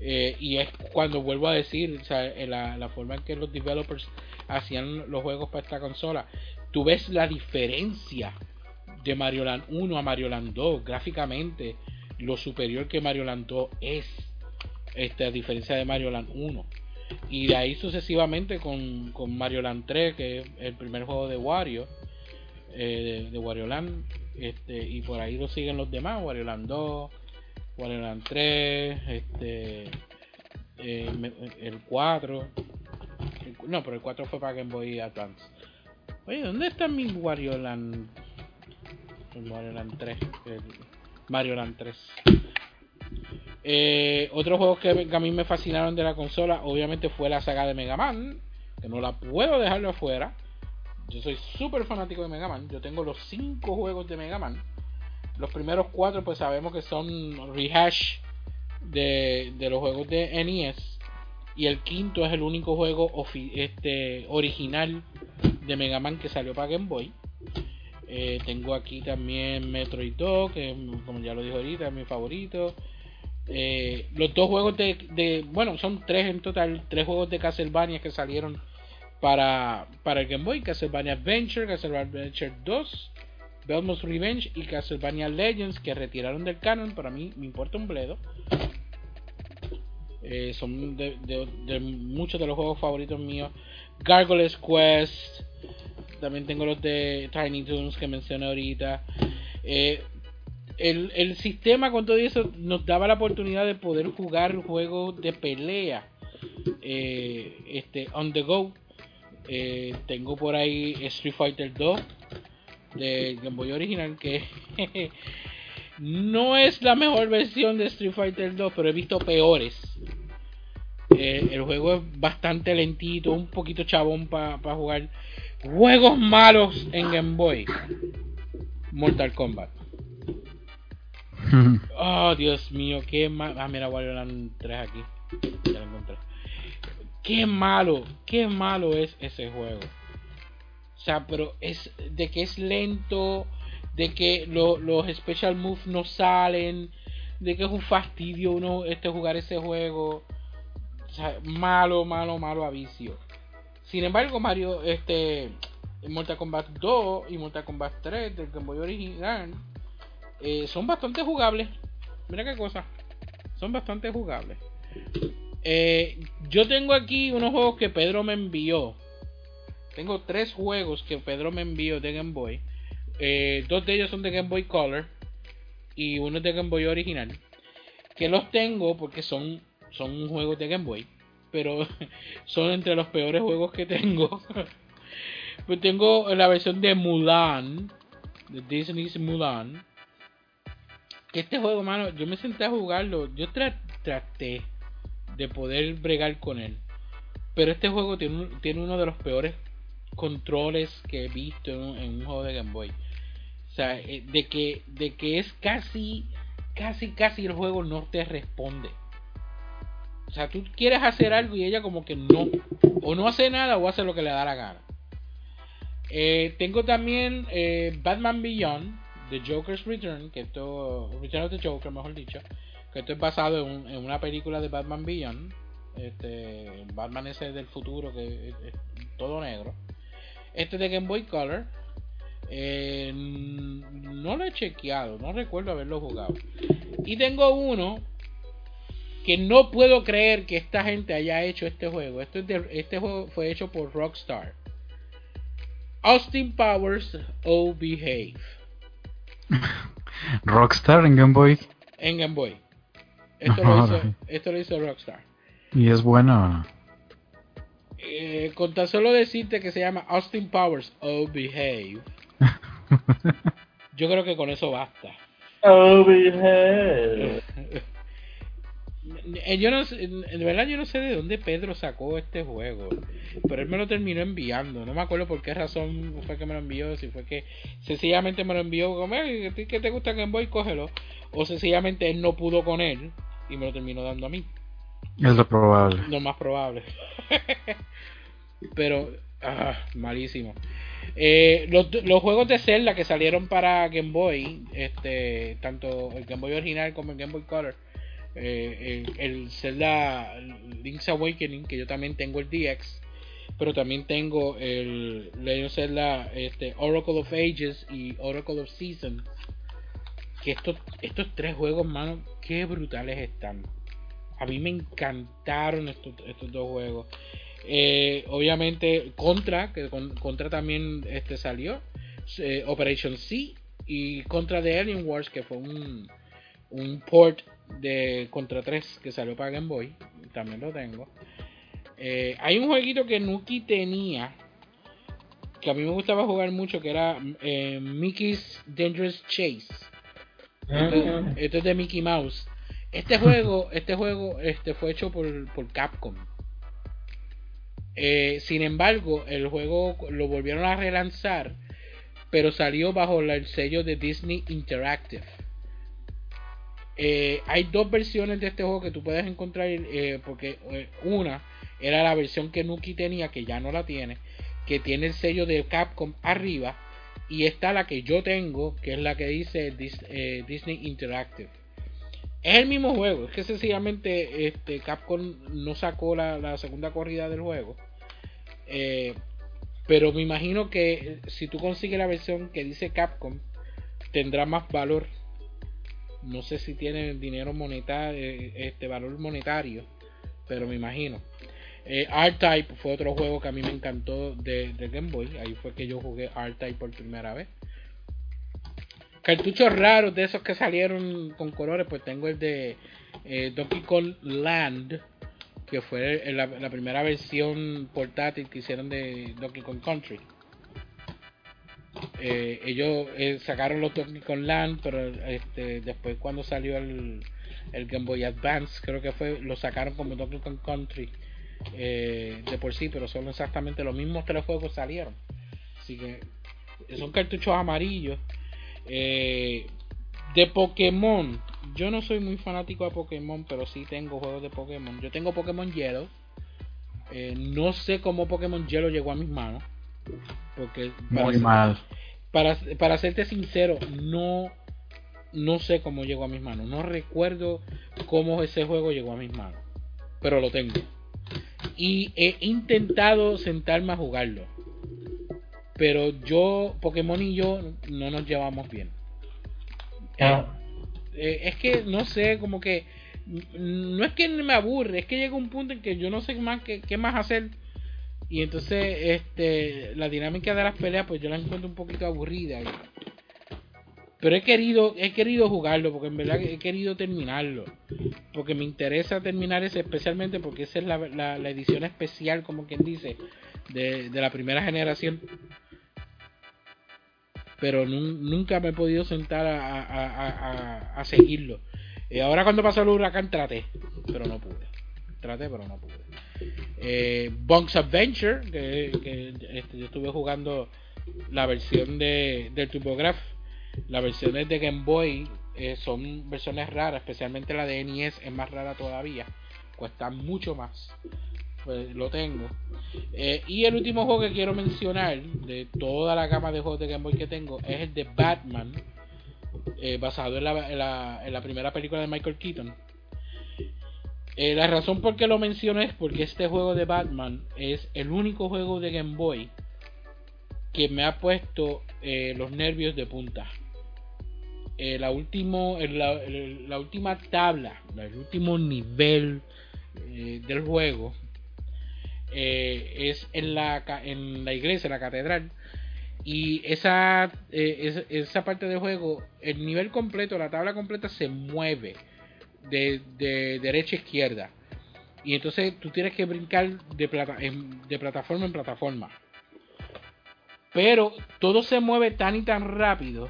eh, y es cuando vuelvo a decir, eh, la, forma en que los developers hacían los juegos para esta consola, tú ves la diferencia de Mario Land 1 a Mario Land 2 gráficamente lo superior que Mario Land 2 es este, a diferencia de Mario Land 1 y de ahí sucesivamente con, con Mario Land 3 que es el primer juego de Wario de, de Wario Land este, y por ahí lo siguen los demás Wario Land 2 Wario Land 3 este eh, el 4 el- no pero el 4 fue para Game Boy Advance oye ¿dónde está mi Wario Land el Mario Land 3. el Mario Land 3. Eh, otros juegos que, a mí me fascinaron de la consola, obviamente fue la saga de Mega Man, que no la puedo dejar de afuera. Yo soy súper fanático de Mega Man. Yo tengo los 5 juegos de Mega Man. Los primeros 4 pues sabemos que son rehash de, de los juegos de NES. Y el quinto es el único juego este, original de Mega Man que salió para Game Boy. Eh, tengo aquí también Metroid 2, que como ya lo dije ahorita, es mi favorito. Eh, los dos juegos de, de- Bueno, son tres en total. Tres juegos de Castlevania que salieron para, para el Game Boy: Castlevania Adventure, Castlevania Adventure 2, Belmont's Revenge y Castlevania Legends que retiraron del canon. Para mí me importa un bledo. Eh, son de, muchos de los juegos favoritos míos. Gargoyles Quest. También tengo los de Tiny Toons que mencioné ahorita. Eh, el, el, sistema con todo eso nos daba la oportunidad de poder jugar juegos de pelea eh, este on the go eh, tengo por ahí Street Fighter 2 de Game Boy original que no es la mejor versión de Street Fighter 2 pero he visto peores eh, el juego es bastante lentito un poquito chabón para jugar juegos malos en Game Boy Mortal Kombat Oh, Dios mío, qué mal. Ah, mira, eran tres aquí. Ya lo encontré. Qué malo, qué malo es ese juego. O sea, pero es de que es lento, de que los special moves no salen, de que es un fastidio uno este jugar ese juego. O sea, malo, malo, malo a vicio. Sin embargo, Mario, este, Mortal Kombat 2 y Mortal Kombat 3 del Game Boy original eh, son bastante jugables. Mira qué cosa. Son bastante jugables. Eh, yo tengo aquí unos juegos que Pedro me envió. Tengo tres juegos que Pedro me envió de Game Boy. Eh, dos de ellos son de Game Boy Color. Y uno es de Game Boy original. Que los tengo porque son, son juegos de Game Boy. Pero son entre los peores juegos que tengo. pues tengo la versión de Mulan. De Disney's Mulan que este juego, mano, yo me senté a jugarlo. Yo traté de poder bregar con él. Pero este juego tiene, tiene uno de los peores controles que he visto en un, juego de Game Boy. O sea, eh, de que, de que es casi, casi, casi el juego no te responde. O sea, tú quieres hacer algo y ella como que no. O no hace nada o hace lo que le da la gana. Eh, tengo también eh, Batman Beyond The Joker's Return, que esto, Return of the Joker, mejor dicho, que esto es basado en, una película de Batman Beyond, este, Batman ese del futuro, que es, todo negro. Este de Game Boy Color, eh, no lo he chequeado, no recuerdo haberlo jugado. Y tengo uno que no puedo creer que esta gente haya hecho este juego. Este, este juego fue hecho por Rockstar. Austin Powers O Behave. Rockstar en Game Boy. En Game Boy. Esto, lo, hizo, esto lo hizo Rockstar. ¿Y es bueno? Eh, con tan solo decirte que se llama Austin Powers Oh Behave. yo creo que con eso basta. Oh Behave. Eh, yo no en verdad yo no sé de dónde Pedro sacó este juego, pero él me lo terminó enviando. No me acuerdo por qué razón fue que me lo envió, si fue que sencillamente me lo envió como, ¿qué te gusta Game Boy? Cógelo. O sencillamente él no pudo con él y me lo terminó dando a mí. Es lo probable. Lo más probable. pero, ah, malísimo. Eh, los, los, juegos de Zelda que salieron para Game Boy, este, tanto el Game Boy original como el Game Boy Color, eh, el, Zelda Link's Awakening, que yo también tengo el DX, pero también tengo el Legend Zelda este, Oracle of Ages y Oracle of Seasons. Que estos, estos tres juegos, mano, qué brutales están. A mí me encantaron estos, estos dos juegos. Eh, obviamente, Contra, que Contra también este, salió. Eh, Operation C y Contra de Alien Wars, que fue un, un port de Contra 3 que salió para Game Boy. También lo tengo. Eh, hay un jueguito que Nuki tenía. Que a mí me gustaba jugar mucho. Que era Mickey's Dangerous Chase. Esto, es de Mickey Mouse. Este juego, este juego este fue hecho por, Capcom. Eh, sin embargo, el juego lo volvieron a relanzar. Pero salió bajo el sello de Disney Interactive. Eh, hay dos versiones de este juego que tú puedes encontrar eh, porque una era la versión que Nuki tenía que ya no la tiene que tiene el sello de Capcom arriba y está la que yo tengo que es la que dice Disney Interactive es el mismo juego es que sencillamente este, Capcom no sacó la, segunda corrida del juego pero me imagino que si tú consigues la versión que dice Capcom tendrá más valor no sé si tiene dinero monetario, este valor monetario pero me imagino. Eh, R-Type fue otro juego que a mí me encantó de, Game Boy. Ahí fue que yo jugué R-Type por primera vez. Cartuchos raros de esos que salieron con colores, pues tengo el de eh, Donkey Kong Land, que fue la, la primera versión portátil que hicieron de Donkey Kong Country. Eh, ellos eh, sacaron los Donkey Kong Land, pero este, después cuando salió el, el Game Boy Advance, creo que fue, lo sacaron como Donkey Kong Country eh, de por sí, pero son exactamente los mismos tres juegos salieron. Así que son cartuchos amarillos. Eh, de Pokémon, yo no soy muy fanático de Pokémon, pero sí tengo juegos de Pokémon. Yo tengo Pokémon Yellow. Eh, no sé cómo Pokémon Yellow llegó a mis manos. Porque Muy para, mal. para, para serte sincero, no, no sé cómo llegó a mis manos. No recuerdo cómo ese juego llegó a mis manos. Pero lo tengo. Y he intentado sentarme a jugarlo. Pero yo, Pokémon y yo, no nos llevamos bien. Ah, Eh, es que no sé, como que no es que me aburre, es que llega un punto en que yo no sé más qué, qué más hacer y entonces este la dinámica de las peleas pues yo la encuentro un poquito aburrida. Pero he querido he querido jugarlo porque en verdad he querido terminarlo. Porque me interesa terminar ese especialmente porque esa es la, la- edición especial como quien dice de, de la primera generación pero nun- nunca me he podido sentar a, a- a- a- seguirlo. Eh, ahora cuando pasó el huracán traté, pero no pude. Traté, pero no pude. Eh, Bonk's Adventure, que, que, este, yo estuve jugando la versión de, del TurboGrafx. Las versiones de Game Boy eh, son versiones raras, especialmente la de NES es más rara todavía. Cuesta mucho más. Pues lo tengo. Eh, y el último juego que quiero mencionar de toda la gama de juegos de Game Boy que tengo es el de Batman, eh, basado en la, en la- primera película de Michael Keaton. La razón por qué lo menciono es porque este juego de Batman es el único juego de Game Boy que me ha puesto eh, los nervios de punta. Eh, la, último, la, última tabla, el último nivel eh, del juego es en la, en la iglesia, en la catedral. Y esa, esa, esa parte del juego, el nivel completo, la tabla completa se mueve de, de derecha a izquierda. Y entonces tú tienes que brincar de, plata, de plataforma en plataforma. Pero todo se mueve tan y tan rápido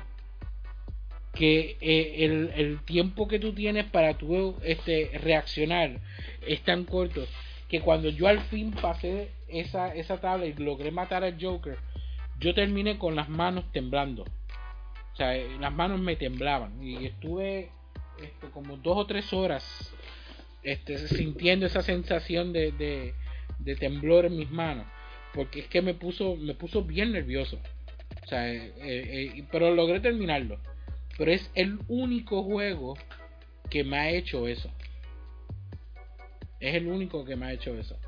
que eh, el, tiempo que tú tienes para tú este, reaccionar es tan corto que cuando yo al fin pasé esa, esa tabla y logré matar al Joker, yo terminé con las manos temblando. O sea, eh, las manos me temblaban y estuve este, como dos o tres horas este, sintiendo esa sensación de, de temblor en mis manos porque es que me puso me puso bien nervioso. O sea eh, eh, eh, pero logré terminarlo. Pero es el único juego que me ha hecho eso. Es el único que me ha hecho eso.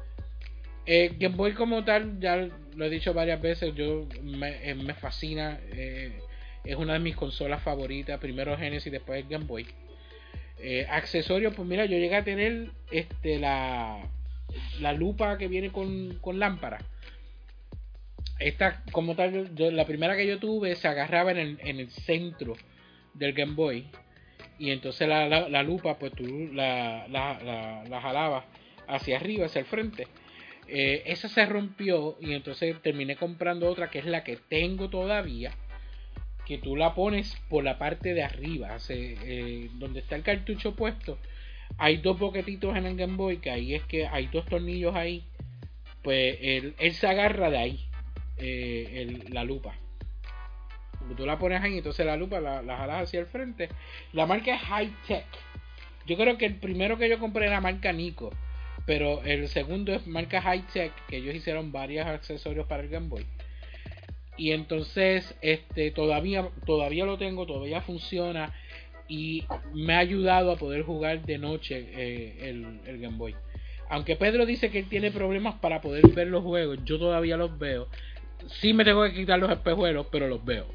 Game Boy como tal ya lo he dicho varias veces yo me, me fascina es una de mis consolas favoritas primero Genesis después el Game Boy. Accesorios pues mira yo llegué a tener este la la lupa que viene con, con lámpara esta como tal yo, la primera que yo tuve se agarraba en el, en el centro del Game Boy. Y entonces la, la, lupa pues tú la, la, la, la jalabas hacia arriba hacia el frente. Eh, esa se rompió y entonces terminé comprando otra que es la que tengo todavía que tú la pones por la parte de arriba. Eh, donde está el cartucho puesto hay dos boquetitos en el Game Boy que ahí es que hay dos tornillos ahí. Pues él, él se agarra de ahí eh, el- la lupa. Tú la pones ahí entonces la lupa la, la jalas hacia el frente. La marca es High Tech. Yo creo que el primero que yo compré era marca Nico pero el segundo es marca High Tech que ellos hicieron varios accesorios para el Game Boy. Y entonces este todavía todavía lo tengo todavía funciona y me ha ayudado a poder jugar de noche eh, el, el Game Boy. Aunque Pedro dice que él tiene problemas para poder ver los juegos yo todavía los veo sí me tengo que quitar los espejuelos pero los veo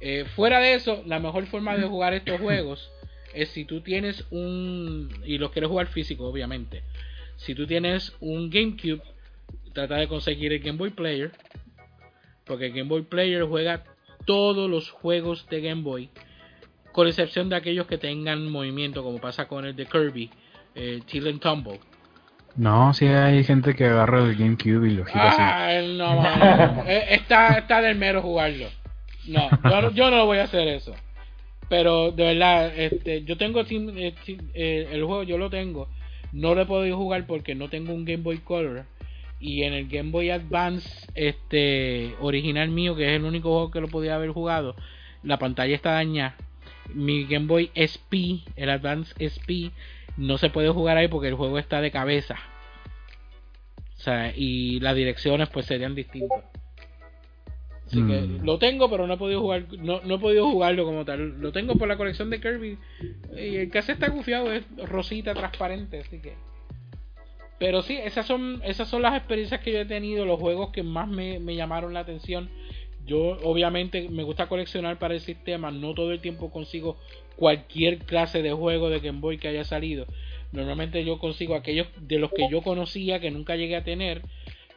eh, fuera de eso la mejor forma de jugar estos juegos es si tú tienes un y lo quieres jugar físico, obviamente. Si tú tienes un GameCube, trata de conseguir el Game Boy Player, porque el Game Boy Player juega todos los juegos de Game Boy, con excepción de aquellos que tengan movimiento, como pasa con el de Kirby, eh, and Tumble. No, sí hay gente que agarra el GameCube y lo gira así. Ah, no, mano. Eh, está, está del mero jugarlo. No, yo, no- yo no lo voy a hacer eso. Pero de verdad, este, yo tengo Team- eh, eh, el juego, yo lo tengo. No lo he podido jugar porque no tengo un Game Boy Color. Y en el Game Boy Advance este original mío, que es el único juego que lo podía haber jugado, la pantalla está dañada. Mi Game Boy SP, el Advance SP, no se puede jugar ahí porque el juego está de cabeza. O sea, y las direcciones pues serían distintas. Así que Mm. lo tengo, pero no he podido jugar, no, no he podido jugarlo como tal. Lo tengo por la colección de Kirby. Y el que se está gufiado es rosita transparente, así que. Pero sí, esas son, esas son las experiencias que yo he tenido, los juegos que más me, me llamaron la atención. Yo obviamente me gusta coleccionar para el sistema, no todo el tiempo consigo cualquier clase de juego de Game Boy que haya salido. Normalmente yo consigo aquellos de los que yo conocía que nunca llegué a tener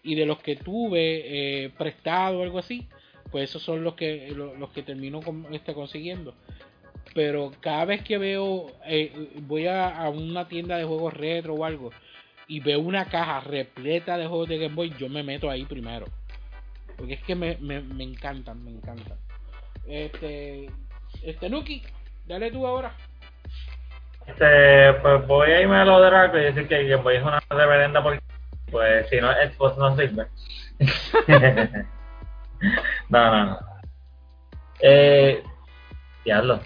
y de los que tuve eh, prestado o algo así, pues esos son los que lo- los, que termino con- este, consiguiendo. Pero cada vez que veo, eh, voy a, a una tienda de juegos retro o algo y veo una caja repleta de juegos de Game Boy, yo me meto ahí primero. Porque es que me, me, me encantan, me encantan. Este, este Nuki, dale tú ahora. Este, pues voy a irme a lo de Arco y decir que Game Boy es una reverenda porque, pues, si no, Xbox no sirve. no, no, no. Eh, diablo,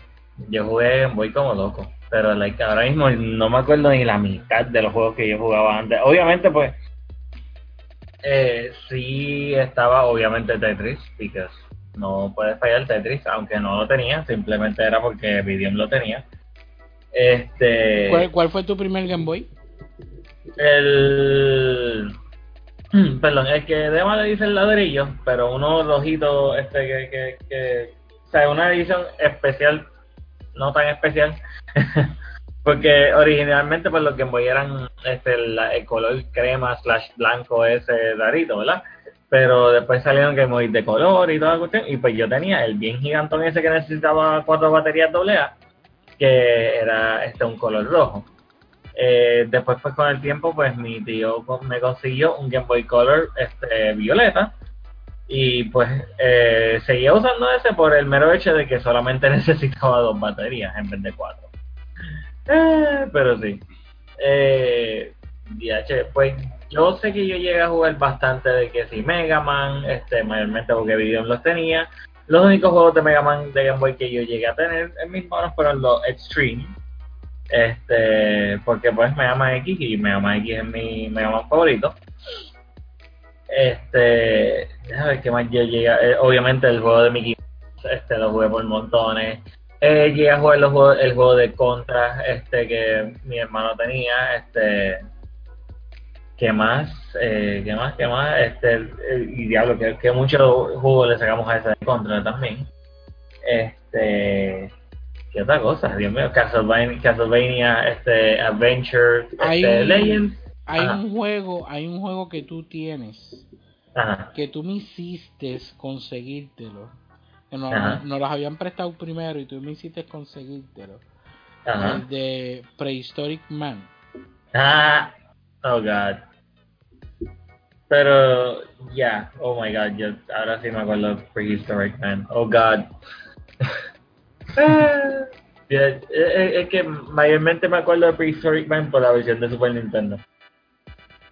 yo jugué Game Boy como loco, pero like, ahora mismo no me acuerdo ni la mitad de los juegos que yo jugaba antes. Obviamente, pues, eh, sí estaba, obviamente, Tetris, porque no puede fallar Tetris, aunque no lo tenía, simplemente era porque Vidium lo tenía. Este. ¿Cuál, cuál fue tu primer Game Boy? El. Perdón, el que Dema le dice el ladrillo, pero uno rojito, este que, que, que. O sea, una edición especial, no tan especial. Porque originalmente, pues los Game Boy eran este, el color crema slash blanco ese rarito, ¿verdad? Pero después salieron Game Boy de color y toda la cuestión. Y pues yo tenía el bien gigantón ese que necesitaba cuatro baterías AA, que era este un color rojo. Eh, después pues con el tiempo pues mi tío me consiguió un Game Boy Color este violeta y pues eh, seguía usando ese por el mero hecho de que solamente necesitaba dos baterías en vez de cuatro Eh, pero sí. Eh, DH, pues yo sé que yo llegué a jugar bastante de que sí Mega Man este mayormente porque Video los tenía. Los únicos juegos de Mega Man de Game Boy que yo llegué a tener en mis manos fueron los Extreme. Este porque pues Mega Man X y Mega Man X es mi Mega Man favorito. Este déjame ver qué más yo llegué eh, obviamente el juego de Mickey este lo jugué por montones eh, llegué a jugar los juegos- el juego de Contra este que mi hermano tenía este ¿Qué más? Eh, ¿Qué más? ¿Qué más? Este, eh, y diablo, que, que mucho jugo le sacamos a ese de contra también. Este, ¿qué otra cosa? Dios mío, Castlevania, Castlevania este, Adventure, este, Legends. Hay Ajá. un juego, hay un juego que tú tienes Ajá. que tú me hiciste conseguírtelo. Nos, Ajá. nos los habían prestado primero y tú me hiciste conseguírtelo. Ajá. El de Prehistoric Man. Ah, oh god. Pero, ya, oh my god, yo ahora sí me acuerdo de Prehistoric Man. Oh god. Ah, eh, eh, es que mayormente me acuerdo de Prehistoric Man por la versión de Super Nintendo.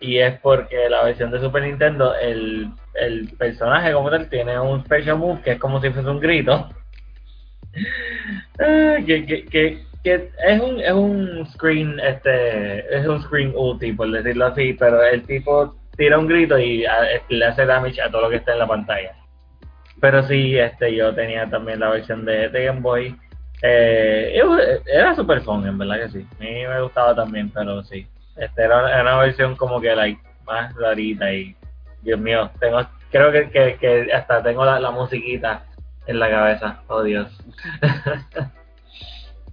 Y es porque la versión de Super Nintendo, el, el personaje como tal tiene un special move que es como si fuese un grito. Ah, que, que, que, es un es un screen este es un screen ulti por decirlo así pero el tipo tira un grito y a- le hace damage a todo lo que está en la pantalla. Pero sí este yo tenía también la versión de, de Game Boy. Eh, era super fun en verdad que sí. A mí me gustaba también pero sí este era, era una versión como que like más rarita y Dios mío tengo creo que, que, que hasta tengo la, la musiquita en la cabeza oh Dios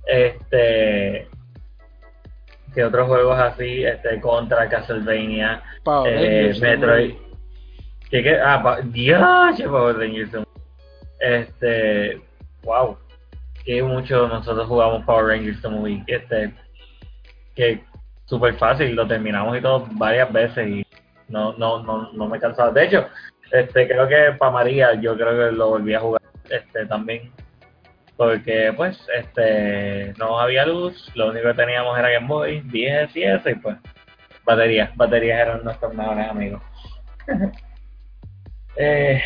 Este, que otros juegos así, este, contra Castlevania, Power eh, Metroid. ¿Qué, qué? Ah, pa, Dios, Power Rangers. Este, wow, que mucho nosotros jugamos Power Rangers Movie, este, que súper fácil, lo terminamos y todo varias veces y no, no, no, no me cansaba. De hecho, este, creo que para María yo creo que lo volví a jugar este también porque pues este no había luz, lo único que teníamos era Game Boy, 10 y eso y pues baterías, baterías eran nuestros mejores amigos. eh,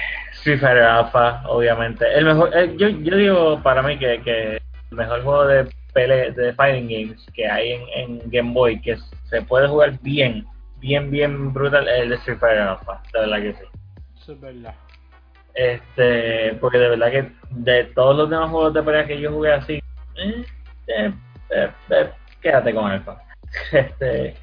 Alpha, obviamente. El mejor, eh, yo, yo digo para mí que, que el mejor juego de pele, de fighting games que hay en, en Game Boy que se puede jugar bien, bien, bien brutal es el de Street Fighter Alpha, de verdad que sí. Eso es verdad. Este, porque de verdad que de todos los demás juegos de pelea que yo jugué así, eh, eh, eh, eh, quédate con Alpha. Este,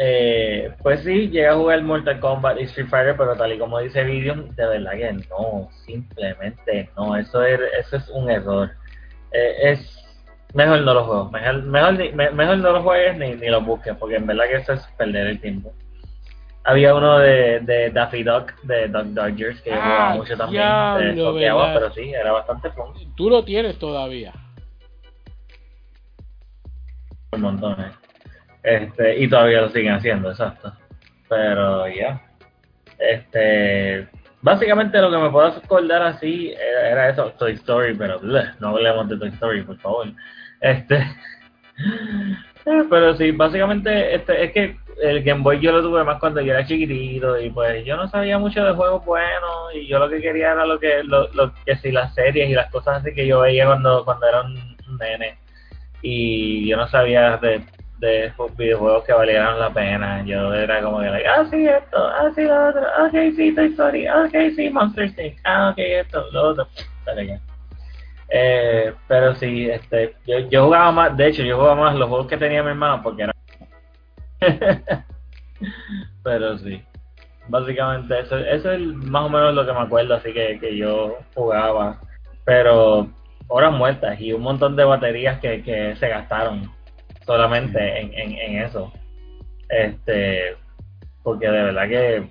eh, pues sí, llegué a jugar Mortal Kombat y Street Fighter, pero tal y como dice Vidium, de verdad que no, simplemente no, eso es, eso es un error. Eh, es mejor no lo juego, mejor, mejor, mejor no lo juegues ni, ni lo busques, porque en verdad que eso es perder el tiempo. Había uno de, de Daffy Duck, de Duck Dodgers, que yo jugaba Ah, mucho también. diablo, eh, toqueaba, ¿verdad? pero sí, era bastante fun. Tú lo tienes todavía. por montones. Este, y todavía lo siguen haciendo, exacto. Pero ya. Este, básicamente lo que me puedo acordar así era, eso, Toy Story, pero no hablemos de Toy Story, por favor. Este, pero sí, básicamente este, es que el Game Boy yo lo tuve más cuando yo era chiquitito y pues yo no sabía mucho de juegos buenos y yo lo que quería era lo que lo, lo que si las series y las cosas así que yo veía cuando cuando era un nene y yo no sabía de, de videojuegos que valieran la pena. Yo era como que, like, ah, sí, esto, ah, sí, lo otro, ok, sí, Toy Story, ok, sí, Monster Inc, ah, ok, esto, lo otro, Dale ya. Eh, pero sí, este, yo, yo jugaba más, de hecho, yo jugaba más los juegos que tenía mi hermano porque era. pero sí, básicamente eso, eso es más o menos lo que me acuerdo, así que, que yo jugaba. Pero horas muertas y un montón de baterías que, que se gastaron solamente en, en, en eso. Este, porque de verdad que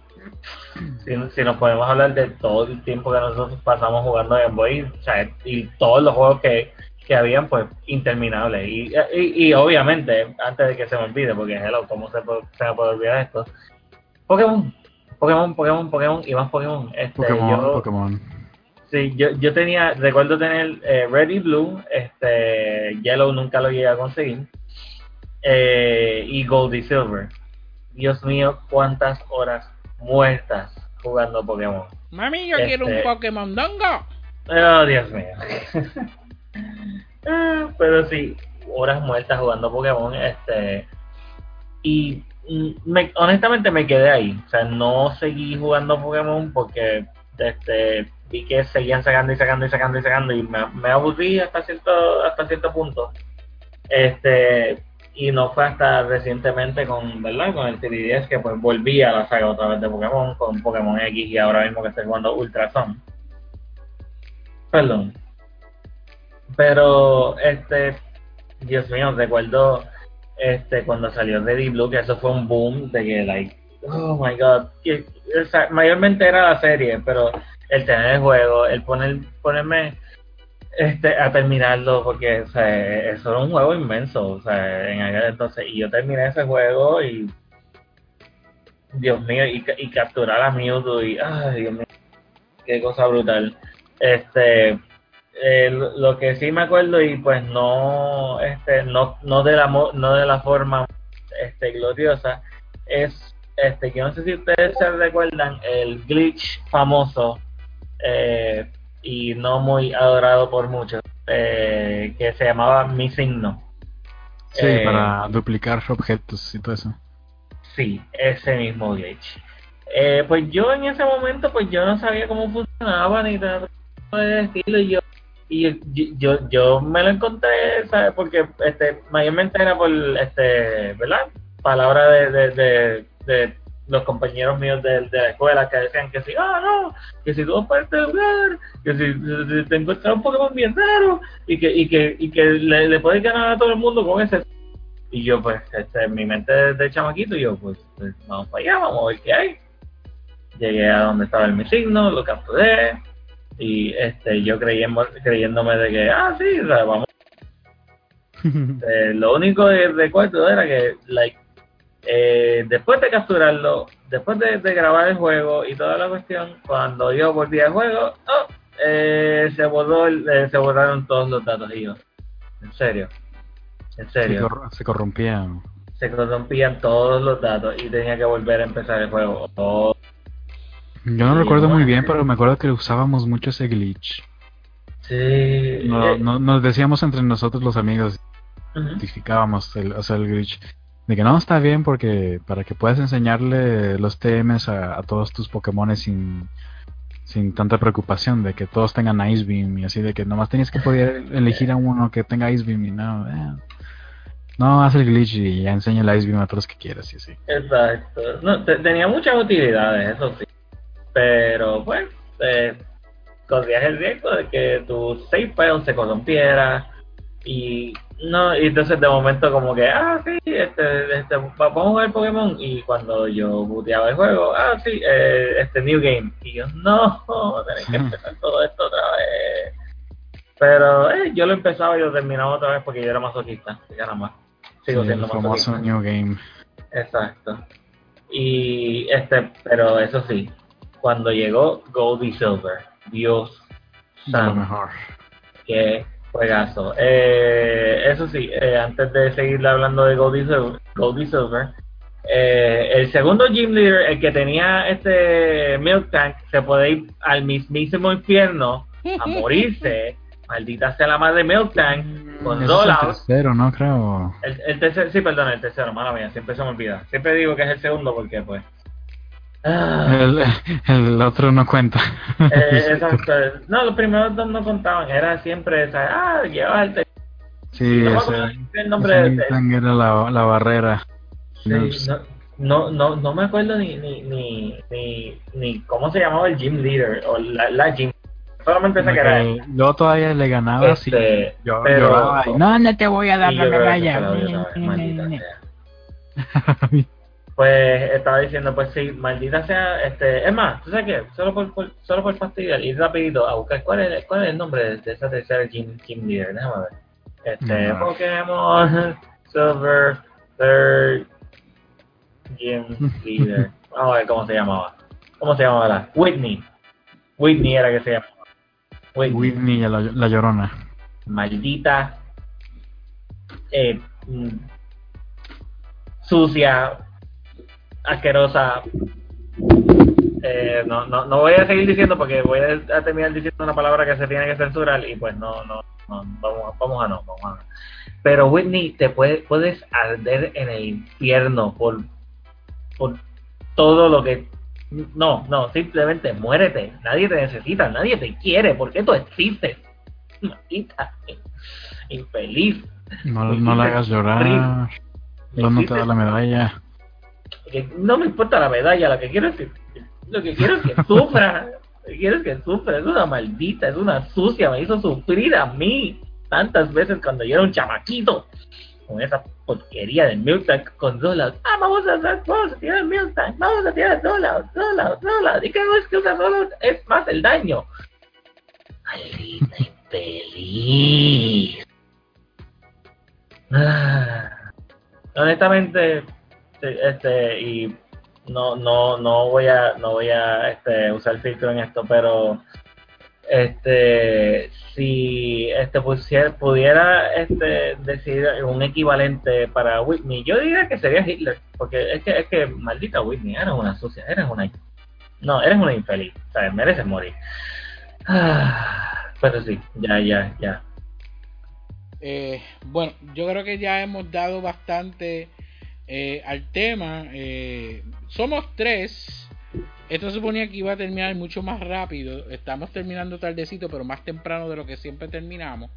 si, si nos podemos hablar de todo el tiempo que nosotros pasamos jugando Game Boy, o sea, y todos los juegos que, que habían, pues interminables. Y, y, y obviamente, antes de que se me olvide, porque hello, ¿cómo se, puede- se me puede olvidar esto? Pokémon, Pokémon, Pokémon, Pokémon y más Pokémon. Este, Pokémon, yo- Pokémon. Sí, yo, yo tenía, recuerdo tener eh, Red y Blue, este, Yellow nunca lo llegué a conseguir, eh, y Gold y Silver. Dios mío, cuántas horas muertas jugando Pokémon. Mami, yo Este- quiero un Pokémon Dongo. Oh, Dios mío. Ah, Pero sí, horas muertas jugando Pokémon, este, y mm, me- honestamente me quedé ahí, o sea, no seguí jugando Pokémon porque este vi que seguían sacando y sacando y sacando y sacando y me, me aburrí hasta cierto hasta cierto punto este y no fue hasta recientemente con verdad con el 3DS que pues volví a la saga otra vez de Pokémon con Pokémon X y ahora mismo que estoy jugando Ultra Sun. Perdón. Pero este Dios mío recuerdo este cuando salió Ready Blue que eso fue un boom de que like oh my god sea, mayormente era la serie pero el tener el juego el poner ponerme este a terminarlo porque o sea, eso era un juego inmenso o sea en aquel entonces. Y yo terminé ese juego y Dios mío y, y capturar a Mewtwo y ay Dios mío qué cosa brutal. Este eh, lo que sí me acuerdo y pues no este no no de la no de la forma este gloriosa es este que no sé si ustedes se recuerdan el glitch famoso eh, y no muy adorado por muchos eh, que se llamaba mi signo Sí, Eh, para duplicar objetos y todo eso. Sí, ese mismo glitch. Eh, pues yo en ese momento, pues yo no sabía cómo funcionaba ni nada de estilo y yo y yo, yo, yo me lo encontré, ¿sabes? Porque este mayormente era por, este, ¿verdad? Palabra de, de, de, de los compañeros míos de, de la escuela que decían que si, ah, no, que si tú vas para este lugar, que si, si te encuentras un Pokémon bien raro y que, y que, y que le, le puedes ganar a todo el mundo con ese. Y yo, pues, este, en mi mente de, de chamaquito, yo, pues, pues, vamos para allá, vamos a ver qué hay. Llegué a donde estaba el mi signo, lo capturé y este yo creyendo, creyéndome de que, ah, sí, o sea, vamos. Eh, lo único que recuerdo era que, like, eh, después de capturarlo, después de, de grabar el juego y toda la cuestión, cuando yo volví al juego, oh, eh, se borró, eh, se borraron todos los datos y yo, en serio, en Se, serio, cor- se corrompía. se corrompían todos los datos y tenía que volver a empezar el juego. Oh, Yo no recuerdo muy bien, pero me acuerdo que usábamos mucho ese glitch. sí, No, eh, no- nos decíamos entre nosotros los amigos, identificábamos el, o sea, el glitch. De que no está bien porque para que puedas enseñarle los TMs a, todos tus Pokémon sin, sin tanta preocupación de que todos tengan Ice Beam y así de que nomás tenías que poder elegir a uno que tenga Ice Beam y no, eh, no haz el glitch y ya enseña el Ice Beam a todos los que quieras y así. Exacto. No, te- tenía muchas utilidades, eso sí. Pero, pues, eh, corrías el riesgo de que tu save file se corrompiera. Y no y entonces de momento como que, ah, sí, este, este, va- vamos a jugar Pokémon. Y cuando yo booteaba el juego, ah, sí, eh, este New Game. Y yo, no, tenés que empezar todo esto otra vez. Pero eh, yo lo empezaba y lo terminaba otra vez porque yo era masoquista. Ya nada más. Sigo Sí, siendo el famoso masoquista. New Game. Exacto. Y este, pero eso sí, cuando llegó Gold y Silver, Dios santo, mejor. qué juegazo. Eh, eso sí, eh, antes de seguir hablando de Gold y Silver, Gold y Silver eh, el segundo Gym Leader, el que tenía este Milk Tank, se puede ir al mismísimo infierno a morirse. Maldita sea la madre Milk Tank con es el tercero, ¿no? Creo. El, el tercero, sí, perdón, el tercero, mala mía, siempre se me olvida. Siempre digo que es el segundo porque, pues. El, el otro no cuenta. eh, exacto. No, los primeros dos no contaban, era siempre esa. Ah, llevaba el. Sí, No ese, el nombre ese de era la, la barrera. Sí, no, no, no, no me acuerdo ni, ni, ni, ni, ni cómo se llamaba el gym leader o la, la gym. Solamente sé que era Yo todavía le ganaba así. Este, Yo pero- no, no te voy a dar la medalla. Pues estaba diciendo, pues sí, maldita sea, este, es más, ¿tú sabes qué? Solo por, por- solo por fastidiar, ir rapidito a buscar cuál es, cuál es el nombre de, esa tercera gym, gym leader, déjame ver. Este, No. Pokémon Silver Third Gym Leader. Vamos a ver cómo se llamaba. ¿Cómo se llamaba? la? Whitney. Whitney era que se llamaba. Whitney. Whitney, la, la llorona. Maldita. Eh, mm, sucia. Asquerosa. Eh, no, no, no voy a seguir diciendo porque voy a, terminar diciendo una palabra que se tiene que censurar y pues no, no, no vamos, a- vamos a no, vamos a no. Pero Whitney, te puede, puedes arder en el infierno por, por todo lo que... No, no, simplemente muérete. Nadie te necesita, nadie te quiere. ¿Por qué tú existes? Maldita. Infeliz. No, no la hagas llorar. No, no te da la medalla. Que no me importa la medalla, lo que quiero es que, lo que, quiero es que sufra. Lo que quiero es que sufra. Es una maldita, es una sucia. Me hizo sufrir a mí tantas veces cuando yo era un chamaquito. Con esa porquería de Milk Tank con Rollout. Ah, vamos a hacer, vamos a tirar Milk Tank, vamos a tirar Rollout, Rollout, Rollout. ¿Y qué es que usar Rollout? Es más el daño. Maldita infeliz. Ah. honestamente este y no no no voy a no voy a este, usar filtro en esto pero este si este pusiera, pudiera este decir un equivalente para Whitney yo diría que sería Hitler porque es que es que maldita Whitney eres una sucia eres una no eres una infeliz sabes mereces morir. Ah, pero sí ya ya ya. Eh, bueno, yo creo que ya hemos dado bastante eh, al tema. Eh, somos tres. Esto suponía que iba a terminar mucho más rápido. Estamos terminando tardecito, pero más temprano de lo que siempre terminamos.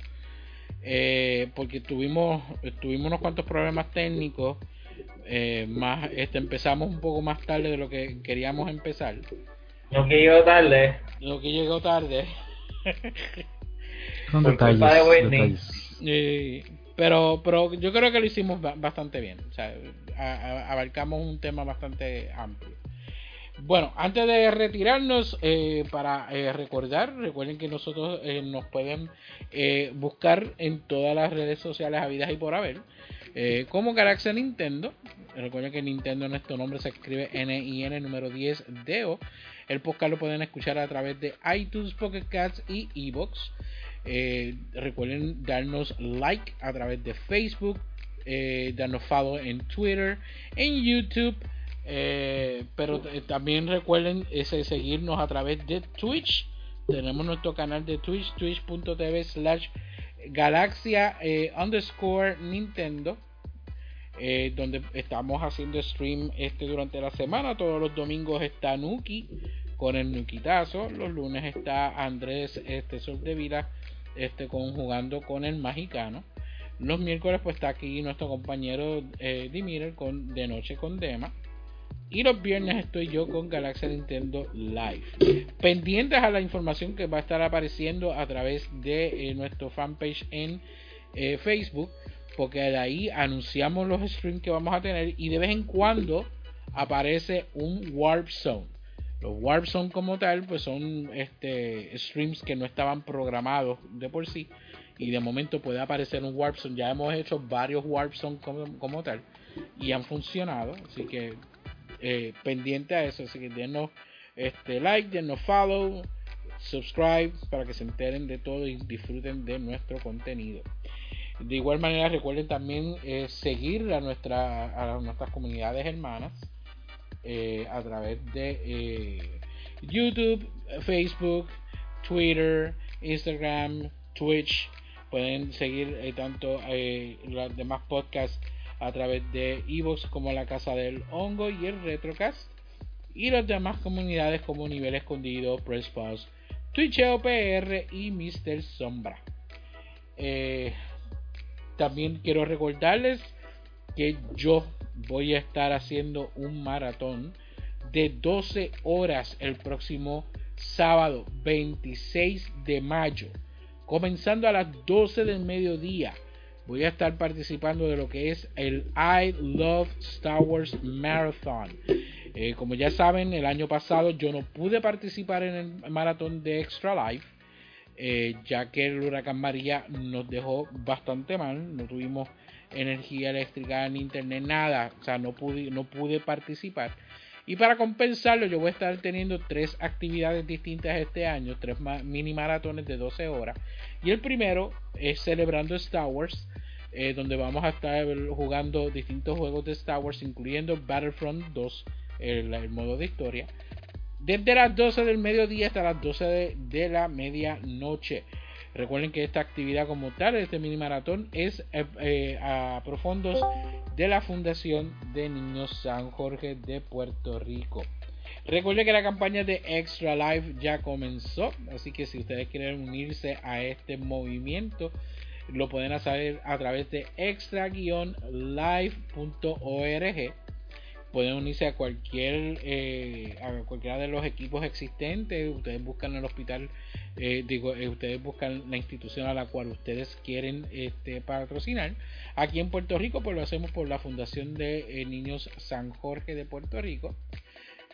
Eh, porque tuvimos, tuvimos unos cuantos problemas técnicos. eh, más este empezamos un poco más tarde de lo que queríamos empezar. Lo que llegó tarde. Lo que llegó tarde. Son detalles. Pero, pero yo creo que lo hicimos ba- bastante bien. Abarcamos un tema bastante amplio. Bueno, antes de retirarnos, eh, para eh, recordar, recuerden que nosotros eh, nos pueden buscar en todas las redes sociales habidas y por haber, como Galaxia Nintendo. Recuerden que Nintendo en nuestro nombre se escribe N-I-N número 10 DO. El podcast lo pueden escuchar a través de iTunes, Pocket Cats y Evox. Eh, recuerden darnos like a través de Facebook, eh, darnos follow en Twitter, en YouTube. eh, pero también recuerden ese, seguirnos a través de Twitch. Tenemos nuestro canal de Twitch, twitch.tv slash galaxia underscore Nintendo. eh, donde estamos haciendo stream este durante la semana. Todos los domingos está Nuki con el Nukitazo. Los lunes está Andrés este, Soldevila este, con, jugando con el Magicano. Los miércoles pues está aquí nuestro compañero eh, Dimir con De Noche con Dema. Y los viernes estoy yo con Galaxia Nintendo Live. Pendientes a la información que va a estar apareciendo a través de eh, nuestro fanpage en eh, Facebook. Porque de ahí anunciamos los streams que vamos a tener. Y de vez en cuando aparece un Warp Zone. Los Warp Zone como tal, pues son este, streams que no estaban programados de por sí. Y de momento puede aparecer un Warp Zone. Ya hemos hecho varios Warp Zone como, como tal. Y han funcionado. Así que eh, pendiente a eso. Así que denos este, like, denos follow, subscribe para que se enteren de todo y disfruten de nuestro contenido. De igual manera recuerden también eh, seguir a, nuestra, a nuestras comunidades hermanas eh, a través de eh, YouTube, Facebook, Twitter, Instagram, Twitch. Pueden seguir eh, tanto los demás podcasts a través de Evox como la Casa del Hongo y el Retrocast. Y las demás comunidades como Nivel Escondido, Press Pause, Twitcheo PR y Mr. Sombra. También quiero recordarles que yo voy a estar haciendo un maratón de 12 horas el próximo sábado 26 de mayo. Comenzando a las 12 del mediodía. Voy a estar participando de lo que es el I Love Star Wars Marathon. Eh, como ya saben, el año pasado yo no pude participar en el maratón de Extra Life. Eh, ya que el huracán María nos dejó bastante mal, no tuvimos energía eléctrica ni internet, nada, o sea, no pude, no pude participar. Y para compensarlo, yo voy a estar teniendo tres actividades distintas este año, tres mini maratones de 12 horas. Y el primero es celebrando Star Wars, eh, donde vamos a estar jugando distintos juegos de Star Wars, incluyendo Battlefront 2, el, el modo de historia desde las 12 del mediodía hasta las 12 de, de la medianoche. Recuerden que esta actividad como tal, este mini maratón, es eh, eh, a profundos de la Fundación de Niños San Jorge de Puerto Rico. Recuerden que la campaña de Extra Life ya comenzó, así que si ustedes quieren unirse a este movimiento, lo pueden hacer a través de extra-life.org pueden unirse a cualquier eh, a cualquiera de los equipos existentes ustedes buscan el hospital eh, digo eh, ustedes buscan la institución a la cual ustedes quieren este patrocinar aquí en Puerto Rico pues lo hacemos por la fundación de eh, niños San Jorge de Puerto Rico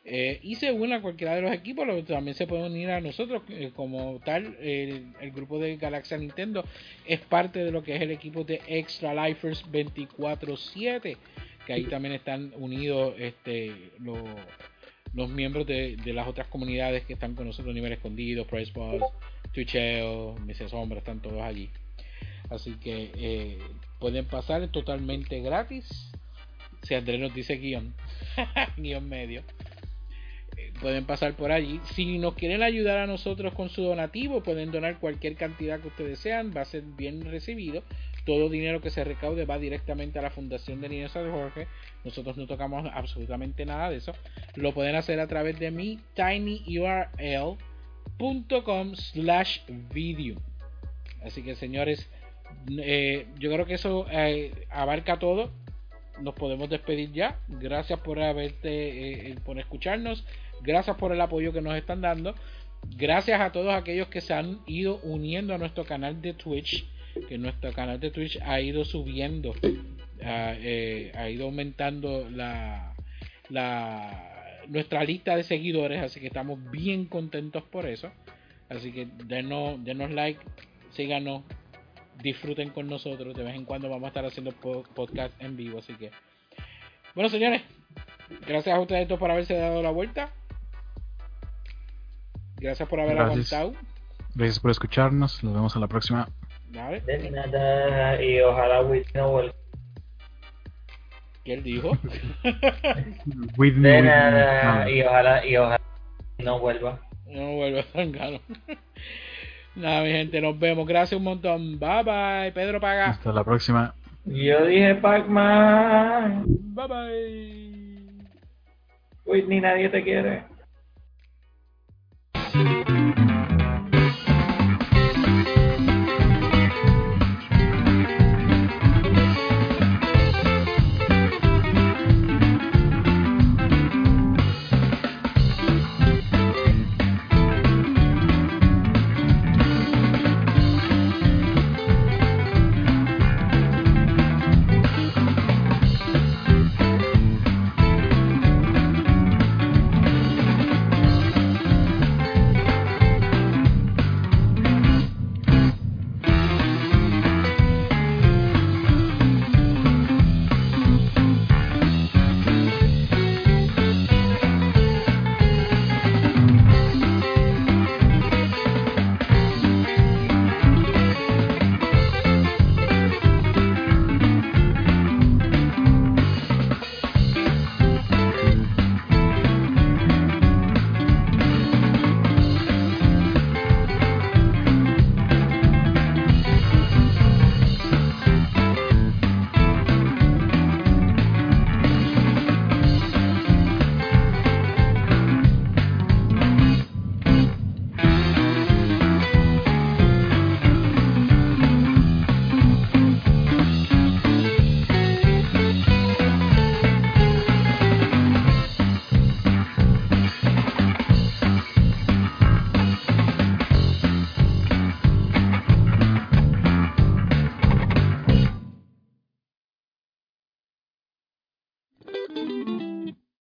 y se unen a cualquiera de los equipos, también se pueden unir a nosotros como tal. El, el grupo de Galaxia Nintendo es parte de lo que es el equipo de Extra Lifers 24-7, que ahí también están unidos este, los, los miembros de, de las otras comunidades que están con nosotros, Nivel Escondido, Price Boss, Twitcheo, Mrs. Sombra, están todos allí. Así que eh, pueden pasar totalmente gratis. Si Andrés nos dice guion, guion medio eh, pueden pasar por allí. Si nos quieren ayudar a nosotros con su donativo, pueden donar cualquier cantidad que ustedes desean, va a ser bien recibido. Todo dinero que se recaude va directamente a la Fundación de Niños San Jorge. Nosotros no tocamos absolutamente nada de eso. Lo pueden hacer a través de mi tinyurl.com slash video. Así que señores, eh, yo creo que eso eh, abarca todo. nos podemos despedir ya. Gracias por haberte, eh, por escucharnos. Gracias por el apoyo que nos están dando. Gracias a todos aquellos que se han ido uniendo a nuestro canal de Twitch. Que nuestro canal de Twitch ha ido subiendo, ha, eh, ha ido aumentando la, la, nuestra lista de seguidores. Así que estamos bien contentos por eso. Así que denos, denos like, síganos, disfruten con nosotros. De vez en cuando vamos a estar haciendo po- podcast en vivo. Así que, bueno, señores, gracias a ustedes todos por haberse dado la vuelta. Gracias por haber Gracias. aguantado. Gracias por escucharnos. Nos vemos a la próxima. De nada, y ojalá Whitney no vuelva. ¿Qué él dijo? Whitney, De nada, y ojalá, y ojalá no vuelva. no vuelvo a sangano. Nada, mi gente, nos vemos. Gracias un montón. Bye bye. Pedro Paga. Hasta la próxima. Yo dije Pac-Man, Bye bye. Whitney, nadie te quiere.